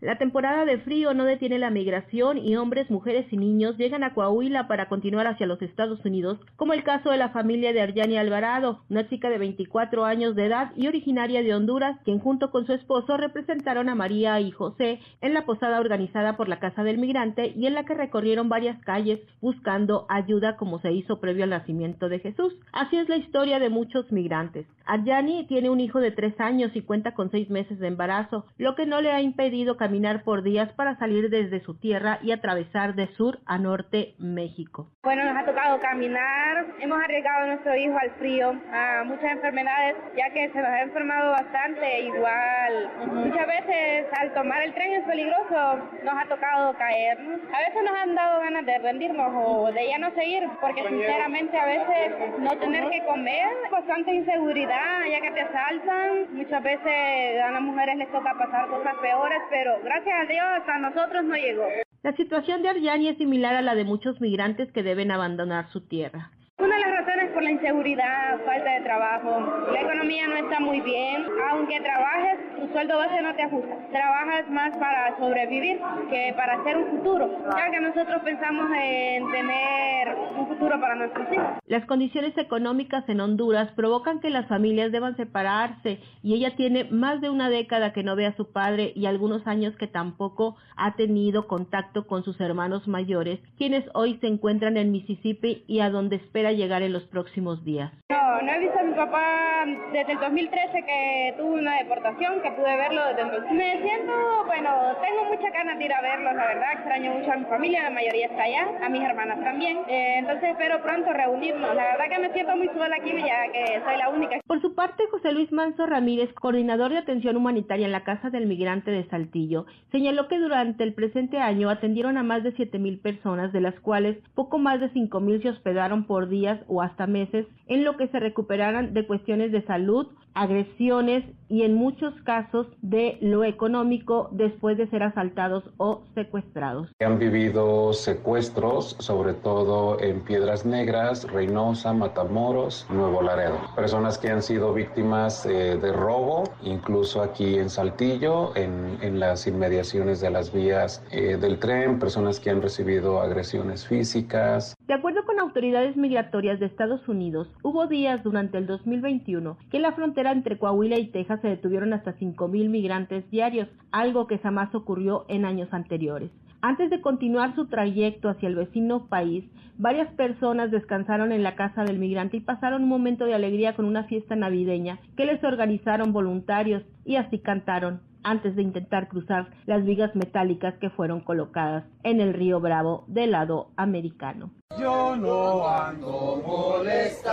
La temporada de frío no detiene la migración y hombres, mujeres y niños llegan a Coahuila para continuar hacia los Estados Unidos, como el caso de la familia de Arjani Alvarado, una chica de 24 años de edad y originaria de Honduras, quien junto con su esposo representaron a María y José en la posada organizada por la Casa del Migrante y en la que recorrieron varias calles buscando ayuda como se hizo previo al nacimiento de Jesús. Así es la historia de muchos migrantes. Arjani tiene un hijo de tres años y cuenta con seis meses de embarazo, lo que no le ha impedido por días para salir desde su tierra y atravesar de sur a norte México. Bueno, nos ha tocado caminar, hemos arriesgado a nuestro hijo al frío, a muchas enfermedades, ya que se nos ha enfermado bastante igual. Muchas veces al tomar el tren es peligroso, nos ha tocado caernos. A veces nos han dado ganas de rendirnos o de ya no seguir, porque sinceramente a veces no tener que comer, bastante inseguridad, ya que te asaltan. Muchas veces a las mujeres les toca pasar cosas peores, pero gracias a Dios a nosotros no llegó. La situación de Arjani es similar a la de muchos migrantes que deben abandonar su tierra. Una de las razones por la inseguridad, falta de trabajo, la economía no está muy bien, aunque trabajes, tu sueldo base no te ajusta. Trabajas más para sobrevivir que para hacer un futuro, ya que nosotros pensamos en tener un futuro para nuestros hijos. Las condiciones económicas en Honduras provocan que las familias deban separarse y ella tiene más de una década que no ve a su padre y algunos años que tampoco ha tenido contacto con sus hermanos mayores, quienes hoy se encuentran en Mississippi y a donde espera llegar en los próximos días. No, no he visto a mi papá desde el 2013 que tuvo una deportación, que pude verlo desde entonces. Me siento, bueno, tengo muchas ganas de ir a verlo, la verdad, extraño mucho a mi familia, la mayoría está allá, a mis hermanas también. Eh, entonces espero pronto reunirnos. La verdad que me siento muy sola aquí, ya que soy la única. Por su parte, José Luis Manso Ramírez, coordinador de atención humanitaria en la Casa del Migrante de Saltillo, señaló que durante el presente año atendieron a más de 7.000 personas, de las cuales poco más de 5.000 se hospedaron por días o hasta meses, en lo que se recuperaran de cuestiones de salud, agresiones y en muchos casos de lo económico después de ser asaltados o secuestrados. Han vivido secuestros, sobre todo en Piedras Negras, Reynosa, Matamoros, Nuevo Laredo. Personas que han sido víctimas eh, de robo, incluso aquí en Saltillo, en, en las inmediaciones de las vías eh, del tren, personas que han recibido agresiones físicas. De acuerdo con autoridades migratorias de Estados Unidos, hubo días durante el 2021 que la frontera entre Coahuila y Texas se detuvieron hasta 5.000 migrantes diarios, algo que jamás ocurrió en años anteriores. Antes de continuar su trayecto hacia el vecino país, varias personas descansaron en la casa del migrante y pasaron un momento de alegría con una fiesta navideña que les organizaron voluntarios y así cantaron antes de intentar cruzar las vigas metálicas que fueron colocadas en el río Bravo del lado americano. Yo no ando molestando,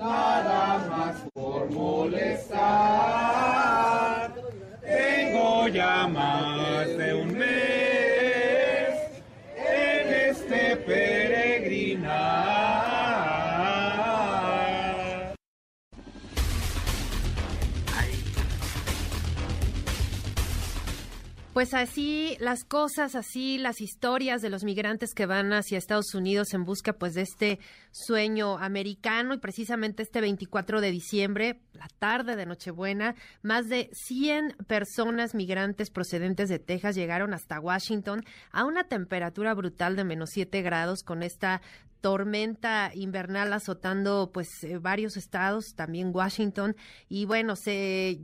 nada más por molestar. Tengo ya más de un mes Pues así las cosas, así las historias de los migrantes que van hacia Estados Unidos en busca pues de este sueño americano y precisamente este 24 de diciembre, la tarde de Nochebuena, más de 100 personas migrantes procedentes de Texas llegaron hasta Washington a una temperatura brutal de menos 7 grados con esta tormenta invernal azotando pues eh, varios estados, también Washington. Y bueno, se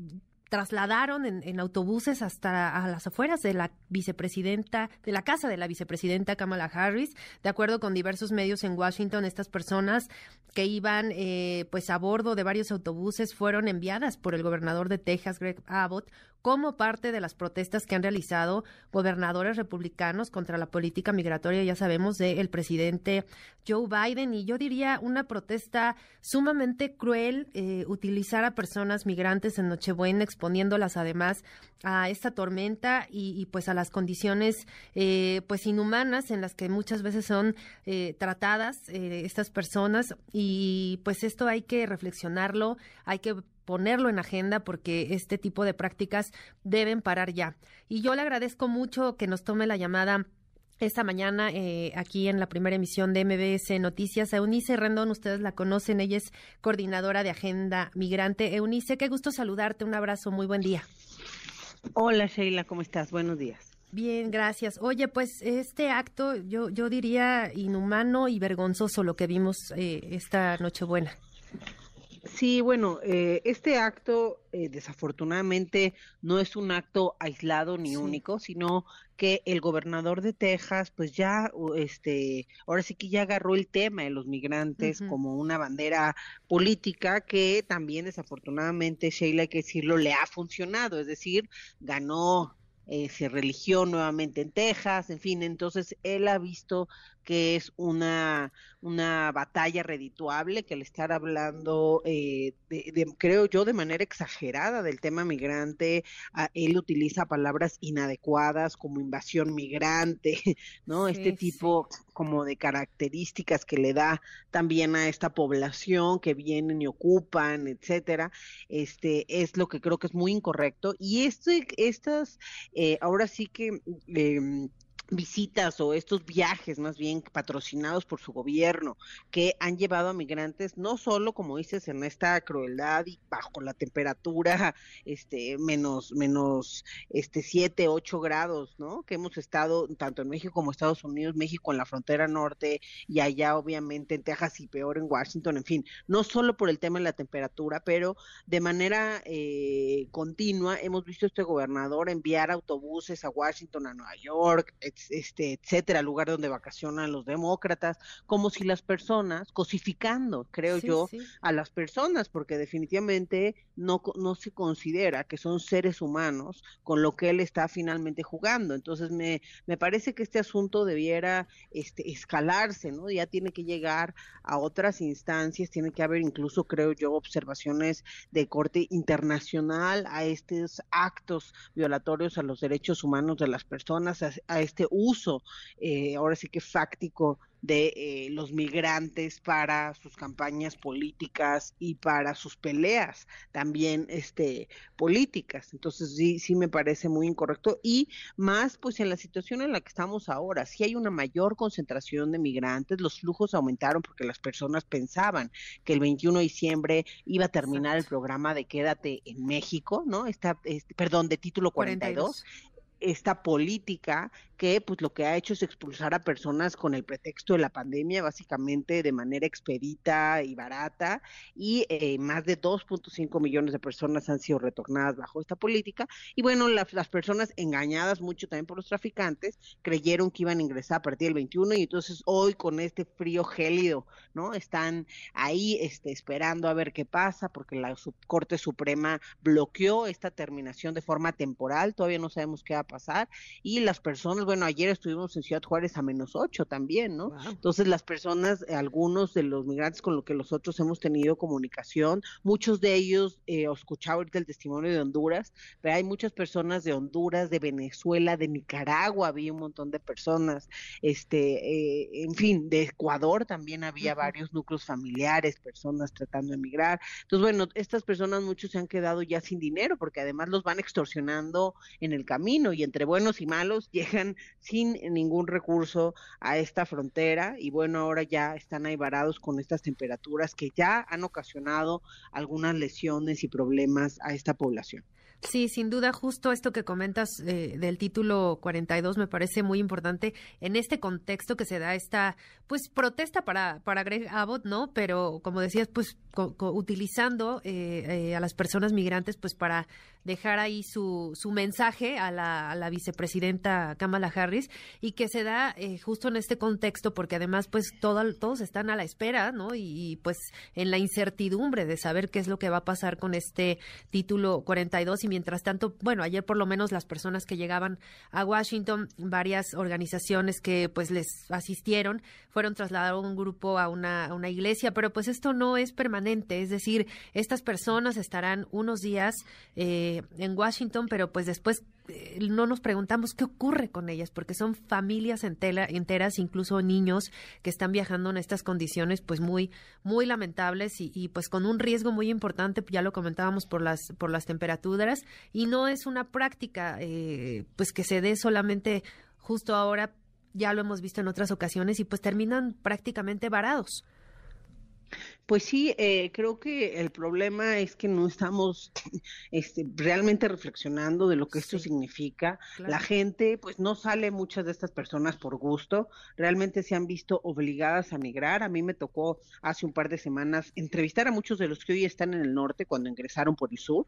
trasladaron en, autobuses hasta a las afueras de la vicepresidenta, de la casa de la vicepresidenta Kamala Harris. De acuerdo con diversos medios en Washington, estas personas que iban eh, pues a bordo de varios autobuses fueron enviadas por el gobernador de Texas, Greg Abbott, como parte de las protestas que han realizado gobernadores republicanos contra la política migratoria, ya sabemos, del presidente Joe Biden. Y yo diría una protesta sumamente cruel, eh, utilizar a personas migrantes en Nochebuena, exponiéndolas además a esta tormenta y, pues a las condiciones eh, pues inhumanas en las que muchas veces son eh, tratadas estas personas y pues esto hay que reflexionarlo, hay que ponerlo en agenda porque este tipo de prácticas deben parar ya. Y yo le agradezco mucho que nos tome la llamada esta mañana eh, aquí en la primera emisión de MBS Noticias. Eunice Rendón, ustedes la conocen, ella es coordinadora de Agenda Migrante. Eunice, qué gusto saludarte, un abrazo, muy buen día. Hola Sheila, ¿cómo estás? Buenos días. Bien, gracias. Oye, pues este acto yo, yo diría inhumano y vergonzoso lo que vimos eh, esta Nochebuena. Sí, bueno, eh, este acto eh, desafortunadamente no es un acto aislado ni único, sino que el gobernador de Texas, pues ya, este, ahora sí que ya agarró el tema de los migrantes como una bandera política que también desafortunadamente, Sheila, hay que decirlo, le ha funcionado, es decir, ganó eh, se religió nuevamente en Texas, en fin, entonces él ha visto que es una, una batalla redituable, que al estar hablando, eh, de, creo yo, de manera exagerada del tema migrante, él utiliza palabras inadecuadas como invasión migrante, [laughs] ¿no? este tipo como de características que le da también a esta población que vienen y ocupan, etcétera, este es lo que creo que es muy incorrecto. Y este, estas, eh, ahora sí que eh, visitas o estos viajes más bien patrocinados por su gobierno que han llevado a migrantes no solo como dices en esta crueldad y bajo la temperatura este menos menos este 7 8 grados no que hemos estado tanto en México como Estados Unidos México en la frontera norte y allá obviamente en Texas y peor en Washington en fin no solo por el tema de la temperatura pero de manera eh, continua hemos visto este gobernador enviar autobuses a Washington a Nueva York este, etcétera, lugar donde vacacionan los demócratas, como si las personas, cosificando, creo yo, a las personas, porque definitivamente no, no se considera que son seres humanos con lo que él está finalmente jugando. Entonces me, me parece que este asunto debiera este, escalarse, ¿no? Ya tiene que llegar a otras instancias, tiene que haber incluso, creo yo, observaciones de corte internacional a estos actos violatorios a los derechos humanos de las personas, a, a este uso, eh, ahora sí que fáctico de eh, los migrantes para sus campañas políticas y para sus peleas también este políticas. Entonces sí sí me parece muy incorrecto. Y más pues en la situación en la que estamos ahora si hay una mayor concentración de migrantes los flujos aumentaron porque las personas pensaban que el 21 de diciembre iba a terminar el programa de quédate en México no está este, perdón de título 42 esta política que pues lo que ha hecho es expulsar a personas con el pretexto de la pandemia básicamente de manera expedita y barata y eh, más de 2.5 millones de personas han sido retornadas bajo esta política. Y bueno las, personas engañadas mucho también por los traficantes creyeron que iban a ingresar a partir del 21 y entonces hoy con este frío gélido no están ahí este esperando a ver qué pasa porque la Corte Suprema bloqueó esta terminación de forma temporal todavía no sabemos qué va a pasar y las personas bueno, ayer estuvimos en Ciudad Juárez a menos 8 también, ¿no? Entonces las personas, algunos de los migrantes con los que nosotros hemos tenido comunicación, muchos de ellos, eh, escuchaba ahorita el testimonio de Honduras, pero hay muchas personas de Honduras, de Venezuela, de Nicaragua, había un montón de personas, este, eh, en fin, de Ecuador también había varios núcleos familiares, personas tratando de emigrar. Entonces, bueno, estas personas muchos se han quedado ya sin dinero porque además los van extorsionando en el camino y entre buenos y malos [laughs] llegan sin ningún recurso a esta frontera y bueno, ahora ya están ahí varados con estas temperaturas que ya han ocasionado algunas lesiones y problemas a esta población. Sí, sin duda, justo esto que comentas eh, del título 42 me parece muy importante en este contexto que se da esta, pues, protesta para, para Greg Abbott, ¿no? Pero, como decías, pues, utilizando eh, eh, a las personas migrantes, pues, para dejar ahí su, su mensaje a la, a la vicepresidenta Kamala Harris y que se da justo en este contexto porque además, pues, todo, todos están a la espera, ¿no? Y, pues, en la incertidumbre de saber qué es lo que va a pasar con este título 42 y mientras tanto, bueno, ayer por lo menos las personas que llegaban a Washington, varias organizaciones que pues les asistieron, fueron trasladados un grupo a una, a una iglesia, pero pues esto no es permanente, es decir, estas personas estarán unos días eh, en Washington, pero pues después no nos preguntamos qué ocurre con ellas, porque son familias enteras, incluso niños que están viajando en estas condiciones, pues muy, muy lamentables y, y, pues con un riesgo muy importante, ya lo comentábamos por las, por las temperaturas, y no es una práctica, eh, pues que se dé solamente justo ahora, ya lo hemos visto en otras ocasiones, y pues terminan prácticamente varados. Pues sí, eh, creo que el problema es que no estamos [laughs] este, realmente reflexionando de lo que esto significa. La gente, pues no sale muchas de estas personas por gusto, realmente se han visto obligadas a migrar. A mí me tocó hace un par de semanas entrevistar a muchos de los que hoy están en el norte cuando ingresaron por el sur,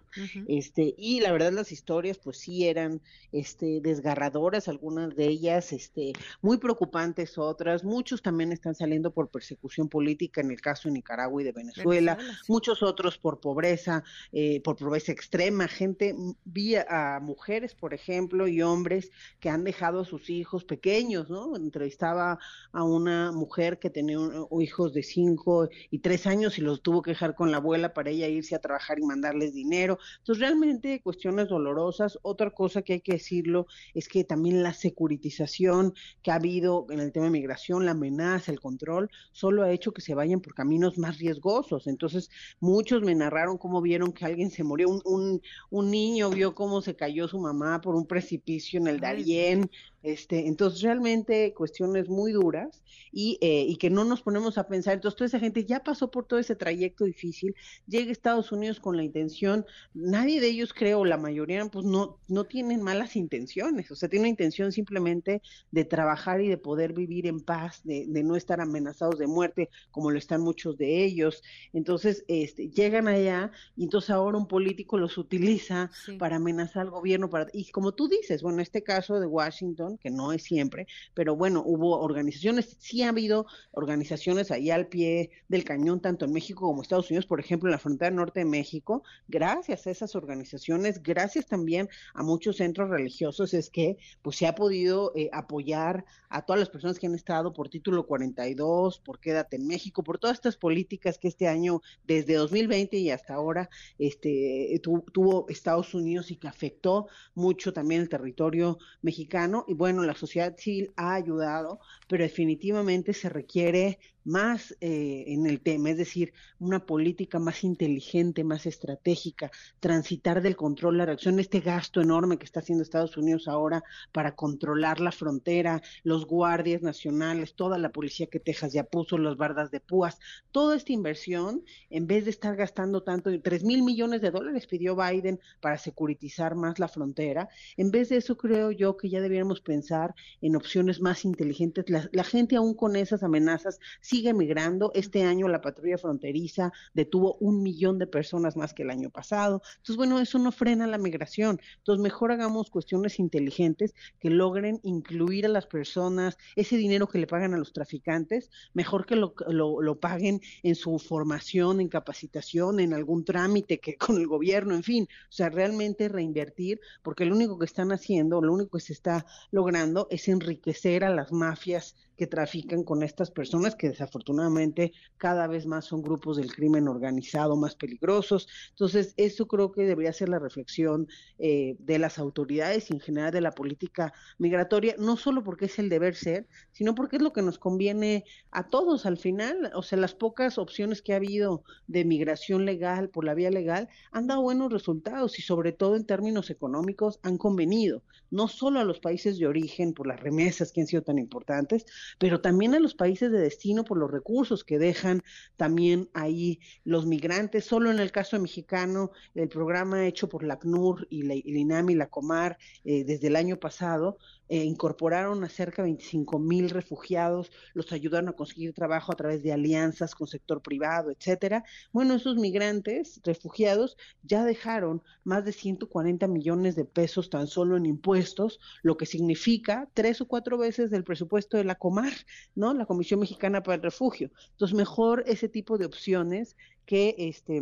este, y la verdad las historias, pues sí eran, este, desgarradoras, algunas de ellas, este, muy preocupantes otras. Muchos también están saliendo por persecución política, en el caso de Nicaragua y de Venezuela, muchos otros por pobreza, eh, por pobreza extrema, gente, vi a mujeres, por ejemplo, y hombres que han dejado a sus hijos pequeños, ¿no? Entrevistaba a una mujer que tenía hijos de cinco y tres años y los tuvo que dejar con la abuela para ella irse a trabajar y mandarles dinero. Entonces, realmente cuestiones dolorosas. Otra cosa que hay que decirlo es que también la securitización que ha habido en el tema de migración, la amenaza, el control, solo ha hecho que se vayan por caminos más riesgosos. Entonces, muchos me narraron cómo vieron que alguien se murió. Un, un, un niño vio cómo se cayó su mamá por un precipicio en el Darién. Este, entonces, realmente cuestiones muy duras y, eh, y que no nos ponemos a pensar. Entonces, toda esa gente ya pasó por todo ese trayecto difícil, llega a Estados Unidos con la intención, nadie de ellos creo, la mayoría, pues no, no tienen malas intenciones, o sea, tiene una intención simplemente de trabajar y de poder vivir en paz, de, de no estar amenazados de muerte, como lo están muchos de ellos. Entonces, este, llegan allá y entonces ahora un político los utiliza para amenazar al gobierno, para, y como tú dices, bueno, este caso de Washington, que no es siempre, pero bueno, hubo organizaciones, sí ha habido organizaciones ahí al pie del cañón, tanto en México como en Estados Unidos, por ejemplo, en la frontera norte de México, gracias a esas organizaciones, gracias también a muchos centros religiosos, es que pues se ha podido eh, apoyar a todas las personas que han estado por título 42, por Quédate en México, por todas estas políticas que este año, desde 2020 y hasta ahora, este, tuvo Estados Unidos y que afectó mucho también el territorio mexicano. Bueno, la sociedad civil ha ayudado, pero definitivamente se requiere más eh, en el tema, es decir, una política más inteligente, más estratégica, transitar del control la reacción, este gasto enorme que está haciendo Estados Unidos ahora para controlar la frontera, los guardias nacionales, toda la policía que Texas ya puso, las bardas de púas, toda esta inversión, en vez de estar gastando tanto, tres mil millones de dólares pidió Biden para securitizar más la frontera, en vez de eso creo yo que ya debiéramos pensar en opciones más inteligentes, la la, gente aún con esas amenazas sigue migrando. Este año la patrulla fronteriza detuvo un millón de personas más que el año pasado. Entonces, bueno, eso no frena la migración. Entonces, mejor hagamos cuestiones inteligentes que logren incluir a las personas, ese dinero que le pagan a los traficantes, mejor que lo, lo, lo paguen en su formación, en capacitación, en algún trámite que [laughs] con el gobierno, en fin, o sea, realmente reinvertir, porque lo único que están haciendo, lo único que se está logrando es enriquecer a las mafias que trafican con estas personas que desafortunadamente cada vez más son grupos del crimen organizado más peligrosos. Entonces, eso creo que debería ser la reflexión eh, de las autoridades y en general de la política migratoria, no solo porque es el deber ser, sino porque es lo que nos conviene a todos al final. O sea, las pocas opciones que ha habido de migración legal por la vía legal han dado buenos resultados y sobre todo en términos económicos han convenido, no solo a los países de origen por las remesas que han sido tan importantes, pero también a los países de destino por los recursos que dejan también ahí los migrantes. Solo en el caso mexicano, el programa hecho por la CNUR y la, el INAMI y la Comar eh, desde el año pasado, eh, incorporaron a cerca de 25 mil refugiados, los ayudaron a conseguir trabajo a través de alianzas con sector privado, etcétera. Bueno, esos migrantes, refugiados, ya dejaron más de 140 millones de pesos tan solo en impuestos, lo que significa tres o cuatro veces del presupuesto de la Comar, ¿no? La Comisión Mexicana para el Refugio. Entonces, mejor ese tipo de opciones que este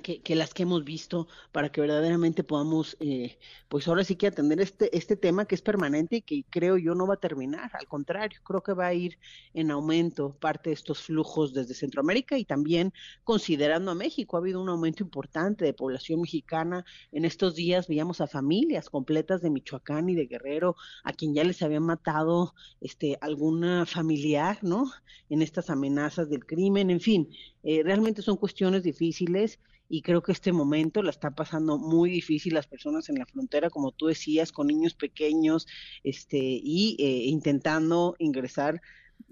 que, las que hemos visto para que verdaderamente podamos, eh, pues ahora sí que atender este, este tema que es permanente y que creo yo no va a terminar, al contrario, creo que va a ir en aumento parte de estos flujos desde Centroamérica y también considerando a México, ha habido un aumento importante de población mexicana, en estos días veíamos a familias completas de Michoacán y de Guerrero, a quien ya les habían matado este, alguna familiar, ¿no? En estas amenazas del crimen, en fin, eh, realmente son cuestiones difíciles y creo que este momento la está pasando muy difícil las personas en la frontera, como tú decías, con niños pequeños, este, y eh, intentando ingresar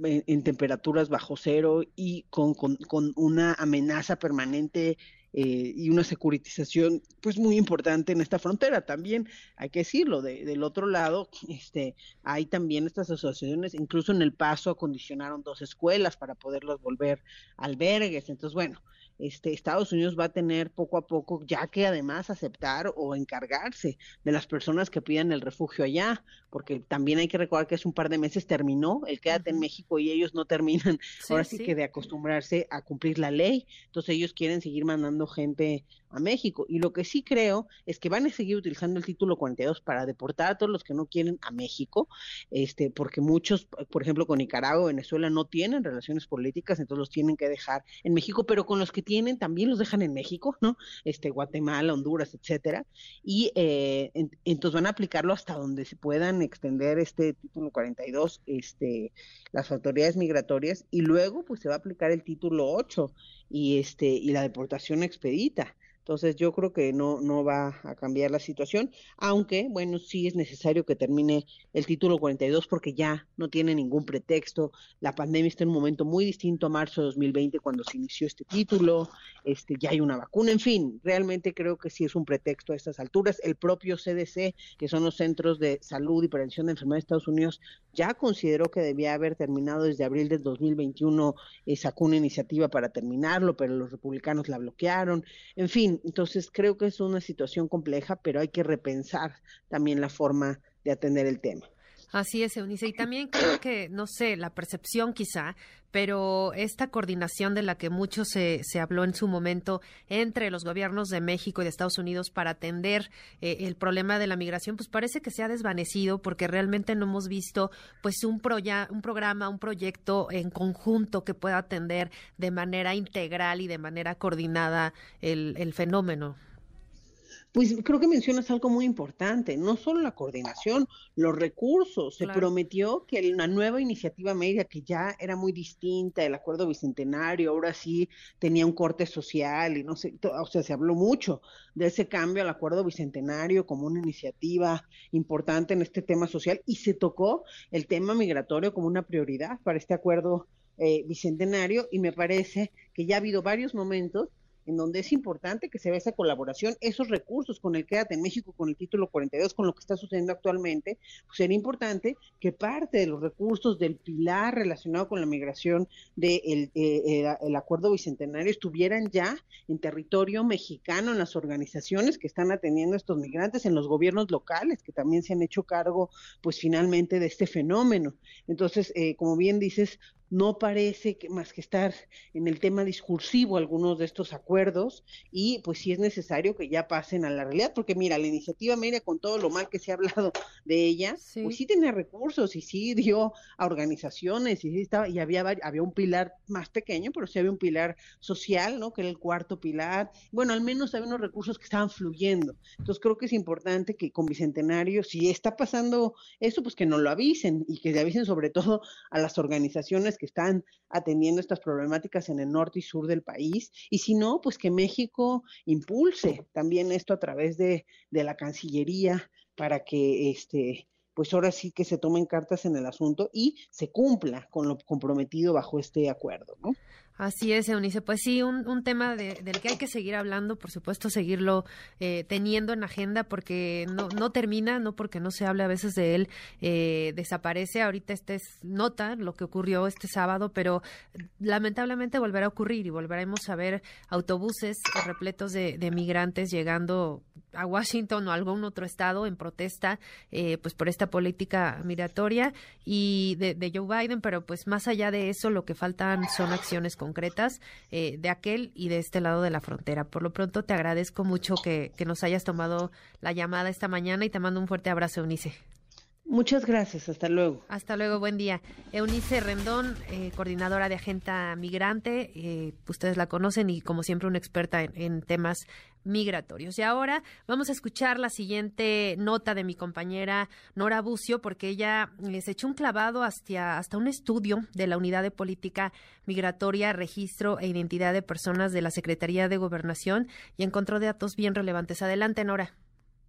en, temperaturas bajo cero y con, con, con una amenaza permanente eh, y una securitización pues muy importante en esta frontera. También hay que decirlo, de, del otro lado, este, hay también estas asociaciones, incluso en el paso acondicionaron dos escuelas para poderlas volver albergues. Entonces, bueno, este, Estados Unidos va a tener poco a poco, ya que además aceptar o encargarse de las personas que piden el refugio allá, porque también hay que recordar que hace un par de meses terminó el quédate en México y ellos no terminan, ahora sí, que de acostumbrarse a cumplir la ley, entonces ellos quieren seguir mandando gente a México. Y lo que sí creo es que van a seguir utilizando el título 42 para deportar a todos los que no quieren a México, este, porque muchos, por ejemplo, con Nicaragua, Venezuela no tienen relaciones políticas, entonces los tienen que dejar en México, pero con los que tienen también los dejan en México, ¿no? Este, Guatemala, Honduras, etcétera. Y eh, entonces van a aplicarlo hasta donde se puedan extender este título 42, este, las autoridades migratorias, y luego pues se va a aplicar el título 8 y este, y la deportación expedita. Entonces yo creo que no, no va a cambiar la situación, aunque bueno, sí es necesario que termine el título 42 porque ya no tiene ningún pretexto. La pandemia está en un momento muy distinto a marzo de 2020 cuando se inició este título, este, ya hay una vacuna, en fin, realmente creo que sí es un pretexto a estas alturas. El propio CDC, que son los Centros de Salud y Prevención de Enfermedades de Estados Unidos, ya consideró que debía haber terminado desde abril del 2021, eh, sacó una iniciativa para terminarlo, pero los republicanos la bloquearon. En fin, entonces creo que es una situación compleja, pero hay que repensar también la forma de atender el tema. Así es, Eunice. Y también creo que, no sé, la percepción quizá, pero esta coordinación de la que mucho se, se habló en su momento entre los gobiernos de México y de Estados Unidos para atender eh, el problema de la migración, pues parece que se ha desvanecido porque realmente no hemos visto pues un, un programa, un proyecto en conjunto que pueda atender de manera integral y de manera coordinada el, el fenómeno. Pues creo que mencionas algo muy importante, no solo la coordinación, los recursos. Se prometió que una nueva iniciativa media que ya era muy distinta, el acuerdo bicentenario, ahora sí tenía un corte social y no sé, o sea, se habló mucho de ese cambio al acuerdo bicentenario como una iniciativa importante en este tema social y se tocó el tema migratorio como una prioridad para este acuerdo eh, bicentenario y me parece que ya ha habido varios momentos en donde es importante que se vea esa colaboración, esos recursos con el Quédate en México, con el título 42, con lo que está sucediendo actualmente, pues sería importante que parte de los recursos del pilar relacionado con la migración del de eh, el acuerdo bicentenario estuvieran ya en territorio mexicano, en las organizaciones que están atendiendo a estos migrantes, en los gobiernos locales que también se han hecho cargo, pues finalmente, de este fenómeno. Entonces, eh, como bien dices, no parece que más que estar en el tema discursivo algunos de estos acuerdos y pues sí es necesario que ya pasen a la realidad porque mira la iniciativa media con todo lo mal que se ha hablado de ella pues sí. tenía recursos y sí dio a organizaciones y sí estaba y había había un pilar más pequeño pero sí había un pilar social no que era el cuarto pilar. Bueno al menos había unos recursos que estaban fluyendo. Entonces creo que es importante que con bicentenario si está pasando eso pues que nos lo avisen y que le avisen sobre todo a las organizaciones que están atendiendo estas problemáticas en el norte y sur del país, y si no, pues que México impulse también esto a través de, de la Cancillería para que este pues ahora sí que se tomen cartas en el asunto y se cumpla con lo comprometido bajo este acuerdo, ¿no? Así es, Eunice. Pues sí, un, un tema del que hay que seguir hablando, por supuesto, seguirlo eh, teniendo en agenda porque no, no termina, no porque no se hable a veces de él, eh, desaparece. Ahorita esta es nota, lo que ocurrió este sábado, pero lamentablemente volverá a ocurrir y volveremos a ver autobuses repletos de, de migrantes llegando a Washington o algún otro estado en protesta eh, pues por esta política migratoria y de, de, Joe Biden, pero pues más allá de eso lo que faltan son acciones concretas eh, de aquel y de este lado de la frontera. Por lo pronto te agradezco mucho que, que nos hayas tomado la llamada esta mañana y te mando un fuerte abrazo, Eunice. Muchas gracias, hasta luego. Hasta luego, buen día. Eunice Rendón, eh, coordinadora de Agenda Migrante, eh, ustedes la conocen y como siempre una experta en, temas migratorios. Y ahora vamos a escuchar la siguiente nota de mi compañera Nora Bucio, porque ella les echó un clavado hasta, hasta un estudio de la Unidad de Política Migratoria, Registro e Identidad de Personas de la Secretaría de Gobernación y encontró datos bien relevantes. Adelante, Nora.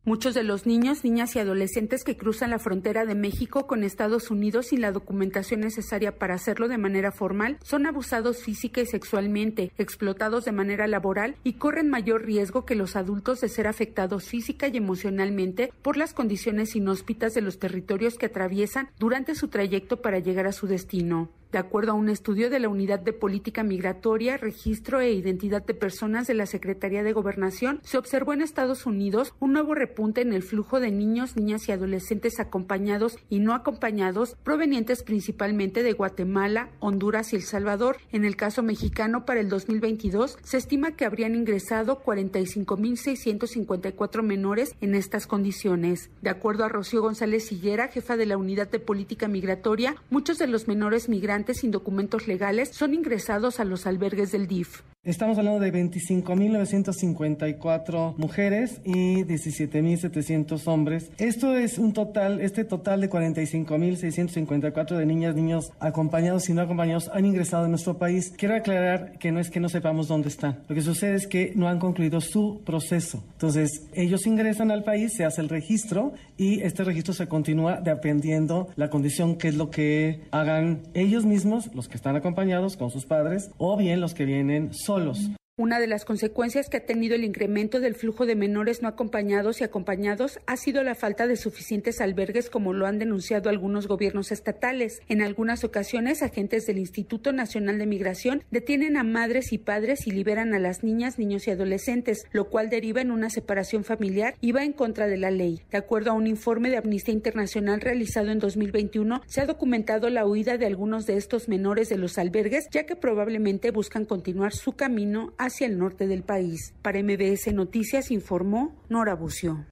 Muchos de los niños, niñas y adolescentes que cruzan la frontera de México con Estados Unidos sin la documentación necesaria para hacerlo de manera formal son abusados física y sexualmente, explotados de manera laboral y corren mayor riesgo que los adultos de ser afectados física y emocionalmente por las condiciones inhóspitas de los territorios que atraviesan durante su trayecto para llegar a su destino. De acuerdo a un estudio de la Unidad de Política Migratoria, Registro e Identidad de Personas de la Secretaría de Gobernación, se observó en Estados Unidos un nuevo repunte en el flujo de niños, niñas y adolescentes acompañados y no acompañados, provenientes principalmente de Guatemala, Honduras y El Salvador. En el caso mexicano, para el 2022, se estima que habrían ingresado 45.654 menores en estas condiciones. De acuerdo a Rocío González Sillera, jefa de la Unidad de Política Migratoria, muchos de los menores migrantes sin documentos legales son ingresados a los albergues del DIF. Estamos hablando de 25.954 mujeres y 17.700 hombres. Esto es un total, este total de 45.654 de niñas, niños acompañados y no acompañados han ingresado en nuestro país. Quiero aclarar que no es que no sepamos dónde están. Lo que sucede es que no han concluido su proceso. Entonces, ellos ingresan al país, se hace el registro y este registro se continúa dependiendo la condición que es lo que hagan ellos mismos, los que están acompañados con sus padres, o bien los que vienen solos solos. Una de las consecuencias que ha tenido el incremento del flujo de menores no acompañados y acompañados ha sido la falta de suficientes albergues, como lo han denunciado algunos gobiernos estatales. En algunas ocasiones, agentes del Instituto Nacional de Migración detienen a madres y padres y liberan a las niñas, niños y adolescentes, lo cual deriva en una separación familiar y va en contra de la ley. De acuerdo a un informe de Amnistía Internacional realizado en 2021, se ha documentado la huida de algunos de estos menores de los albergues, ya que probablemente buscan continuar su camino hacia hacia el norte del país. Para MBS Noticias informó Nora Bucio.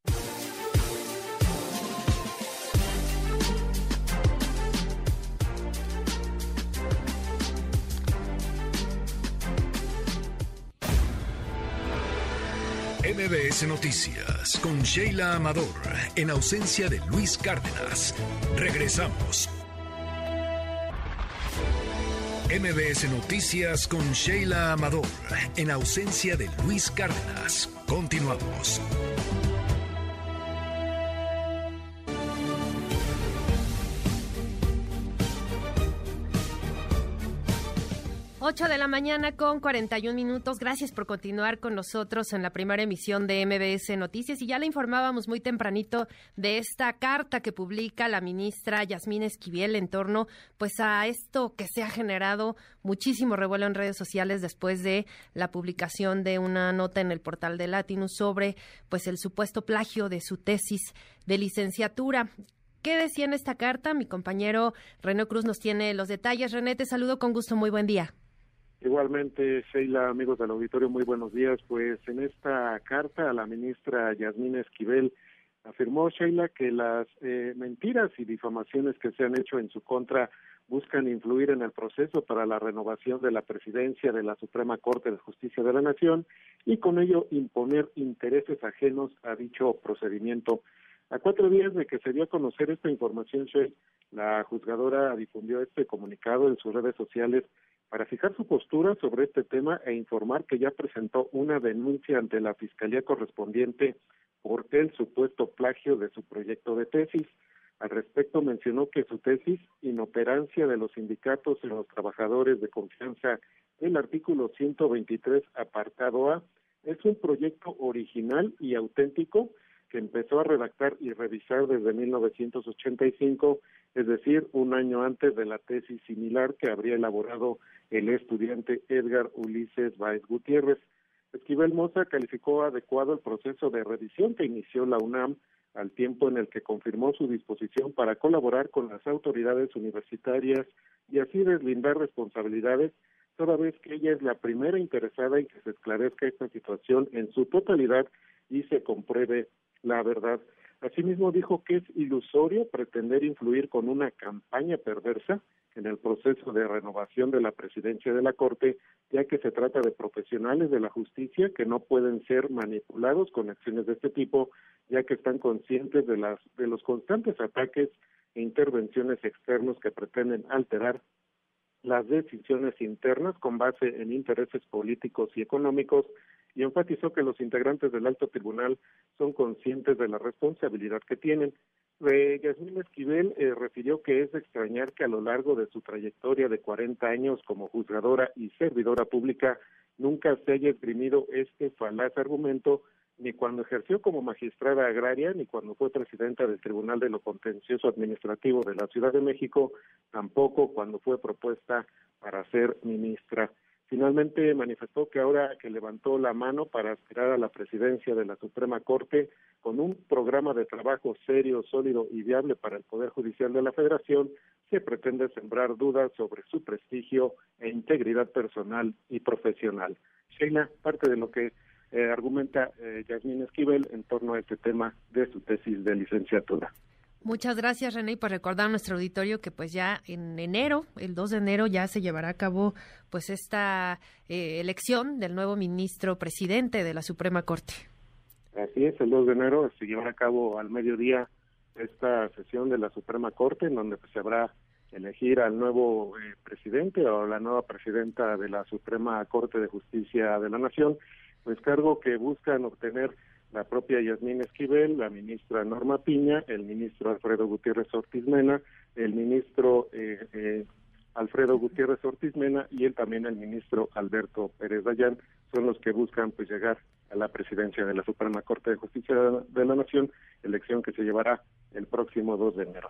MBS Noticias con Sheila Amador, en ausencia de Luis Cárdenas. Regresamos. MBS Noticias con Sheila Amador, en ausencia de Luis Cárdenas. Continuamos. 8 de la mañana con 41 minutos. Gracias por continuar con nosotros en la primera emisión de MBS Noticias. Y ya le informábamos muy tempranito de esta carta que publica la ministra Yasmín Esquivel en torno pues a esto que se ha generado muchísimo revuelo en redes sociales después de la publicación de una nota en el portal de Latinus sobre pues el supuesto plagio de su tesis de licenciatura. ¿Qué decía en esta carta? Mi compañero René Cruz nos tiene los detalles. René, te saludo con gusto. Muy buen día. Igualmente, Sheila, amigos del auditorio, muy buenos días. Pues en esta carta a la ministra Yasmín Esquivel afirmó Sheila que las eh, mentiras y difamaciones que se han hecho en su contra buscan influir en el proceso para la renovación de la presidencia de la Suprema Corte de Justicia de la Nación y con ello imponer intereses ajenos a dicho procedimiento. A cuatro días de que se dio a conocer esta información, Sheila, la juzgadora difundió este comunicado en sus redes sociales para fijar su postura sobre este tema e informar que ya presentó una denuncia ante la Fiscalía correspondiente por el supuesto plagio de su proyecto de tesis. Al respecto mencionó que su tesis, inoperancia de los sindicatos y los trabajadores de confianza, el artículo 123, apartado A, es un proyecto original y auténtico que empezó a redactar y revisar desde 1985, es decir, un año antes de la tesis similar que habría elaborado el estudiante Edgar Ulises Baez Gutiérrez. Esquivel Moza calificó adecuado el proceso de revisión que inició la UNAM al tiempo en el que confirmó su disposición para colaborar con las autoridades universitarias y así deslindar responsabilidades, toda vez que ella es la primera interesada en que se esclarezca esta situación en su totalidad y se compruebe la verdad. Asimismo dijo que es ilusorio pretender influir con una campaña perversa en el proceso de renovación de la presidencia de la Corte, ya que se trata de profesionales de la justicia que no pueden ser manipulados con acciones de este tipo, ya que están conscientes de las de los constantes ataques e intervenciones externos que pretenden alterar las decisiones internas con base en intereses políticos y económicos y enfatizó que los integrantes del alto tribunal son conscientes de la responsabilidad que tienen. Eh, Yasmín Esquivel eh, refirió que es extrañar que a lo largo de su trayectoria de 40 años como juzgadora y servidora pública nunca se haya esgrimido este falaz argumento ni cuando ejerció como magistrada agraria, ni cuando fue presidenta del Tribunal de lo Contencioso Administrativo de la Ciudad de México, tampoco cuando fue propuesta para ser ministra. Finalmente manifestó que ahora que levantó la mano para aspirar a la presidencia de la Suprema Corte con un programa de trabajo serio, sólido y viable para el Poder Judicial de la Federación, se pretende sembrar dudas sobre su prestigio e integridad personal y profesional. Sheila, parte de lo que eh, argumenta eh, Yasmín Esquivel en torno a este tema de su tesis de licenciatura. Muchas gracias, René, y por recordar a nuestro auditorio que pues ya en enero, el 2 de enero, ya se llevará a cabo pues esta eh, elección del nuevo ministro presidente de la Suprema Corte. Así es, el 2 de enero se llevará a cabo al mediodía esta sesión de la Suprema Corte, en donde pues, se habrá elegir al nuevo eh, presidente o la nueva presidenta de la Suprema Corte de Justicia de la Nación, pues cargo que buscan obtener la propia Yasmín Esquivel, la ministra Norma Piña, el ministro Alfredo Gutiérrez Ortiz Mena, el ministro eh, eh, Alfredo Gutiérrez Ortiz Mena y él también el ministro Alberto Pérez Dayán son los que buscan pues llegar a la presidencia de la Suprema Corte de Justicia de la Nación, elección que se llevará el próximo 2 de enero.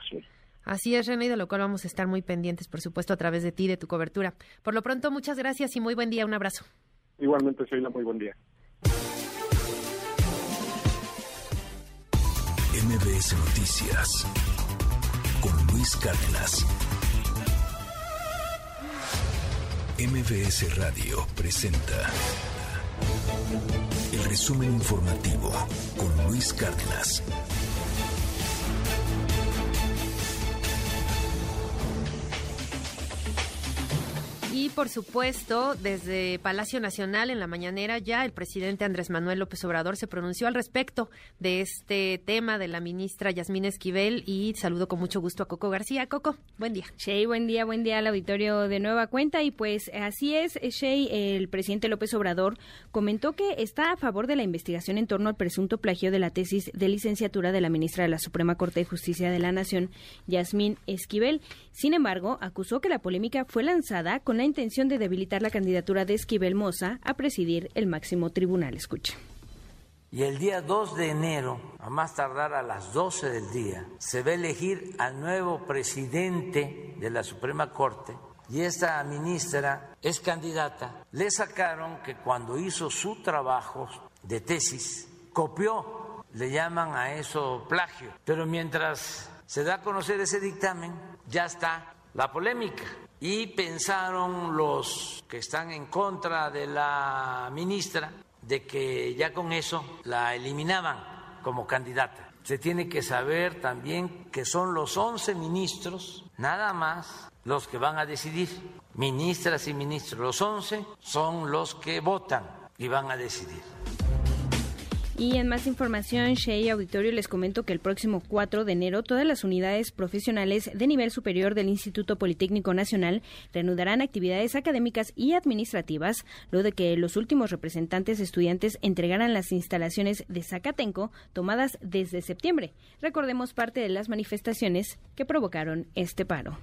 Así es, René, de lo cual vamos a estar muy pendientes, por supuesto, a través de ti, de tu cobertura. Por lo pronto, muchas gracias y muy buen día. Un abrazo. Igualmente, Sheila, muy buen día. MBS Noticias con Luis Cárdenas. MBS Radio presenta el resumen informativo con Luis Cárdenas. Y por supuesto, desde Palacio Nacional en la mañanera ya el presidente Andrés Manuel López Obrador se pronunció al respecto de este tema de la ministra Yasmín Esquivel y saludo con mucho gusto a Coco García. Coco, buen día. Shey, buen día, buen día al auditorio de Nueva Cuenta y pues así es, Shey, el presidente López Obrador comentó que está a favor de la investigación en torno al presunto plagio de la tesis de licenciatura de la ministra de la Suprema Corte de Justicia de la Nación, Yasmín Esquivel. Sin embargo, acusó que la polémica fue lanzada con la intención de debilitar la candidatura de Esquivel Moza a presidir el máximo tribunal. Escuche. Y el día 2 de enero, a más tardar a las 12 del día, se va a elegir al nuevo presidente de la Suprema Corte y esta ministra es candidata. Le sacaron que cuando hizo su trabajo de tesis, copió, le llaman a eso plagio, pero mientras se da a conocer ese dictamen, ya está la polémica. Y pensaron los que están en contra de la ministra de que ya con eso la eliminaban como candidata. Se tiene que saber también que son los 11 ministros, nada más, los que van a decidir. Ministras y ministros, los 11 son los que votan y van a decidir. Y en más información, Shea Auditorio les comento que el próximo 4 de enero todas las unidades profesionales de nivel superior del Instituto Politécnico Nacional reanudarán actividades académicas y administrativas, luego de que los últimos representantes estudiantes entregaran las instalaciones de Zacatenco tomadas desde septiembre. Recordemos parte de las manifestaciones que provocaron este paro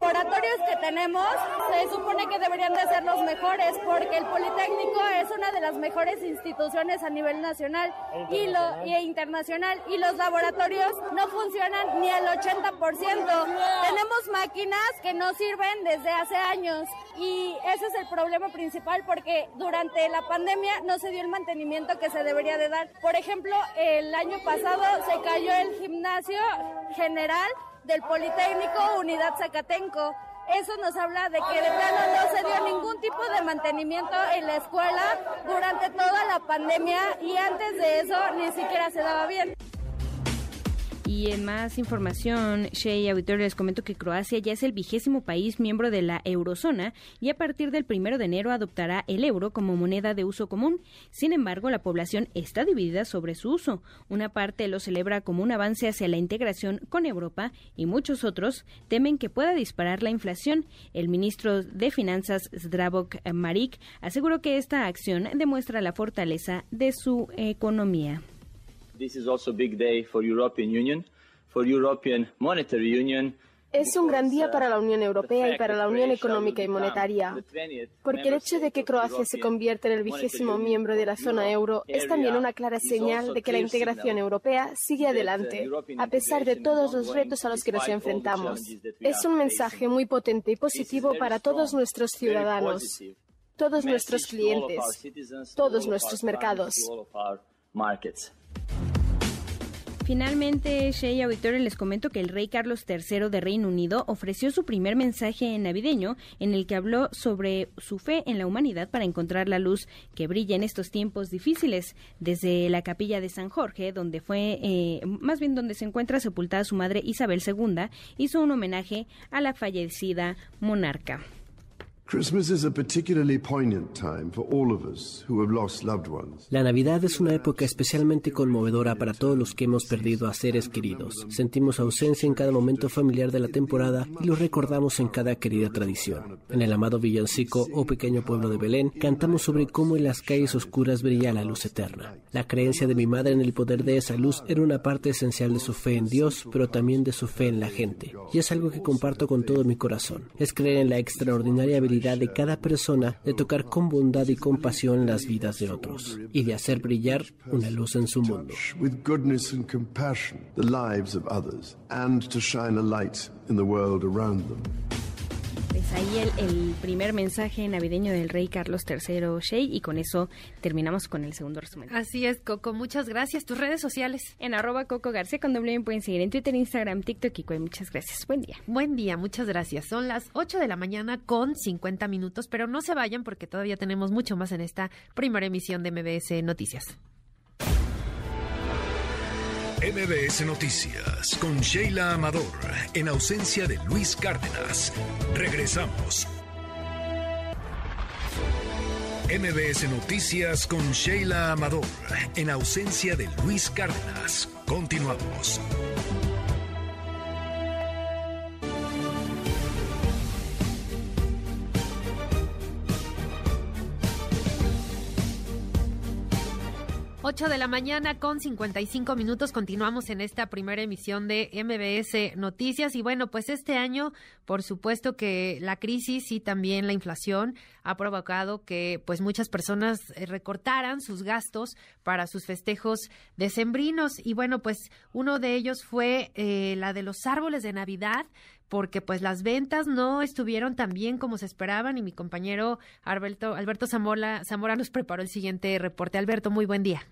laboratorios que tenemos se supone que deberían de ser los mejores porque el Politécnico es una de las mejores instituciones a nivel nacional y, lo, y internacional y los laboratorios no funcionan ni al 80%. Tenemos máquinas que no sirven desde hace años y ese es el problema principal porque durante la pandemia no se dio el mantenimiento que se debería de dar. Por ejemplo, el año pasado se cayó el gimnasio general del Politécnico Unidad Zacatenco. Eso nos habla de que de plano no se dio ningún tipo de mantenimiento en la escuela durante toda la pandemia y antes de eso ni siquiera se daba bien. Y en más información, Shea Auditorio les comento que Croacia ya es el vigésimo país miembro de la eurozona y a partir del primero de enero adoptará el euro como moneda de uso común. Sin embargo, la población está dividida sobre su uso. Una parte lo celebra como un avance hacia la integración con Europa y muchos otros temen que pueda disparar la inflación. El ministro de Finanzas, Zdravok Marik, aseguró que esta acción demuestra la fortaleza de su economía. Es un gran día para la Unión Europea y para la Unión Económica y Monetaria, porque el hecho de que Croacia se convierta en el vigésimo miembro de la zona euro es también una clara señal de que la integración europea sigue adelante, a pesar de todos los retos a los que nos enfrentamos. Es un mensaje muy potente y positivo para todos nuestros ciudadanos, todos nuestros clientes, todos nuestros mercados. Finalmente, Shea Auditorio les comento que el rey Carlos III de Reino Unido ofreció su primer mensaje navideño en el que habló sobre su fe en la humanidad para encontrar la luz que brilla en estos tiempos difíciles. Desde la capilla de San Jorge, donde fue, eh, más bien donde se encuentra sepultada su madre Isabel II, hizo un homenaje a la fallecida monarca. La Navidad es una época especialmente conmovedora para todos los que hemos perdido a seres queridos. Sentimos ausencia en cada momento familiar de la temporada y lo recordamos en cada querida tradición. En el amado villancico o pequeño pueblo de Belén, cantamos sobre cómo en las calles oscuras brilla la luz eterna. La creencia de mi madre en el poder de esa luz era una parte esencial de su fe en Dios, pero también de su fe en la gente. Y es algo que comparto con todo mi corazón. Es creer en la extraordinaria habilidad de cada persona de tocar con bondad y compasión las vidas de otros y de hacer brillar una luz en su mundo. Pues ahí el, el, primer mensaje navideño del rey Carlos III Shea y con eso terminamos con el segundo resumen. Así es, Coco. Muchas gracias. Tus redes sociales. En arroba Coco García con doble pueden seguir en Twitter, Instagram, TikTok y Muchas gracias. Buen día. Buen día, muchas gracias. Son las 8 de la mañana con 50 minutos, pero no se vayan porque todavía tenemos mucho más en esta primera emisión de MBS Noticias. MBS Noticias con Sheila Amador, en ausencia de Luis Cárdenas. Regresamos. MBS Noticias con Sheila Amador, en ausencia de Luis Cárdenas. Continuamos. 8 de la mañana con 55 minutos. Continuamos en esta primera emisión de MBS Noticias. Y bueno, pues este año, por supuesto que la crisis y también la inflación ha provocado que pues muchas personas eh, recortaran sus gastos para sus festejos decembrinos. Y bueno, pues uno de ellos fue eh, la de los árboles de Navidad porque pues las ventas no estuvieron tan bien como se esperaban y mi compañero Alberto, Alberto Zamora, Zamora nos preparó el siguiente reporte. Alberto, muy buen día.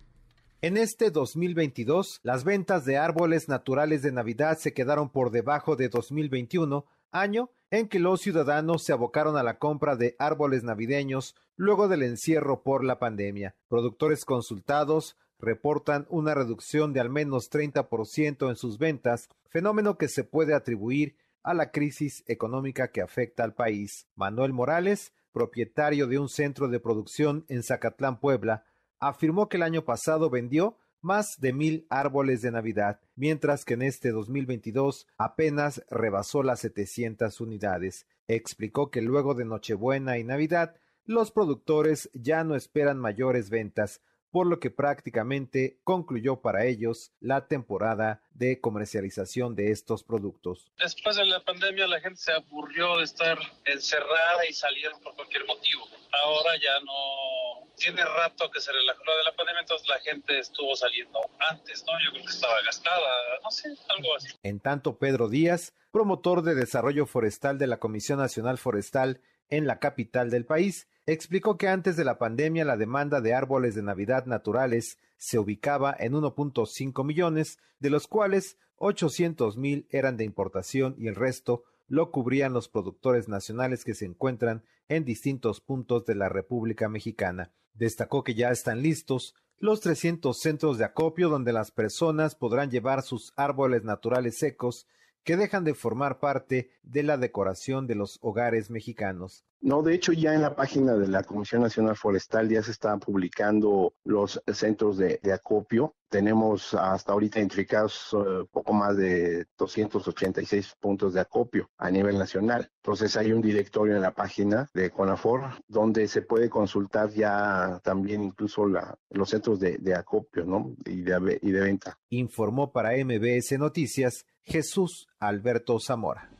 En este 2022, las ventas de árboles naturales de Navidad se quedaron por debajo de 2021, año en que los ciudadanos se abocaron a la compra de árboles navideños luego del encierro por la pandemia. Productores consultados reportan una reducción de al menos 30% en sus ventas, fenómeno que se puede atribuir a la crisis económica que afecta al país. Manuel Morales, propietario de un centro de producción en Zacatlán, Puebla, afirmó que el año pasado vendió más de mil árboles de Navidad, mientras que en este 2022 apenas rebasó las 700 unidades. Explicó que luego de Nochebuena y Navidad, los productores ya no esperan mayores ventas, por lo que prácticamente concluyó para ellos la temporada de comercialización de estos productos. Después de la pandemia la gente se aburrió de estar encerrada y salieron por cualquier motivo. Ahora ya no tiene rato que se relajó de la pandemia, entonces la gente estuvo saliendo antes, ¿no? Yo creo que estaba gastada, no sé, algo así. En tanto, Pedro Díaz, promotor de desarrollo forestal de la Comisión Nacional Forestal en la capital del país, explicó que antes de la pandemia la demanda de árboles de Navidad naturales se ubicaba en 1.5 millones, de los cuales 800 mil eran de importación y el resto lo cubrían los productores nacionales que se encuentran en distintos puntos de la República Mexicana. Destacó que ya están listos los 300 centros de acopio donde las personas podrán llevar sus árboles naturales secos que dejan de formar parte de la decoración de los hogares mexicanos. No, de hecho ya en la página de la Comisión Nacional Forestal ya se están publicando los centros de, acopio. Tenemos hasta ahorita identificados uh, poco más de 286 puntos de acopio a nivel nacional. Entonces hay un directorio en la página de CONAFOR donde se puede consultar ya también incluso la, los centros de, acopio ¿no? y, de, y de venta. Informó para MBS Noticias Jesús Alberto Zamora.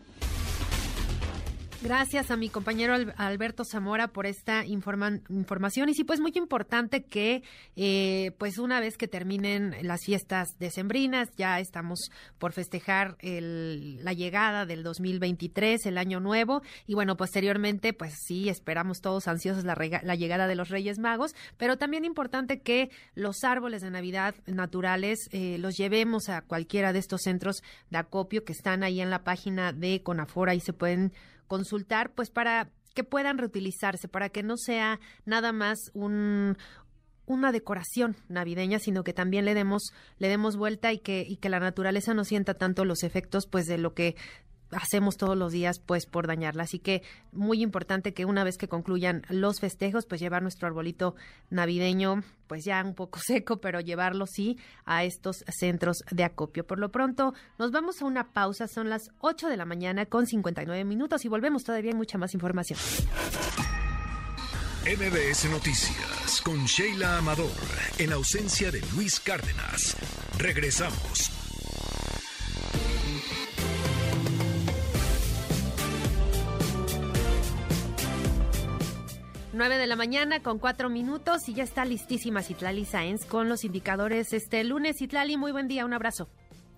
Gracias a mi compañero Alberto Zamora por esta información. Y sí, pues muy importante que, eh, pues una vez que terminen las fiestas decembrinas, ya estamos por festejar la llegada del 2023, el año nuevo. Y bueno, posteriormente, pues sí, esperamos todos ansiosos la, llegada de los Reyes Magos. Pero también importante que los árboles de Navidad naturales eh, los llevemos a cualquiera de estos centros de acopio que están ahí en la página de Conafora y se pueden consultar, pues para que puedan reutilizarse, para que no sea nada más un, una decoración navideña, sino que también le demos, le demos vuelta y que, y que la naturaleza no sienta tanto los efectos pues de lo que hacemos todos los días pues por dañarla. Así que muy importante que una vez que concluyan los festejos, pues llevar nuestro arbolito navideño, pues ya un poco [laughs] seco, pero llevarlo sí a estos centros de acopio. Por lo pronto, nos vamos a una pausa, son las 8 de la mañana con 59 minutos y volvemos todavía hay mucha más información. MBS Noticias con Sheila Amador, en ausencia de Luis Cárdenas. Regresamos. 9 de la mañana con cuatro minutos y ya está listísima Citlali Sáenz con los indicadores este lunes. Citlali, muy buen día, un abrazo.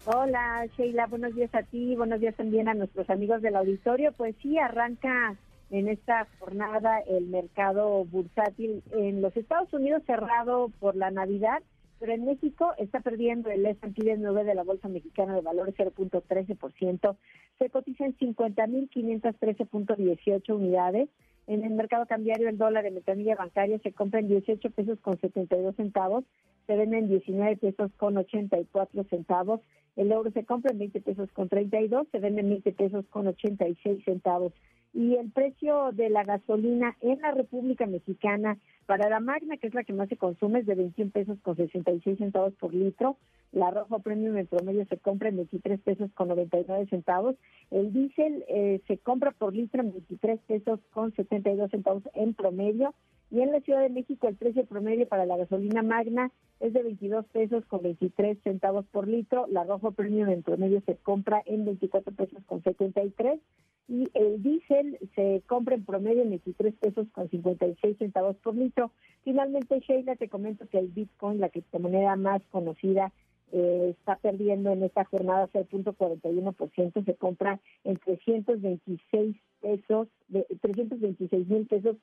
Hola Sheila, buenos días a ti, buenos días también a nuestros amigos del auditorio. Pues sí, arranca en esta jornada el mercado bursátil en los Estados Unidos cerrado por la Navidad, pero en México está perdiendo el S&P 9 de la Bolsa Mexicana de Valores 0.13%, se cotiza en 50.513.18 unidades. En el mercado cambiario el dólar en ventanilla bancaria se compra en 18 pesos con 72 centavos, se vende en 19 pesos con 84 centavos, el euro se compra en 20 pesos con 32, se vende en 20 pesos con 86 centavos. Y el precio de la gasolina en la República Mexicana para la Magna, que es la que más se consume, es de 21 pesos con 66 centavos por litro. La Rojo Premium en promedio se compra en 23 pesos con 99 centavos. El diésel eh, se compra por litro en 23 pesos con 72 centavos en promedio. Y en la Ciudad de México el precio promedio para la gasolina magna es de 22 pesos con 23 centavos por litro. La rojo premium en promedio se compra en 24 pesos con 73 y el diésel se compra en promedio en 23 pesos con 56 centavos por litro. Finalmente, Sheila, te comento que el Bitcoin, la criptomoneda más conocida, eh, está perdiendo en esta jornada 0.41%, se compra en 326 pesos, de 326 mil pesos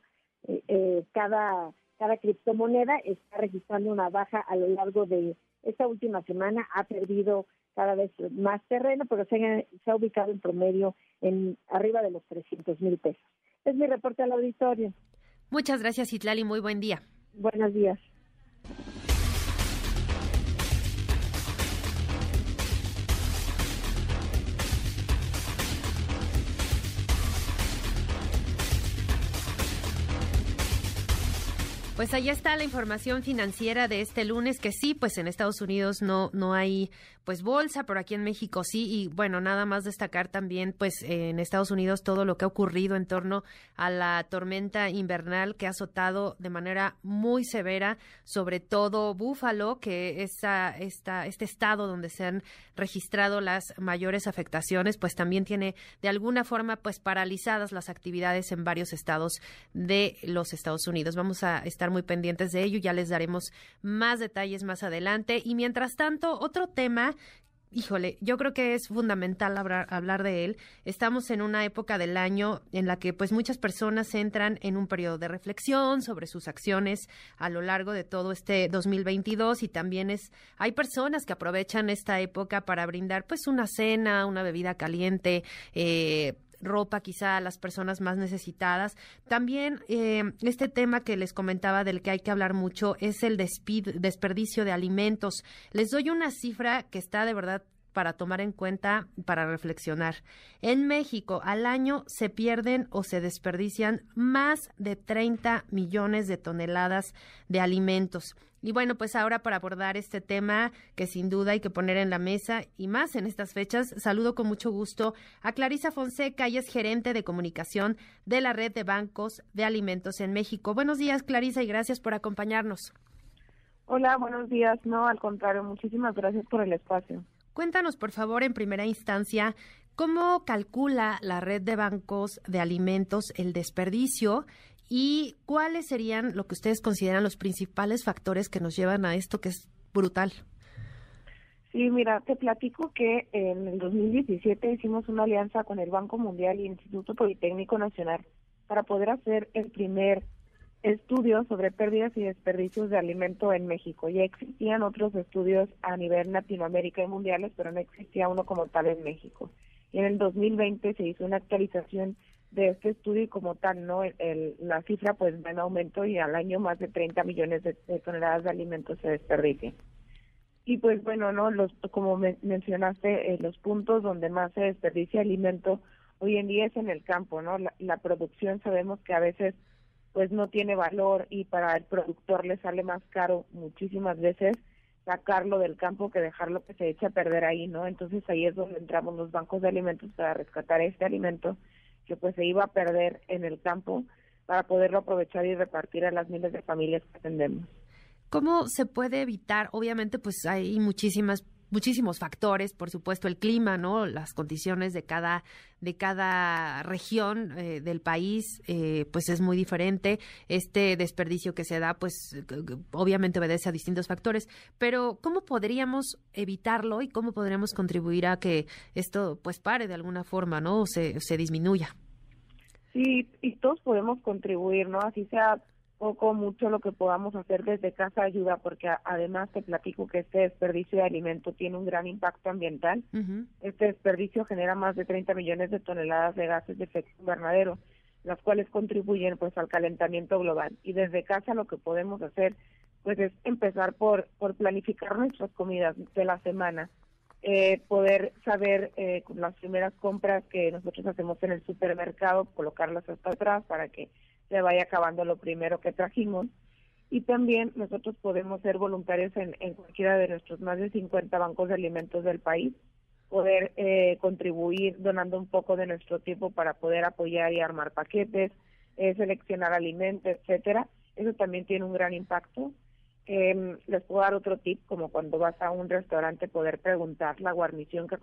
eh, eh, cada, cada criptomoneda está registrando una baja a lo largo de esta última semana, ha perdido cada vez más terreno, pero se ha, se ha ubicado en promedio en arriba de los 300 mil pesos. Es mi reporte al auditorio. Muchas gracias, Itlali. Muy buen día. Buenos días. Pues ahí está la información financiera de este lunes, que sí, pues en Estados Unidos no, no hay pues bolsa, pero aquí en México sí. Y bueno, nada más destacar también, pues en Estados Unidos todo lo que ha ocurrido en torno a la tormenta invernal que ha azotado de manera muy severa, sobre todo Búfalo, que es esta, este estado donde se han registrado las mayores afectaciones, pues también tiene de alguna forma pues paralizadas las actividades en varios estados de los Estados Unidos. Vamos a estar muy pendientes de ello, ya les daremos más detalles más adelante. Y mientras tanto, otro tema híjole, yo creo que es fundamental hablar, hablar, de él. Estamos en una época del año en la que pues muchas personas entran en un periodo de reflexión sobre sus acciones a lo largo de todo este 2022 y también es hay personas que aprovechan esta época para brindar pues una cena, una bebida caliente, eh, ropa quizá a las personas más necesitadas. También eh, este tema que les comentaba del que hay que hablar mucho es el desperdicio de alimentos. Les doy una cifra que está de verdad para tomar en cuenta, para reflexionar. En México, al año se pierden o se desperdician más de 30 millones de toneladas de alimentos. Y bueno, pues ahora para abordar este tema que sin duda hay que poner en la mesa y más en estas fechas, saludo con mucho gusto a Clarisa Fonseca, ella es gerente de comunicación de la red de bancos de alimentos en México. Buenos días, Clarisa, y gracias por acompañarnos. Hola, buenos días. No, al contrario, muchísimas gracias por el espacio. Cuéntanos, por favor, en primera instancia, ¿cómo calcula la red de bancos de alimentos el desperdicio ¿Y cuáles serían lo que ustedes consideran los principales factores que nos llevan a esto que es brutal? Sí, mira, te platico que en el 2017 hicimos una alianza con el Banco Mundial y el Instituto Politécnico Nacional para poder hacer el primer estudio sobre pérdidas y desperdicios de alimento en México. Ya existían otros estudios a nivel Latinoamérica y mundiales, pero no existía uno como tal en México. Y en el 2020 se hizo una actualización de este estudio y como tal, ¿no? El, la cifra pues va en aumento y al año más de 30 millones de, toneladas de alimentos se desperdician. Y pues bueno, ¿no? Los, como mencionaste, eh, los puntos donde más se desperdicia alimento hoy en día es en el campo, ¿no? La, la producción sabemos que a veces pues no tiene valor y para el productor le sale más caro muchísimas veces sacarlo del campo que dejarlo que se eche a perder ahí, ¿no? Entonces ahí es donde entramos los bancos de alimentos para rescatar este alimento que pues se iba a perder en el campo para poderlo aprovechar y repartir a las miles de familias que atendemos. ¿Cómo se puede evitar? Obviamente, pues hay muchísimas muchísimos factores, por supuesto, el clima, ¿no? Las condiciones de cada de cada región eh, del país, eh, pues es muy diferente. Este desperdicio que se da, pues obviamente obedece a distintos factores. Pero cómo podríamos evitarlo y cómo podríamos contribuir a que esto, pues pare de alguna forma, ¿no? O se, se disminuya. Sí, y todos podemos contribuir, ¿no? Así sea poco, mucho lo que podamos hacer desde casa ayuda, porque además te platico que este desperdicio de alimento tiene un gran impacto ambiental. Este desperdicio genera más de 30 millones de toneladas de gases de efecto invernadero, las cuales contribuyen pues al calentamiento global. Y desde casa lo que podemos hacer pues es empezar por, por planificar nuestras comidas de la semana. Eh, poder saber eh, las primeras compras que nosotros hacemos en el supermercado, colocarlas hasta atrás para que se vaya acabando lo primero que trajimos. Y también nosotros podemos ser voluntarios en, cualquiera de nuestros más de 50 bancos de alimentos del país, poder eh, contribuir donando un poco de nuestro tiempo para poder apoyar y armar paquetes, eh, seleccionar alimentos, etcétera. Eso también tiene un gran impacto. Eh, les puedo dar otro tip, como cuando vas a un restaurante, poder preguntar la guarnición que,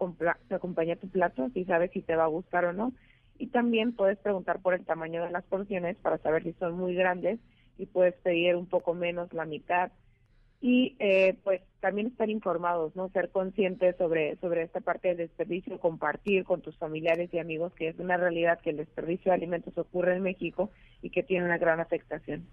que acompaña tu plato, si sabes si te va a gustar o no. Y también puedes preguntar por el tamaño de las porciones para saber si son muy grandes y puedes pedir un poco menos, la mitad. Y eh, pues también estar informados, ¿no? Ser conscientes sobre, sobre esta parte del desperdicio, compartir con tus familiares y amigos que es una realidad que el desperdicio de alimentos ocurre en México y que tiene una gran afectación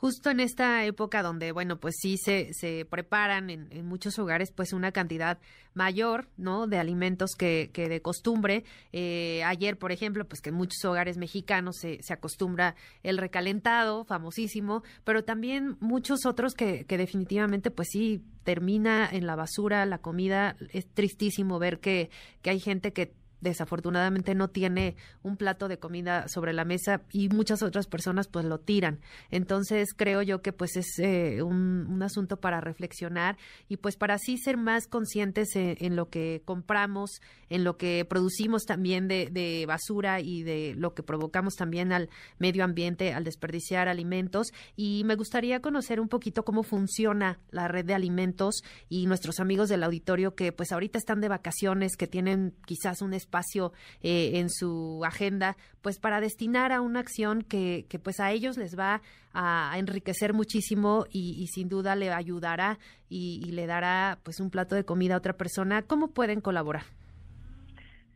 justo en esta época donde, bueno, pues sí se, se preparan en, en, muchos hogares pues una cantidad mayor, ¿no? De alimentos que, que de costumbre. Eh, ayer, por ejemplo, pues que en muchos hogares mexicanos se, se acostumbra el recalentado, famosísimo, pero también muchos otros que, que definitivamente pues sí termina en la basura la comida. Es tristísimo ver que, que hay gente que desafortunadamente no tiene un plato de comida sobre la mesa y muchas otras personas pues lo tiran. Entonces creo yo que pues es eh, un, un, asunto para reflexionar y pues para así ser más conscientes en, en, lo que compramos, en lo que producimos también de, de, basura y de lo que provocamos también al medio ambiente al desperdiciar alimentos. Y me gustaría conocer un poquito cómo funciona la red de alimentos y nuestros amigos del auditorio que pues ahorita están de vacaciones, que tienen quizás un eh, en su agenda, pues para destinar a una acción que, que pues a ellos les va a, enriquecer muchísimo y, y, sin duda le ayudará y, le dará pues un plato de comida a otra persona. ¿Cómo pueden colaborar?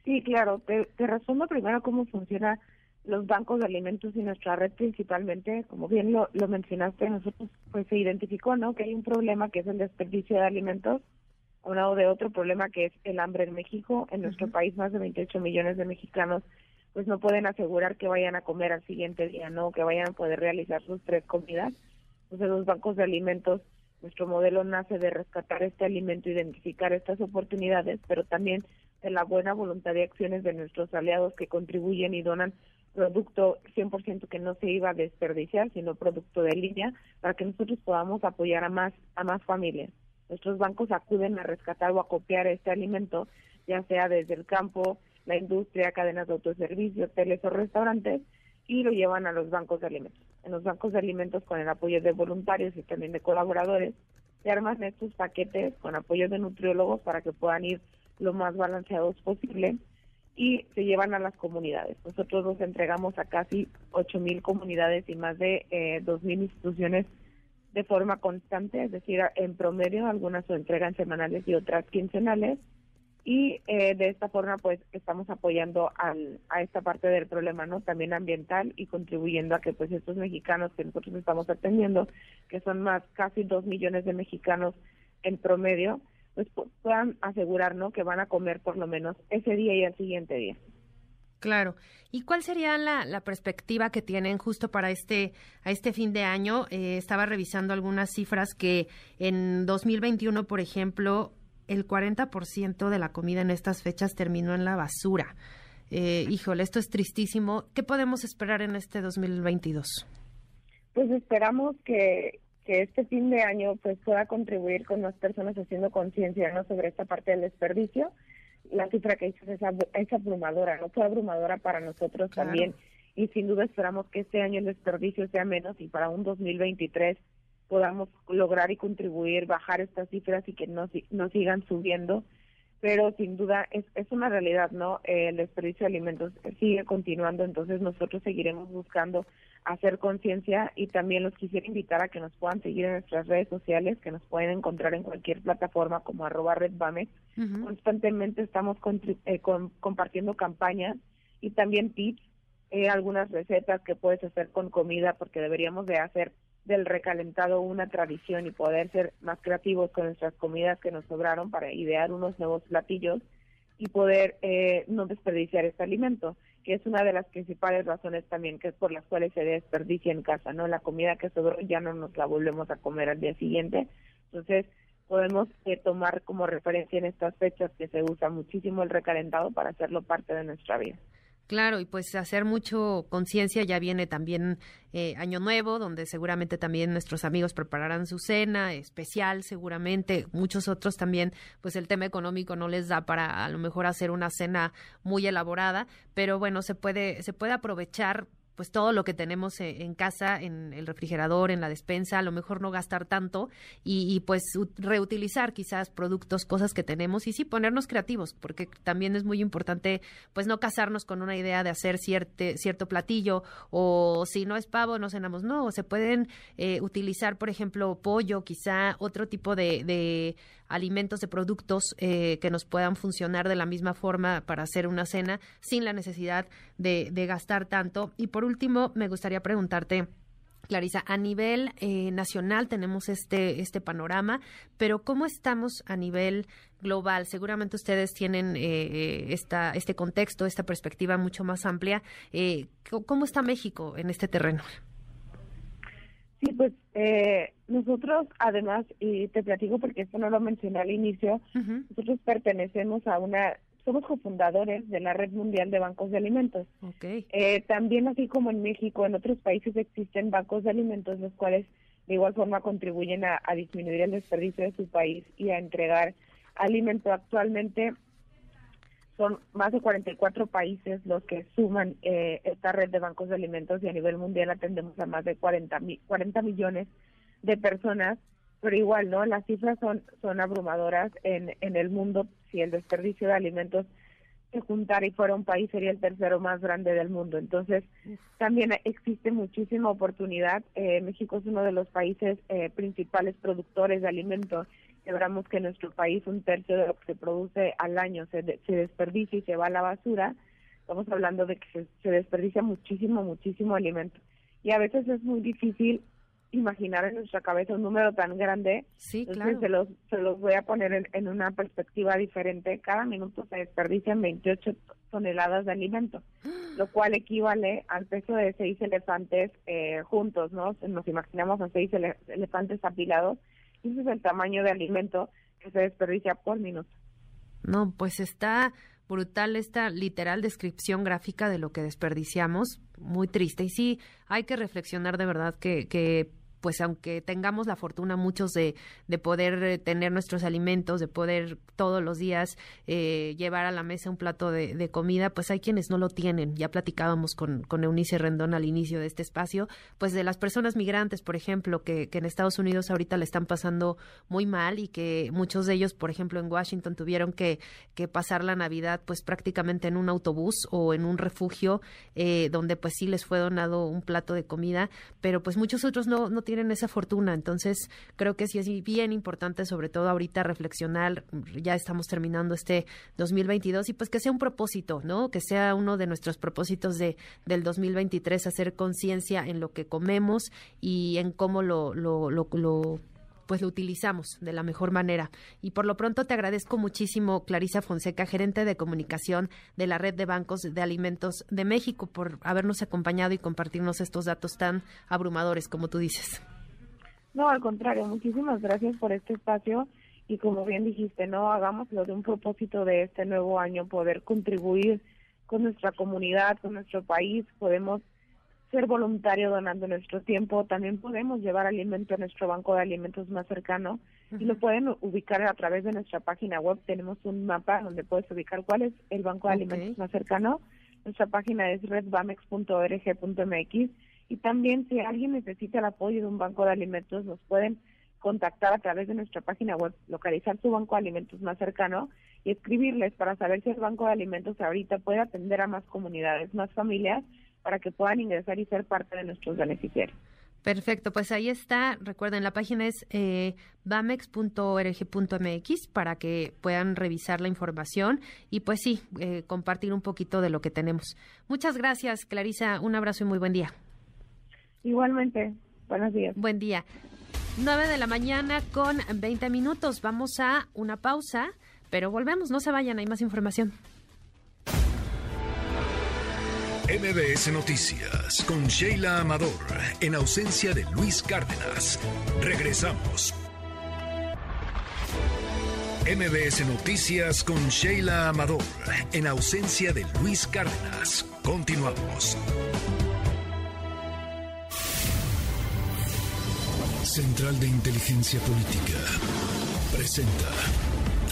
Sí, claro. Te, te resumo primero cómo funciona los bancos de alimentos y nuestra red principalmente, como bien lo, lo mencionaste, nosotros pues se identificó, ¿no? Que hay un problema que es el desperdicio de alimentos un lado de otro problema que es el hambre en México. En nuestro uh -huh. país más de 28 millones de mexicanos pues no pueden asegurar que vayan a comer al siguiente día, ¿no? Que vayan a poder realizar sus tres comidas. Entonces los bancos de alimentos, nuestro modelo nace de rescatar este alimento, identificar estas oportunidades, pero también de la buena voluntad de acciones de nuestros aliados que contribuyen y donan producto 100% que no se iba a desperdiciar, sino producto de línea, para que nosotros podamos apoyar a más a más familias. Nuestros bancos acuden a rescatar o a copiar este alimento, ya sea desde el campo, la industria, cadenas de autoservicio, hoteles o restaurantes, y lo llevan a los bancos de alimentos. En los bancos de alimentos, con el apoyo de voluntarios y también de colaboradores, se arman estos paquetes con apoyo de nutriólogos para que puedan ir lo más balanceados posible y se llevan a las comunidades. Nosotros los entregamos a casi 8.000 comunidades y más de eh, 2.000 instituciones de forma constante, es decir, en promedio algunas se entregan semanales y otras quincenales. Y eh, de esta forma pues estamos apoyando al, a esta parte del problema no también ambiental y contribuyendo a que pues estos mexicanos que nosotros estamos atendiendo que son más casi dos millones de mexicanos en promedio pues puedan asegurar no que van a comer por lo menos ese día y el siguiente día Claro. ¿Y cuál sería la, la, perspectiva que tienen justo para este, a este fin de año? Eh, estaba revisando algunas cifras que en 2021, por ejemplo, el 40% de la comida en estas fechas terminó en la basura. Eh, híjole, esto es tristísimo. ¿Qué podemos esperar en este 2022? Pues esperamos que, que este fin de año pues pueda contribuir con las personas haciendo conciencia ¿no? sobre esta parte del desperdicio la cifra que dices es, es abrumadora, no fue abrumadora para nosotros claro. también y sin duda esperamos que este año el desperdicio sea menos y para un 2023 podamos lograr y contribuir bajar estas cifras y que no, no sigan subiendo pero sin duda es, es una realidad, ¿no? Eh, el desperdicio de alimentos sigue continuando, entonces nosotros seguiremos buscando hacer conciencia y también los quisiera invitar a que nos puedan seguir en nuestras redes sociales, que nos pueden encontrar en cualquier plataforma como arroba redbamex. Uh -huh. Constantemente estamos eh, con, compartiendo campañas y también tips, eh, algunas recetas que puedes hacer con comida, porque deberíamos de hacer del recalentado una tradición y poder ser más creativos con nuestras comidas que nos sobraron para idear unos nuevos platillos y poder eh, no desperdiciar este alimento, que es una de las principales razones también que es por las cuales se desperdicia en casa, ¿no? La comida que sobró ya no nos la volvemos a comer al día siguiente. Entonces, podemos eh, tomar como referencia en estas fechas que se usa muchísimo el recalentado para hacerlo parte de nuestra vida. Claro, y pues hacer mucho conciencia, ya viene también eh, Año Nuevo, donde seguramente también nuestros amigos prepararán su cena especial, seguramente, muchos otros también, pues el tema económico no les da para a lo mejor hacer una cena muy elaborada, pero bueno, se puede, se puede aprovechar pues todo lo que tenemos e, en casa, en el refrigerador, en la despensa, a lo mejor no gastar tanto y, pues reutilizar quizás productos, cosas que tenemos y sí ponernos creativos, porque también es muy importante pues no casarnos con una idea de hacer cierte, cierto platillo o si no es pavo, no cenamos, no, se pueden eh, utilizar, por ejemplo, pollo, quizá otro tipo de, de alimentos, de productos eh, que nos puedan funcionar de la misma forma para hacer una cena sin la necesidad de, gastar tanto. Y por último, me gustaría preguntarte, Clarisa, a nivel eh, nacional tenemos este, este panorama, pero ¿cómo estamos a nivel global? Seguramente ustedes tienen eh, esta, este contexto, esta perspectiva mucho más amplia. ¿Cómo está México en este terreno? Sí, pues eh, nosotros además, y te platico porque esto no lo mencioné al inicio, nosotros pertenecemos a una, somos cofundadores de la Red Mundial de Bancos de Alimentos. Okay. Eh, también así como en México, en otros países existen bancos de alimentos, los cuales de igual forma contribuyen a, a disminuir el desperdicio de su país y a entregar alimento. Actualmente son más de 44 países los que suman eh, esta red de bancos de alimentos y a nivel mundial atendemos a más de 40, 40 millones de personas, pero igual, ¿no? Las cifras son, son abrumadoras en, en el mundo. Si el desperdicio de alimentos se juntara y fuera un país, sería el tercero más grande del mundo. Entonces, también existe muchísima oportunidad. Eh, México es uno de los países eh, principales productores de alimentos Celebramos que en nuestro país un tercio de lo que se produce al año se, se desperdicia y se va a la basura. Estamos hablando de que se, desperdicia muchísimo, muchísimo alimento. Y a veces es muy difícil imaginar en nuestra cabeza un número tan grande. Sí, Entonces se los, se los voy a poner en, una perspectiva diferente. Cada minuto se desperdician 28 toneladas de alimento, [gasps] lo cual equivale al peso de seis elefantes eh, juntos, ¿no? Nos imaginamos a seis elefantes apilados ese es el tamaño de alimento que se desperdicia por minuto. No, pues está brutal esta literal descripción gráfica de lo que desperdiciamos, muy triste. Y sí, hay que reflexionar de verdad que, que pues aunque tengamos la fortuna muchos de, de poder eh, tener nuestros alimentos, de poder todos los días eh, llevar a la mesa un plato de, comida, pues hay quienes no lo tienen. Ya platicábamos con, con Eunice Rendón al inicio de este espacio, pues de las personas migrantes, por ejemplo, que, que en Estados Unidos ahorita le están pasando muy mal y que muchos de ellos, por ejemplo, en Washington tuvieron que, que pasar la Navidad pues prácticamente en un autobús o en un refugio eh, donde pues sí les fue donado un plato de comida, pero pues muchos otros no, no tienen tienen esa fortuna. Entonces, creo que sí es bien importante, sobre todo ahorita, reflexionar. Ya estamos terminando este 2022 y pues que sea un propósito, ¿no? Que sea uno de nuestros propósitos de, del 2023, hacer conciencia en lo que comemos y en cómo lo, lo, lo, lo pues lo utilizamos de la mejor manera. Y por lo pronto te agradezco muchísimo, Clarisa Fonseca, gerente de comunicación de la Red de Bancos de Alimentos de México, por habernos acompañado y compartirnos estos datos tan abrumadores, como tú dices. No, al contrario, muchísimas gracias por este espacio y como bien dijiste, no hagámoslo de un propósito de este nuevo año, poder contribuir con nuestra comunidad, con nuestro país, podemos ser voluntario donando nuestro tiempo, también podemos llevar alimento a nuestro banco de alimentos más cercano y lo pueden ubicar a través de nuestra página web. Tenemos un mapa donde puedes ubicar cuál es el banco de alimentos más cercano. Nuestra página es redbamex.org.mx y también si alguien necesita el apoyo de un banco de alimentos, nos pueden contactar a través de nuestra página web, localizar su banco de alimentos más cercano y escribirles para saber si el banco de alimentos ahorita puede atender a más comunidades, más familias, para que puedan ingresar y ser parte de nuestros beneficiarios. Perfecto, pues ahí está. Recuerden, la página es eh, bamex.org.mx para que puedan revisar la información y pues sí, eh, compartir un poquito de lo que tenemos. Muchas gracias, Clarisa. Un abrazo y muy buen día. Igualmente, buenos días. Buen día. 9 de la mañana con 20 minutos. Vamos a una pausa, pero volvemos. No se vayan, hay más información. MBS Noticias con Sheila Amador, en ausencia de Luis Cárdenas. Regresamos. MBS Noticias con Sheila Amador, en ausencia de Luis Cárdenas. Continuamos. Central de Inteligencia Política presenta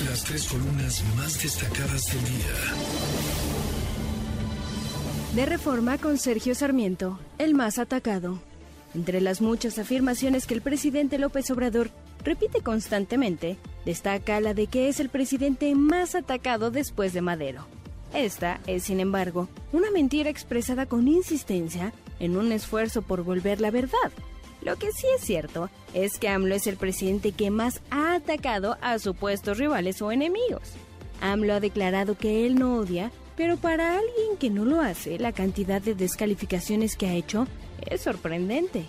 las tres columnas más destacadas del día. De reforma con Sergio Sarmiento, el más atacado. Entre las muchas afirmaciones que el presidente López Obrador repite constantemente, destaca la de que es el presidente más atacado después de Madero. Esta es, sin embargo, una mentira expresada con insistencia en un esfuerzo por volver la verdad. Lo que sí es cierto es que AMLO es el presidente que más ha atacado a supuestos rivales o enemigos. AMLO ha declarado que él no odia, pero para alguien que no lo hace, la cantidad de descalificaciones que ha hecho es sorprendente.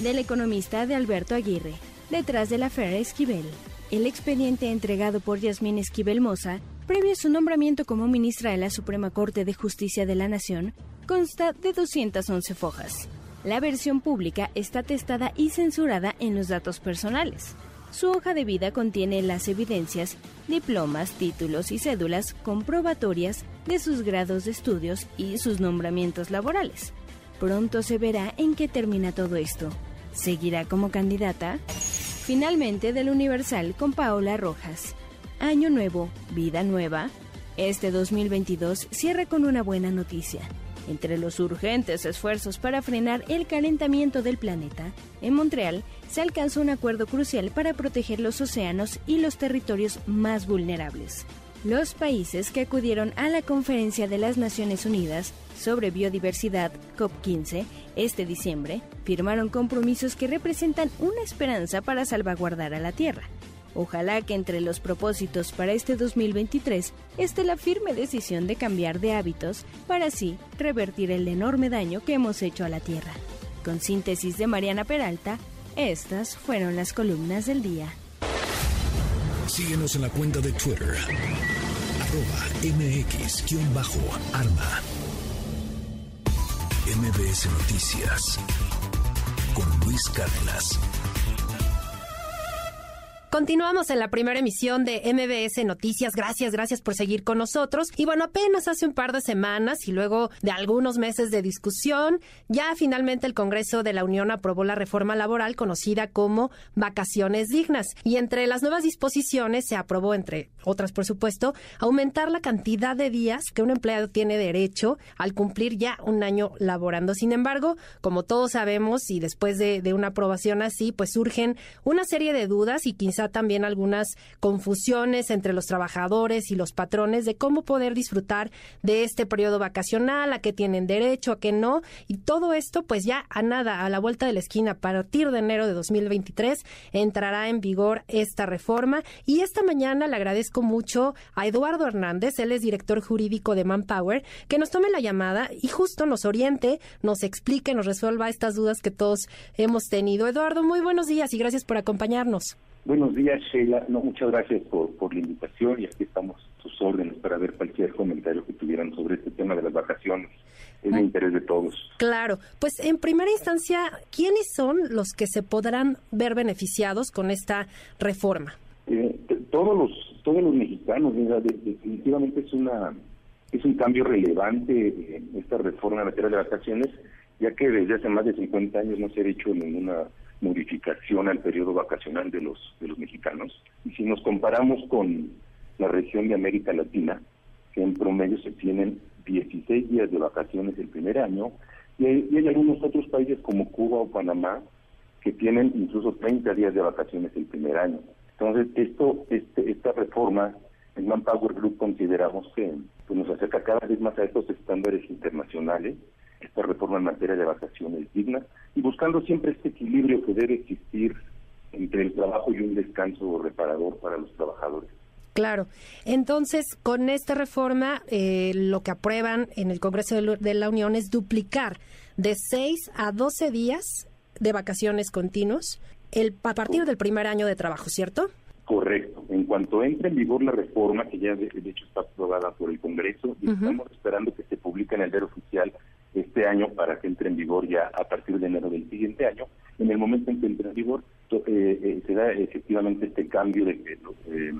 Del economista de Alberto Aguirre, detrás de la Fera Esquivel. El expediente entregado por Yasmín Esquivel Moza, previo a su nombramiento como ministra de la Suprema Corte de Justicia de la Nación, consta de 211 fojas. La versión pública está testada y censurada en los datos personales. Su hoja de vida contiene las evidencias, diplomas, títulos y cédulas comprobatorias de sus grados de estudios y sus nombramientos laborales. Pronto se verá en qué termina todo esto. ¿Seguirá como candidata? Finalmente del Universal con Paola Rojas. Año nuevo, vida nueva. Este 2022 cierra con una buena noticia. Entre los urgentes esfuerzos para frenar el calentamiento del planeta, en Montreal se alcanzó un acuerdo crucial para proteger los océanos y los territorios más vulnerables. Los países que acudieron a la Conferencia de las Naciones Unidas sobre Biodiversidad COP15 este diciembre firmaron compromisos que representan una esperanza para salvaguardar a la Tierra. Ojalá que entre los propósitos para este 2023 esté la firme decisión de cambiar de hábitos para así revertir el enorme daño que hemos hecho a la Tierra. Con síntesis de Mariana Peralta, estas fueron las columnas del día. Síguenos en la cuenta de Twitter, mx-arma. MBS Noticias con Luis Cárdenas. Continuamos en la primera emisión de MBS Noticias. Gracias, gracias por seguir con nosotros. Y bueno, apenas hace un par de semanas y luego de algunos meses de discusión, ya finalmente el Congreso de la Unión aprobó la reforma laboral conocida como vacaciones dignas. Y entre las nuevas disposiciones se aprobó, entre otras por supuesto, aumentar la cantidad de días que un empleado tiene derecho al cumplir ya un año laborando. Sin embargo, como todos sabemos y después de, una aprobación así, pues surgen una serie de dudas y también algunas confusiones entre los trabajadores y los patrones de cómo poder disfrutar de este periodo vacacional, a qué tienen derecho, a qué no. Y todo esto, pues ya a nada, a la vuelta de la esquina, a partir de enero de 2023, entrará en vigor esta reforma. Y esta mañana le agradezco mucho a Eduardo Hernández, él es director jurídico de Manpower, que nos tome la llamada y justo nos oriente, nos explique, nos resuelva estas dudas que todos hemos tenido. Eduardo, muy buenos días y gracias por acompañarnos. Buenos días, Sheila. No, muchas gracias por, por la invitación y aquí estamos a sus órdenes para ver cualquier comentario que tuvieran sobre este tema de las vacaciones. Es de interés de todos. Claro. Pues en primera instancia, ¿quiénes son los que se podrán ver beneficiados con esta reforma? Eh, todos los todos los mexicanos, definitivamente es una es un cambio relevante en esta reforma en materia de vacaciones, ya que desde hace más de 50 años no se ha hecho ninguna modificación al periodo vacacional de los de los mexicanos. Y si nos comparamos con la región de América Latina, que en promedio se tienen 16 días de vacaciones el primer año, y hay, algunos otros países como Cuba o Panamá que tienen incluso 30 días de vacaciones el primer año. Entonces, esto este, esta reforma en Manpower Group consideramos que pues, nos acerca cada vez más a estos estándares internacionales esta reforma en materia de vacaciones dignas y buscando siempre este equilibrio que debe existir entre el trabajo y un descanso reparador para los trabajadores. Claro. Entonces, con esta reforma, eh, lo que aprueban en el Congreso de la Unión es duplicar de 6 a 12 días de vacaciones continuos el, a partir del primer año de trabajo, ¿cierto? Correcto. En cuanto entre en vigor la reforma, que ya de, hecho está aprobada por el Congreso, y estamos esperando que se publique en el diario oficial este año para que entre en vigor ya a partir de enero del siguiente año. En el momento en que entre en vigor, eh, eh, se da efectivamente este cambio de que eh,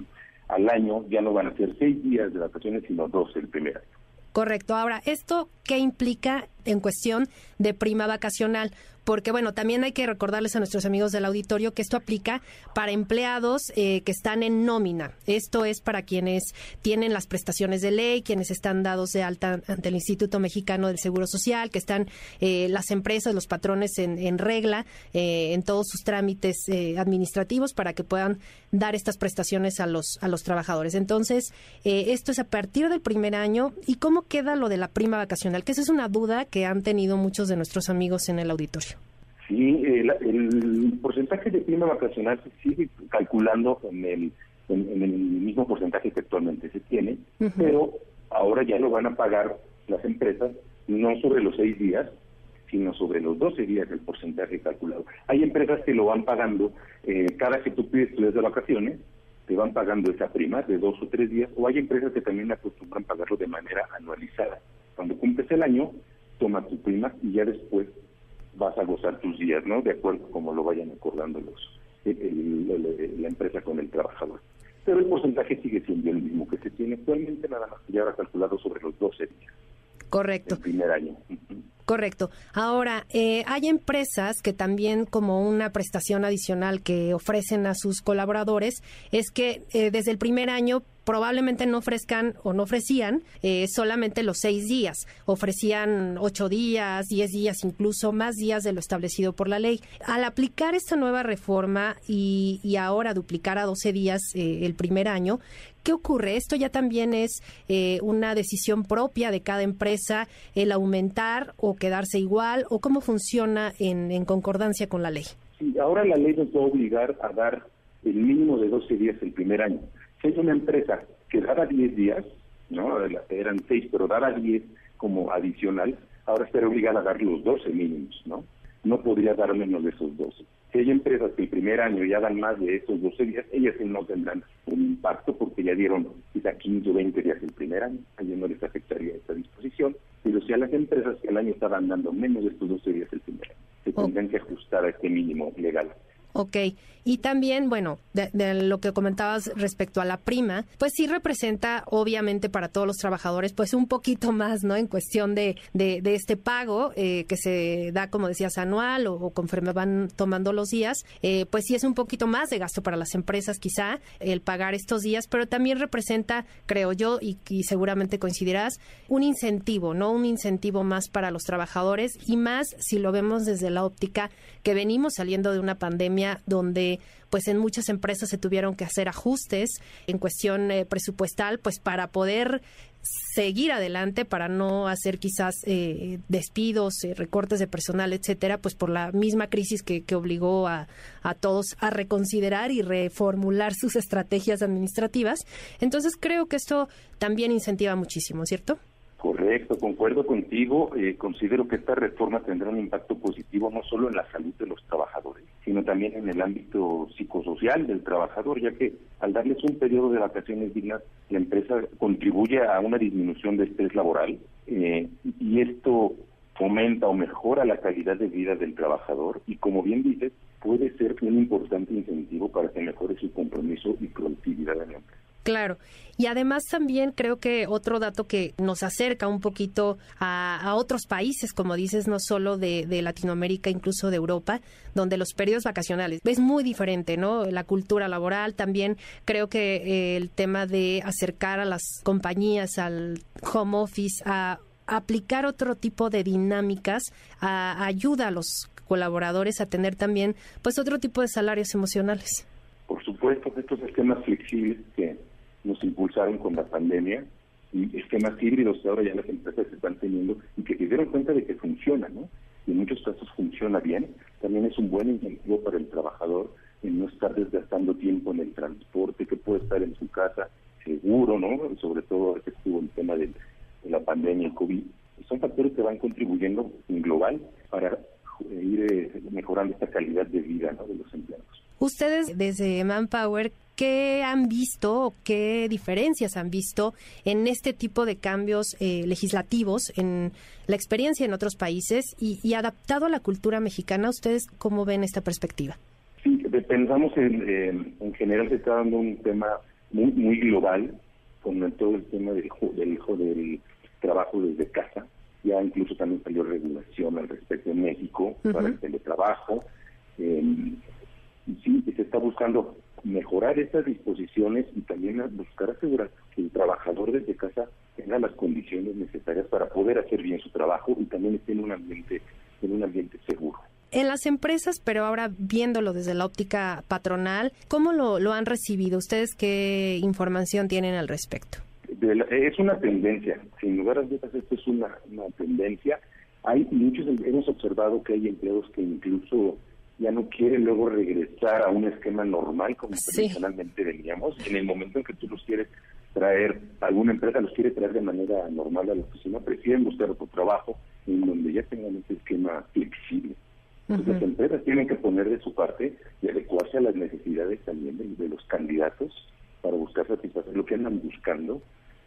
al año ya no van a ser seis días de vacaciones, sino dos el primer año. Correcto. Ahora, ¿esto qué implica en cuestión de prima vacacional? Porque bueno, también hay que recordarles a nuestros amigos del auditorio que esto aplica para empleados eh, que están en nómina. Esto es para quienes tienen las prestaciones de ley, quienes están dados de alta ante el Instituto Mexicano del Seguro Social, que están eh, las empresas, los patrones en, regla eh, en todos sus trámites administrativos para que puedan dar estas prestaciones a los a los trabajadores. Entonces, esto es a partir del primer año. ¿Y cómo queda lo de la prima vacacional? Que esa es una duda que han tenido muchos de nuestros amigos en el auditorio. Sí, el, porcentaje de prima vacacional se sigue calculando en el, en, el mismo porcentaje que actualmente se tiene, pero ahora ya lo van a pagar las empresas no sobre los seis días, sino sobre los 12 días del porcentaje calculado. Hay empresas que lo van pagando eh, cada que tú pides días de vacaciones, te van pagando esa prima de dos o tres días, o hay empresas que también acostumbran pagarlo de manera anualizada. Cuando cumples el año, toma tu prima y ya después vas a gozar tus días, ¿no? De acuerdo como lo vayan acordando los la empresa con el trabajador. Pero el porcentaje sigue siendo el mismo que se tiene actualmente, nada más que ya ahora calculado sobre los 12 días. Correcto. El primer año. Correcto. Ahora, eh, hay empresas que también como una prestación adicional que ofrecen a sus colaboradores es que eh, desde el primer año probablemente no ofrezcan o no ofrecían eh, solamente los seis días, ofrecían ocho días, diez días, incluso más días de lo establecido por la ley. Al aplicar esta nueva reforma y, ahora duplicar a doce días el primer año, ¿qué ocurre? Esto ya también es una decisión propia de cada empresa, el aumentar o quedarse igual o cómo funciona en, concordancia con la ley? Sí, ahora la ley nos va a obligar a dar el mínimo de 12 días el primer año. Si es una empresa que daba 10 días, ¿no? eran 6, pero daba 10 como adicional, ahora estará obligada a dar los 12 mínimos, ¿no? No podría dar menos de esos 12. Si hay empresas que el primer año ya dan más de esos 12 días, ellas no tendrán un impacto porque ya dieron quizá 15 o 20 días el primer año. A ellos no les afectaría esta disposición. Pero si a las empresas que el año estaban dando menos de estos 12 días el primer año, se tendrán que ajustar a este mínimo legal. Ok, y también, bueno, de, lo que comentabas respecto a la prima, pues sí representa, obviamente, para todos los trabajadores, pues un poquito más, ¿no? En cuestión de, de, este pago eh, que se da, como decías, anual o, conforme van tomando los días, eh, pues sí es un poquito más de gasto para las empresas, quizá, el pagar estos días, pero también representa, creo yo, y seguramente coincidirás, un incentivo, ¿no? Un incentivo más para los trabajadores y más si lo vemos desde la óptica que venimos saliendo de una pandemia donde pues en muchas empresas se tuvieron que hacer ajustes en cuestión eh, presupuestal pues para poder seguir adelante para no hacer quizás eh, despidos, eh, recortes de personal, etcétera, pues por la misma crisis que, que obligó a, a, todos a reconsiderar y reformular sus estrategias administrativas. Entonces creo que esto también incentiva muchísimo, ¿cierto? Correcto, concuerdo contigo. Eh, considero que esta reforma tendrá un impacto positivo no solo en la salud de los trabajadores, sino también en el ámbito psicosocial del trabajador, ya que al darles un periodo de vacaciones dignas, la empresa contribuye a una disminución de estrés laboral eh, y esto fomenta o mejora la calidad de vida del trabajador y, como bien dices, puede ser un importante incentivo para que mejore su compromiso y productividad en la empresa. Claro. Y además también creo que otro dato que nos acerca un poquito a, otros países, como dices, no solo de, Latinoamérica, incluso de Europa, donde los periodos vacacionales es muy diferente, ¿no? La cultura laboral también creo que eh, el tema de acercar a las compañías al home office, a aplicar otro tipo de dinámicas, ayuda a los colaboradores a tener también pues otro tipo de salarios emocionales. Por supuesto, estos sistemas flexibles nos impulsaron con la pandemia y esquemas híbridos que ahora ya las empresas están teniendo y que se dieron cuenta de que funciona, ¿no? Y en muchos casos funciona bien. También es un buen incentivo para el trabajador en no estar desgastando tiempo en el transporte, que puede estar en su casa seguro, ¿no? Sobre todo que estuvo el tema de, la pandemia, el COVID. Son factores que van contribuyendo en global para ir eh, mejorando esta calidad de vida ¿no? de los empleados. Ustedes desde Manpower, ¿qué han visto o qué diferencias han visto en este tipo de cambios eh, legislativos, en la experiencia en otros países y, adaptado a la cultura mexicana? ¿Ustedes cómo ven esta perspectiva? Sí, pensamos en, en general se está dando un tema muy, muy global con todo el tema del, del, del trabajo desde casa ya incluso también salió regulación al respecto en México para el teletrabajo. Eh, y sí, se está buscando mejorar estas disposiciones y también buscar asegurar que el trabajador desde casa tenga las condiciones necesarias para poder hacer bien su trabajo y también esté en un ambiente en un ambiente seguro. En las empresas, pero ahora viéndolo desde la óptica patronal, ¿cómo lo, lo han recibido? ¿Ustedes qué información tienen al respecto? es una tendencia, sin lugar a dudas, esto es una, una tendencia. Hay muchos, hemos observado que hay empleados que incluso ya no quieren luego regresar a un esquema normal como tradicionalmente veníamos. En el momento en que tú los quieres traer, alguna empresa los quiere traer de manera normal a la oficina, prefieren buscar otro trabajo en donde ya tengan ese esquema flexible. Entonces, las empresas tienen que poner de su parte y adecuarse a las necesidades también de, los candidatos para buscar satisfacer lo que andan buscando,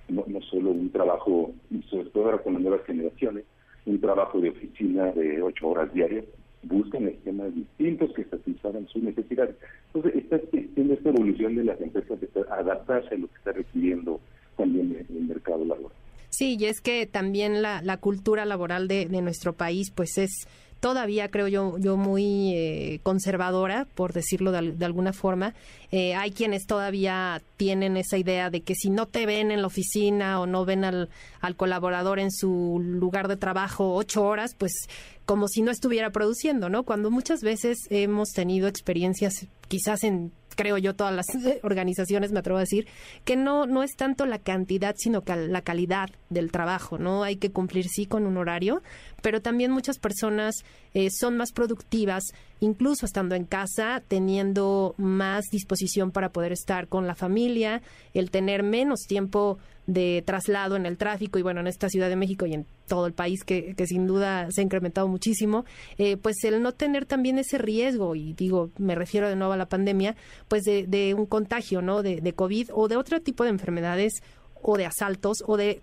no, no solo un trabajo, y sobre todo ahora con las nuevas generaciones, un trabajo de oficina de ocho horas diarias, buscan esquemas distintos que satisfagan sus necesidades. Entonces, esta, esta evolución de las empresas de adaptarse a lo que está requiriendo también el, mercado laboral. Sí, y es que también la, la cultura laboral de, de nuestro país, pues es todavía creo yo, yo muy eh, conservadora, por decirlo de, alguna forma. Eh, hay quienes todavía tienen esa idea de que si no te ven en la oficina o no ven al, al colaborador en su lugar de trabajo ocho horas, pues como si no estuviera produciendo, ¿no? Cuando muchas veces hemos tenido experiencias quizás en creo yo, todas las organizaciones, me atrevo a decir, que no, no es tanto la cantidad, sino que la calidad del trabajo, ¿no? Hay que cumplir sí con un horario, pero también muchas personas eh, son más productivas, incluso estando en casa, teniendo más disposición para poder estar con la familia, el tener menos tiempo de traslado en el tráfico y bueno, en esta Ciudad de México y en todo el país que, que sin duda se ha incrementado muchísimo, eh, pues el no tener también ese riesgo, y digo, me refiero de nuevo a la pandemia, pues de, de un contagio, ¿no? De, de COVID o de otro tipo de enfermedades o de asaltos o de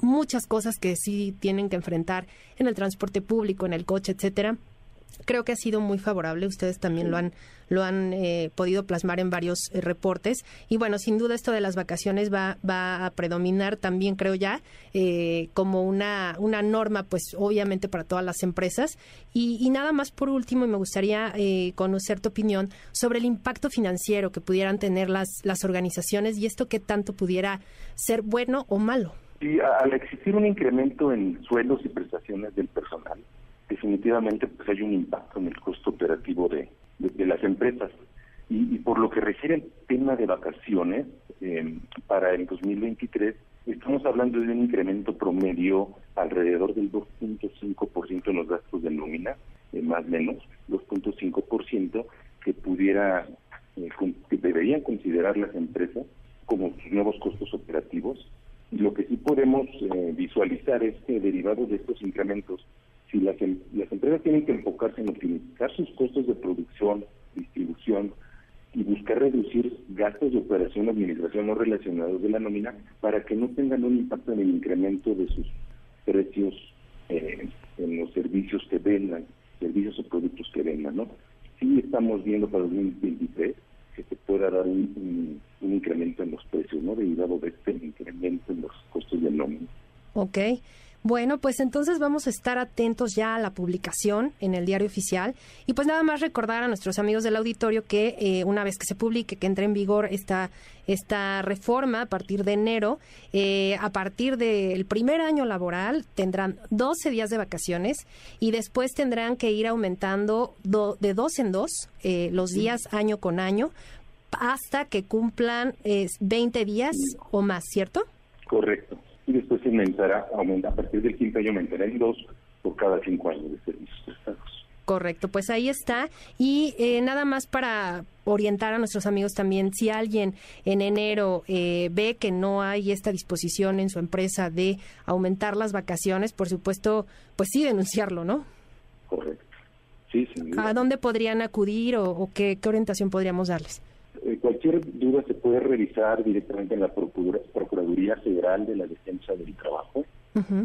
muchas cosas que sí tienen que enfrentar en el transporte público, en el coche, etcétera creo que ha sido muy favorable. Ustedes también lo han lo han eh, podido plasmar en varios eh, reportes. Y bueno, sin duda esto de las vacaciones va, va a predominar también, creo ya, eh, como una, una norma, pues obviamente para todas las empresas. Y, y nada más por último, y me gustaría conocer tu opinión sobre el impacto financiero que pudieran tener las, las organizaciones y esto que tanto pudiera ser bueno o malo. Y al existir un incremento en sueldos y prestaciones del personal, definitivamente pues hay un impacto en el costo operativo de, de, las empresas. Y, por lo que refiere al tema de vacaciones, eh, para el 2023 estamos hablando de un incremento promedio alrededor del 2.5% en los gastos de nómina, eh, más o menos, 2.5% que pudiera, eh, que deberían considerar las empresas como sus nuevos costos operativos. Lo que sí podemos visualizar es que derivado de estos incrementos si las, em, las empresas tienen que enfocarse en optimizar sus costos de producción, distribución y buscar reducir gastos de operación o administración no relacionados de la nómina para que no tengan un impacto en el incremento de sus precios eh, en los servicios que vendan, servicios o productos que vendan, ¿no? Sí estamos viendo para 2023 que se pueda dar un, incremento en los precios, ¿no? Derivado de este incremento en los costos de nómina. Ok. Bueno, pues entonces vamos a estar atentos ya a la publicación en el diario oficial y pues nada más recordar a nuestros amigos del auditorio que eh, una vez que se publique, que entre en vigor esta, esta reforma a partir de enero, eh, a partir del primer año laboral tendrán 12 días de vacaciones y después tendrán que ir aumentando de dos en dos eh, los días año con año hasta que cumplan 20 días o más, ¿cierto? Correcto y después se aumentará, aumenta, a partir del quinto año aumentará en dos por cada cinco años de servicios prestados. Correcto, pues ahí está. Y eh, nada más para orientar a nuestros amigos también, si alguien en enero eh, ve que no hay esta disposición en su empresa de aumentar las vacaciones, por supuesto, pues sí denunciarlo, ¿no? Correcto. Sí, ¿A dónde podrían acudir o, qué, qué orientación podríamos darles? Eh, cualquier duda se puede revisar directamente en la Procuraduría Federal de la Defensa del Trabajo,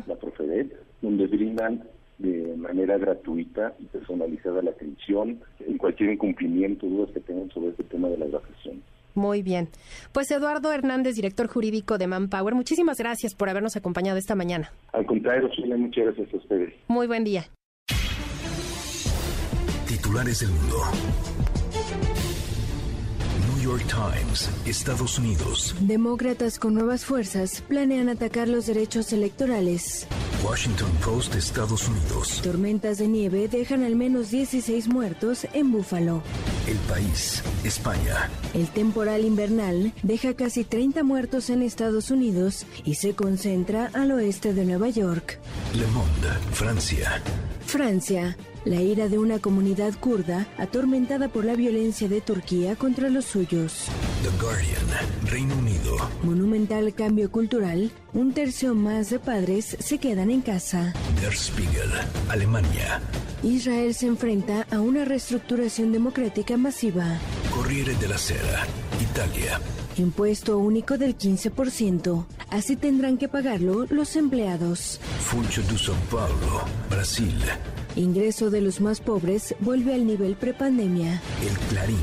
la Profedet, donde brindan de manera gratuita y personalizada la atención en cualquier incumplimiento, dudas que tengan sobre este tema de las vacaciones. Muy bien. Pues Eduardo Hernández, director jurídico de Manpower, muchísimas gracias por habernos acompañado esta mañana. Al contrario, muchas gracias a ustedes. Muy buen día. Titulares del mundo. York Times, Estados Unidos. Demócratas con nuevas fuerzas planean atacar los derechos electorales. Washington Post, Estados Unidos. Tormentas de nieve dejan al menos 16 muertos en Búfalo. El país, España. El temporal invernal deja casi 30 muertos en Estados Unidos y se concentra al oeste de Nueva York. Le Monde, Francia. Francia. La ira de una comunidad kurda atormentada por la violencia de Turquía contra los suyos. The Guardian, Reino Unido. Monumental cambio cultural. Un tercio más de padres se quedan en casa. Der Spiegel, Alemania. Israel se enfrenta a una reestructuración democrática masiva. Corriere della Sera, Italia. Impuesto único del 15%. Así tendrán que pagarlo los empleados. Funcho de São Paulo, Brasil. Ingreso de los más pobres vuelve al nivel prepandemia. El Clarín,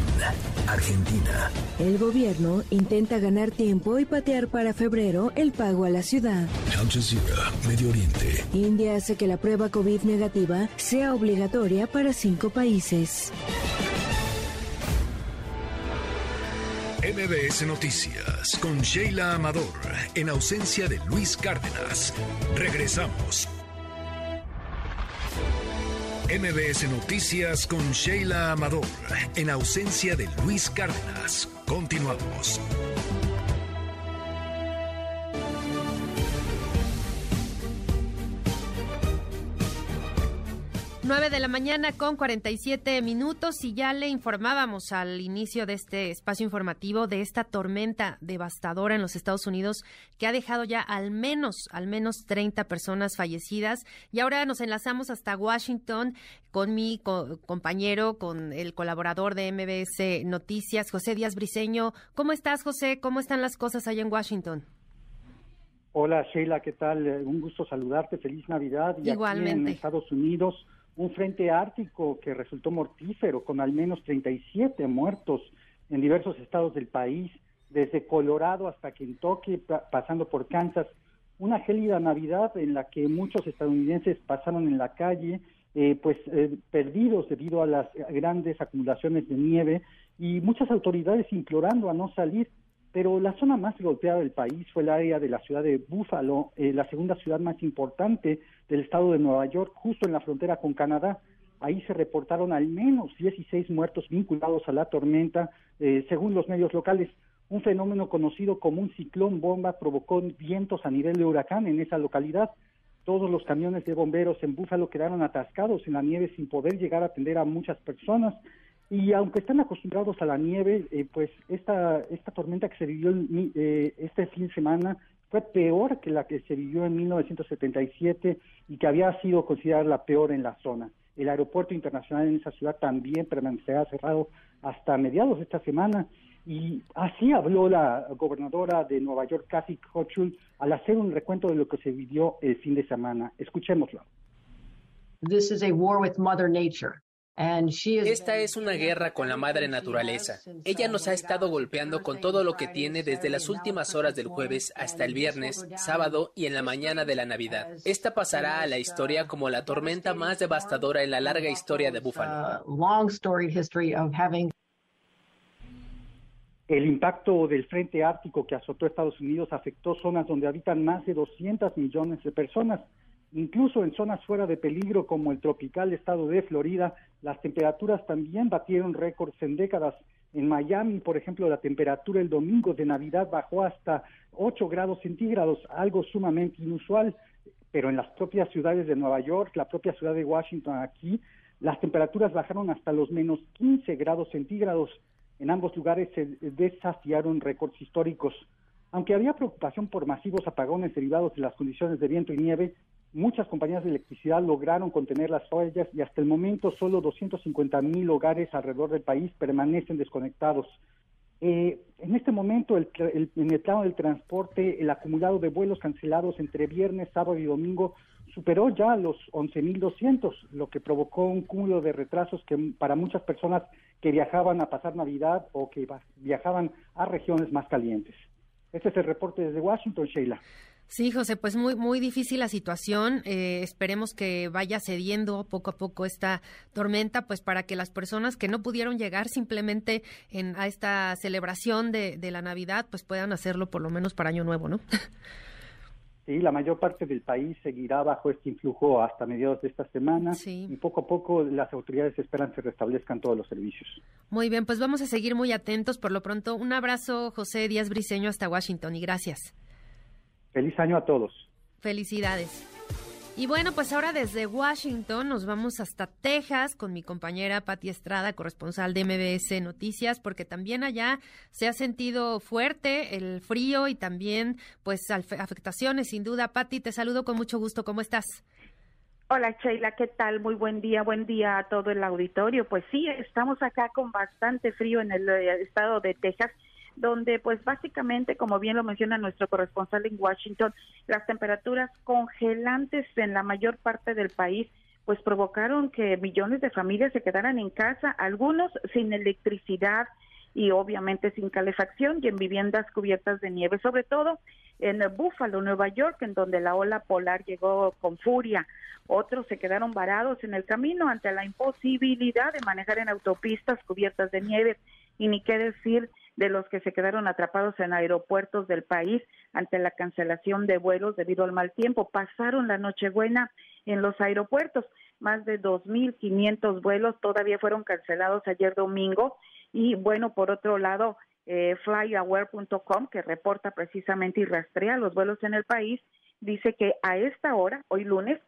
Argentina. El gobierno intenta ganar tiempo y patear para febrero el pago a la ciudad. Al Jazeera, Medio Oriente. India hace que la prueba COVID negativa sea obligatoria para cinco países. MBS Noticias con Sheila Amador, en ausencia de Luis Cárdenas. Regresamos. MBS Noticias con Sheila Amador, en ausencia de Luis Cárdenas. Continuamos. 9 de la mañana con 47 minutos y ya le informábamos al inicio de este espacio informativo de esta tormenta devastadora en los Estados Unidos que ha dejado ya al menos, al menos 30 personas fallecidas. Y ahora nos enlazamos hasta Washington con mi compañero, con el colaborador de MBS Noticias, José Díaz Briseño. ¿Cómo estás, José? ¿Cómo están las cosas allá en Washington? Hola Sheila, ¿qué tal? Un gusto saludarte, feliz Navidad. Y Igualmente. Aquí en Estados Unidos un frente ártico que resultó mortífero, con al menos 37 muertos en diversos estados del país, desde Colorado hasta Kentucky, pasando por Kansas. Una gélida Navidad en la que muchos estadounidenses pasaron en la calle, eh, pues eh, perdidos debido a las grandes acumulaciones de nieve y muchas autoridades implorando a no salir pero la zona más golpeada del país fue el área de la ciudad de Buffalo, eh, la segunda ciudad más importante del estado de Nueva York, justo en la frontera con Canadá. Ahí se reportaron al menos 16 muertos vinculados a la tormenta, eh, según los medios locales. Un fenómeno conocido como un ciclón bomba provocó vientos a nivel de huracán en esa localidad. Todos los camiones de bomberos en Búfalo quedaron atascados en la nieve sin poder llegar a atender a muchas personas. Y aunque están acostumbrados a la nieve, eh, pues esta, esta tormenta que se vivió eh, este fin de semana fue peor que la que se vivió en 1977 y que había sido considerada la peor en la zona. El aeropuerto internacional en esa ciudad también permanecerá cerrado hasta mediados de esta semana. Y así habló la gobernadora de Nueva York, Kathy Hochul, al hacer un recuento de lo que se vivió el fin de semana. Escuchémoslo. This is a war with Mother Nature. Esta es una guerra con la madre naturaleza. Ella nos ha estado golpeando con todo lo que tiene desde las últimas horas del jueves hasta el viernes, sábado y en la mañana de la Navidad. Esta pasará a la historia como la tormenta más devastadora en la larga historia de Búfalo. El impacto del frente ártico que azotó Estados Unidos afectó zonas donde habitan más de 200 millones de personas. Incluso en zonas fuera de peligro como el tropical estado de Florida, las temperaturas también batieron récords en décadas. En Miami, por ejemplo, la temperatura el domingo de Navidad bajó hasta 8 grados centígrados, algo sumamente inusual, pero en las propias ciudades de Nueva York, la propia ciudad de Washington aquí, las temperaturas bajaron hasta los menos 15 grados centígrados. En ambos lugares se desafiaron récords históricos. Aunque había preocupación por masivos apagones derivados de las condiciones de viento y nieve, Muchas compañías de electricidad lograron contener las fallas y hasta el momento solo 250 mil hogares alrededor del país permanecen desconectados. Eh, en este momento, el, en el plano del transporte, el acumulado de vuelos cancelados entre viernes, sábado y domingo superó ya los 11.200, lo que provocó un cúmulo de retrasos que para muchas personas que viajaban a pasar Navidad o que viajaban a regiones más calientes. Este es el reporte desde Washington, Sheila. Sí, José, pues muy muy difícil la situación. Eh, esperemos que vaya cediendo poco a poco esta tormenta, pues para que las personas que no pudieron llegar simplemente en, a esta celebración de, de la Navidad, pues puedan hacerlo por lo menos para Año Nuevo, ¿no? [laughs] Sí, la mayor parte del país seguirá bajo este influjo hasta mediados de esta semana y poco a poco las autoridades esperan se restablezcan todos los servicios. Muy bien, pues vamos a seguir muy atentos. Por lo pronto, un abrazo, José Díaz Briceño, hasta Washington y gracias. Feliz año a todos. Felicidades. Y bueno, pues ahora desde Washington nos vamos hasta Texas con mi compañera Patti Estrada, corresponsal de MBS Noticias, porque también allá se ha sentido fuerte el frío y también pues afectaciones, sin duda. Patti, te saludo con mucho gusto. ¿Cómo estás? Hola Sheila, ¿qué tal? Muy buen día, buen día a todo el auditorio. Pues sí, estamos acá con bastante frío en el eh, estado de Texas donde pues básicamente, como bien lo menciona nuestro corresponsal en Washington, las temperaturas congelantes en la mayor parte del país pues provocaron que millones de familias se quedaran en casa, algunos sin electricidad y obviamente sin calefacción y en viviendas cubiertas de nieve, sobre todo en Buffalo, Nueva York, en donde la ola polar llegó con furia. Otros se quedaron varados en el camino ante la imposibilidad de manejar en autopistas cubiertas de nieve y ni qué decir de los que se quedaron atrapados en aeropuertos del país ante la cancelación de vuelos debido al mal tiempo. Pasaron la Nochebuena en los aeropuertos. Más de 2.500 vuelos todavía fueron cancelados ayer domingo. Y bueno, por otro lado, eh, flyaware.com, que reporta precisamente y rastrea los vuelos en el país, dice que a esta hora, hoy lunes,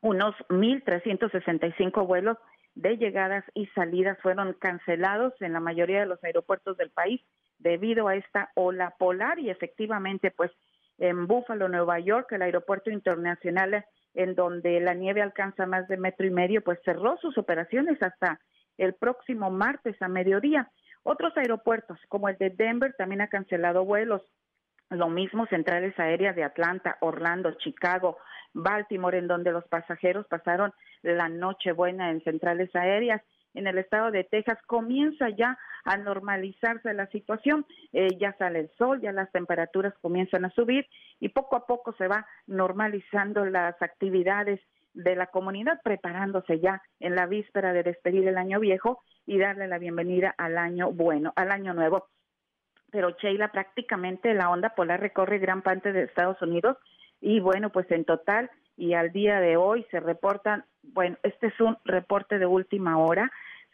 unos 1.365 vuelos de llegadas y salidas fueron cancelados en la mayoría de los aeropuertos del país debido a esta ola polar y efectivamente pues en Buffalo, Nueva York, el aeropuerto internacional en donde la nieve alcanza más de metro y medio, pues cerró sus operaciones hasta el próximo martes a mediodía. Otros aeropuertos, como el de Denver, también ha cancelado vuelos. Lo mismo centrales aéreas de Atlanta, Orlando, Chicago, Baltimore, en donde los pasajeros pasaron la noche buena en centrales aéreas. En el estado de Texas comienza ya a normalizarse la situación, eh, ya sale el sol, ya las temperaturas comienzan a subir y poco a poco se va normalizando las actividades de la comunidad, preparándose ya en la víspera de despedir el año viejo y darle la bienvenida al año bueno, al año nuevo. Pero Sheila, prácticamente la onda polar recorre gran parte de Estados Unidos y bueno, pues en total y al día de hoy se reportan, bueno, este es un reporte de última hora,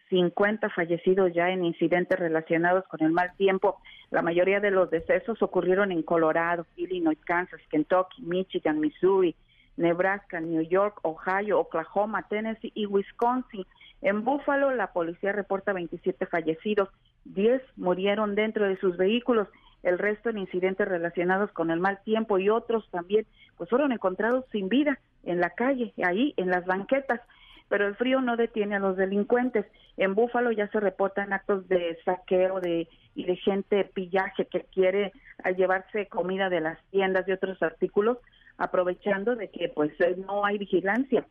50 fallecidos ya en incidentes relacionados con el mal tiempo. La mayoría de los decesos ocurrieron en Colorado, Illinois, Kansas, Kentucky, Michigan, Missouri, Nebraska, New York, Ohio, Oklahoma, Tennessee y Wisconsin. En Buffalo, la policía reporta 27 fallecidos, 10 murieron dentro de sus vehículos el resto en incidentes relacionados con el mal tiempo y otros también, pues fueron encontrados sin vida en la calle, ahí en las banquetas. Pero el frío no detiene a los delincuentes. En Búfalo ya se reportan actos de saqueo de, y de gente pillaje que quiere llevarse comida de las tiendas y otros artículos, aprovechando de que pues no hay vigilancia.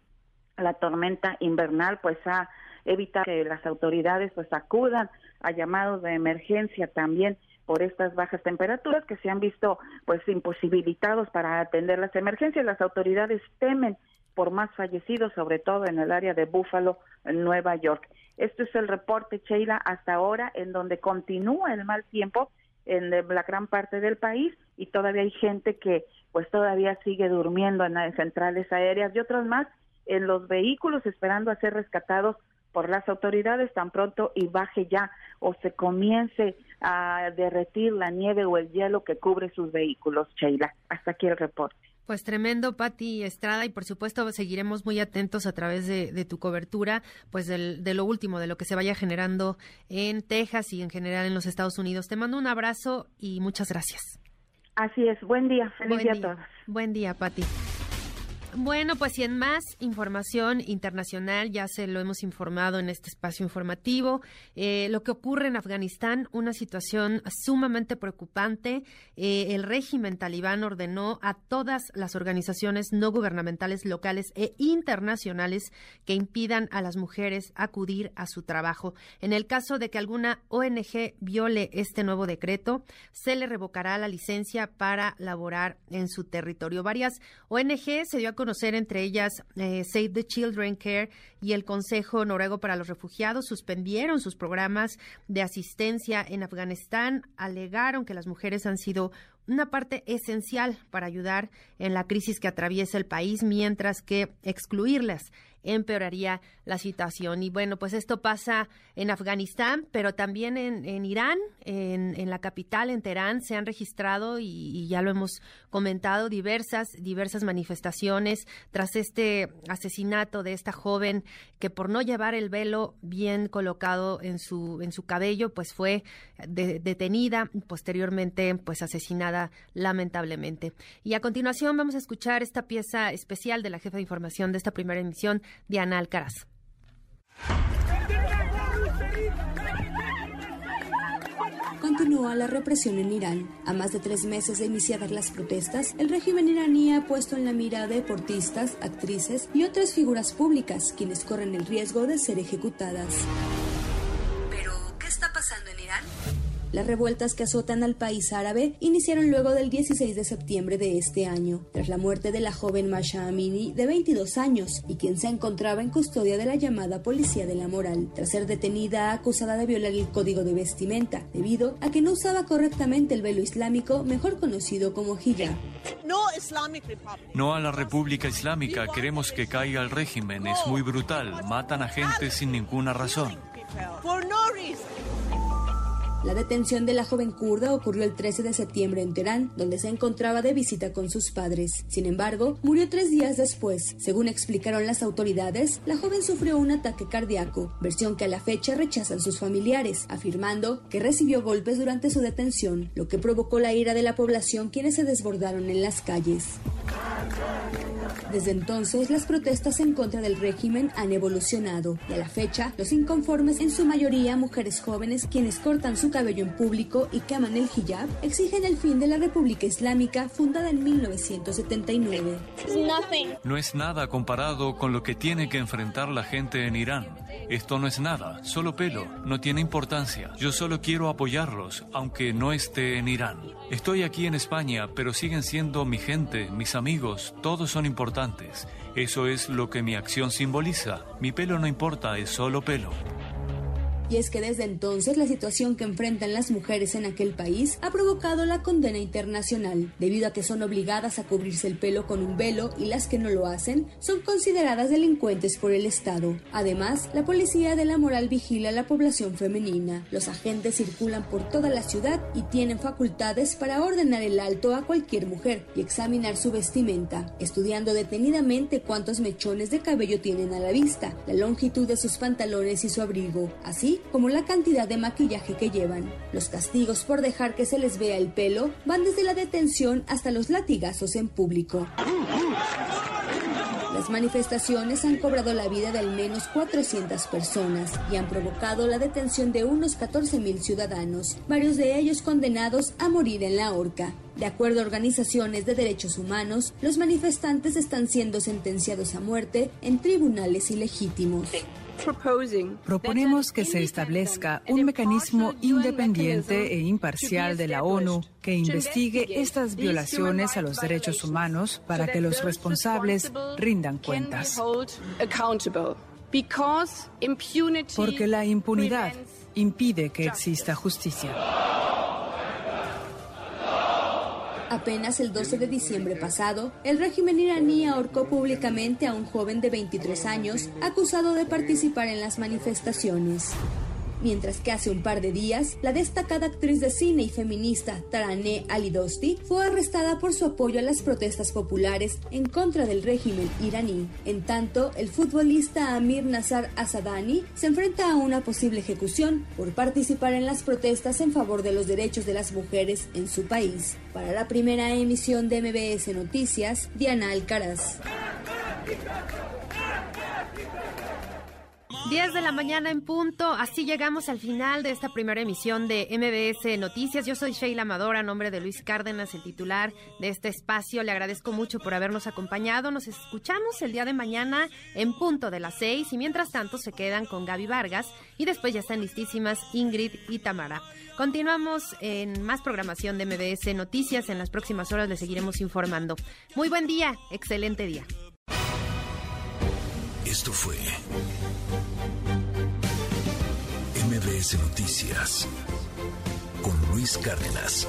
La tormenta invernal pues ha evitado que las autoridades pues acudan a llamados de emergencia también por estas bajas temperaturas que se han visto pues imposibilitados para atender las emergencias. Las autoridades temen por más fallecidos, sobre todo en el área de Buffalo, en Nueva York. Este es el reporte, Sheila, hasta ahora, en donde continúa el mal tiempo en la gran parte del país y todavía hay gente que pues todavía sigue durmiendo en las centrales aéreas y otros más en los vehículos esperando a ser rescatados por las autoridades tan pronto y baje ya o se comience a derretir la nieve o el hielo que cubre sus vehículos, Sheila. Hasta aquí el reporte. Pues tremendo, Pati Estrada, y por supuesto seguiremos muy atentos a través de, tu cobertura, pues de lo último, de lo que se vaya generando en Texas y en general en los Estados Unidos. Te mando un abrazo y muchas gracias. Así es, buen día, feliz día, a todos. Buen día, Pati. Bueno, pues y en más información internacional, ya se lo hemos informado en este espacio informativo, eh, lo que ocurre en Afganistán, una situación sumamente preocupante. Eh, el régimen talibán ordenó a todas las organizaciones no gubernamentales locales e internacionales que impidan a las mujeres acudir a su trabajo. En el caso de que alguna ONG viole este nuevo decreto, se le revocará la licencia para laborar en su territorio. Varias ONG se dio a conocer entre ellas eh, Save the Children Care y el Consejo Noruego para los Refugiados. Suspendieron sus programas de asistencia en Afganistán, alegaron que las mujeres han sido una parte esencial para ayudar en la crisis que atraviesa el país, mientras que excluirlas empeoraría la situación. Y bueno, pues esto pasa en Afganistán, pero también en, Irán, en, la capital, en Teherán, se han registrado, y, ya lo hemos comentado, diversas, diversas manifestaciones tras este asesinato de esta joven que por no llevar el velo bien colocado en su, en su cabello, pues fue detenida, posteriormente pues asesinada lamentablemente. Y a continuación vamos a escuchar esta pieza especial de la jefa de información de esta primera emisión, Diana Alcaraz. Continúa la represión en Irán. A más de tres meses de iniciadas las protestas, el régimen iraní ha puesto en la mira a deportistas, actrices y otras figuras públicas, quienes corren el riesgo de ser ejecutadas. ¿Pero qué está pasando? Las revueltas que azotan al país árabe iniciaron luego del 16 de septiembre de este año, tras la muerte de la joven Masha Amini de 22 años y quien se encontraba en custodia de la llamada Policía de la Moral, tras ser detenida acusada de violar el código de vestimenta, debido a que no usaba correctamente el velo islámico, mejor conocido como hijab. No a la República Islámica, queremos que caiga el régimen, es muy brutal, matan a gente sin ninguna razón. La detención de la joven kurda ocurrió el 13 de septiembre en Teherán, donde se encontraba de visita con sus padres. Sin embargo, murió tres días después. Según explicaron las autoridades, la joven sufrió un ataque cardíaco, versión que a la fecha rechazan sus familiares, afirmando que recibió golpes durante su detención, lo que provocó la ira de la población quienes se desbordaron en las calles. Desde entonces, las protestas en contra del régimen han evolucionado y a la fecha, los inconformes, en su mayoría mujeres jóvenes quienes cortan su cabello en público y queman el hijab, exigen el fin de la República Islámica fundada en 1979. No es nada comparado con lo que tiene que enfrentar la gente en Irán. Esto no es nada, solo pelo, no tiene importancia. Yo solo quiero apoyarlos, aunque no esté en Irán. Estoy aquí en España, pero siguen siendo mi gente, mis amigos, todos son importantes. Eso es lo que mi acción simboliza. Mi pelo no importa, es solo pelo. Y es que desde entonces la situación que enfrentan las mujeres en aquel país ha provocado la condena internacional, debido a que son obligadas a cubrirse el pelo con un velo y las que no lo hacen son consideradas delincuentes por el Estado. Además, la policía de la moral vigila a la población femenina. Los agentes circulan por toda la ciudad y tienen facultades para ordenar el alto a cualquier mujer y examinar su vestimenta, estudiando detenidamente cuántos mechones de cabello tienen a la vista, la longitud de sus pantalones y su abrigo. Así, como la cantidad de maquillaje que llevan. Los castigos por dejar que se les vea el pelo van desde la detención hasta los latigazos en público. Las manifestaciones han cobrado la vida de al menos 400 personas y han provocado la detención de unos 14.000 ciudadanos, varios de ellos condenados a morir en la horca. De acuerdo a organizaciones de derechos humanos, los manifestantes están siendo sentenciados a muerte en tribunales ilegítimos. Proponemos que se establezca un mecanismo independiente e imparcial de la ONU que investigue estas violaciones a los derechos humanos para que los responsables rindan cuentas. Porque la impunidad impide que exista justicia. Apenas el 12 de diciembre pasado, el régimen iraní ahorcó públicamente a un joven de 23 años acusado de participar en las manifestaciones mientras que hace un par de días, la destacada actriz de cine y feminista Taraneh Alidosti fue arrestada por su apoyo a las protestas populares en contra del régimen iraní. En tanto, el futbolista Amir Nazar Asadani se enfrenta a una posible ejecución por participar en las protestas en favor de los derechos de las mujeres en su país. Para la primera emisión de MBS Noticias, Diana Alcaraz. 10 de la mañana en punto. Así llegamos al final de esta primera emisión de MBS Noticias. Yo soy Sheila Amador, a nombre de Luis Cárdenas, el titular de este espacio. Le agradezco mucho por habernos acompañado. Nos escuchamos el día de mañana en punto de las 6 y mientras tanto se quedan con Gaby Vargas y después ya están listísimas Ingrid y Tamara. Continuamos en más programación de MBS Noticias. En las próximas horas les seguiremos informando. Muy buen día, excelente día. Esto fue MBS Noticias con Luis Cárdenas.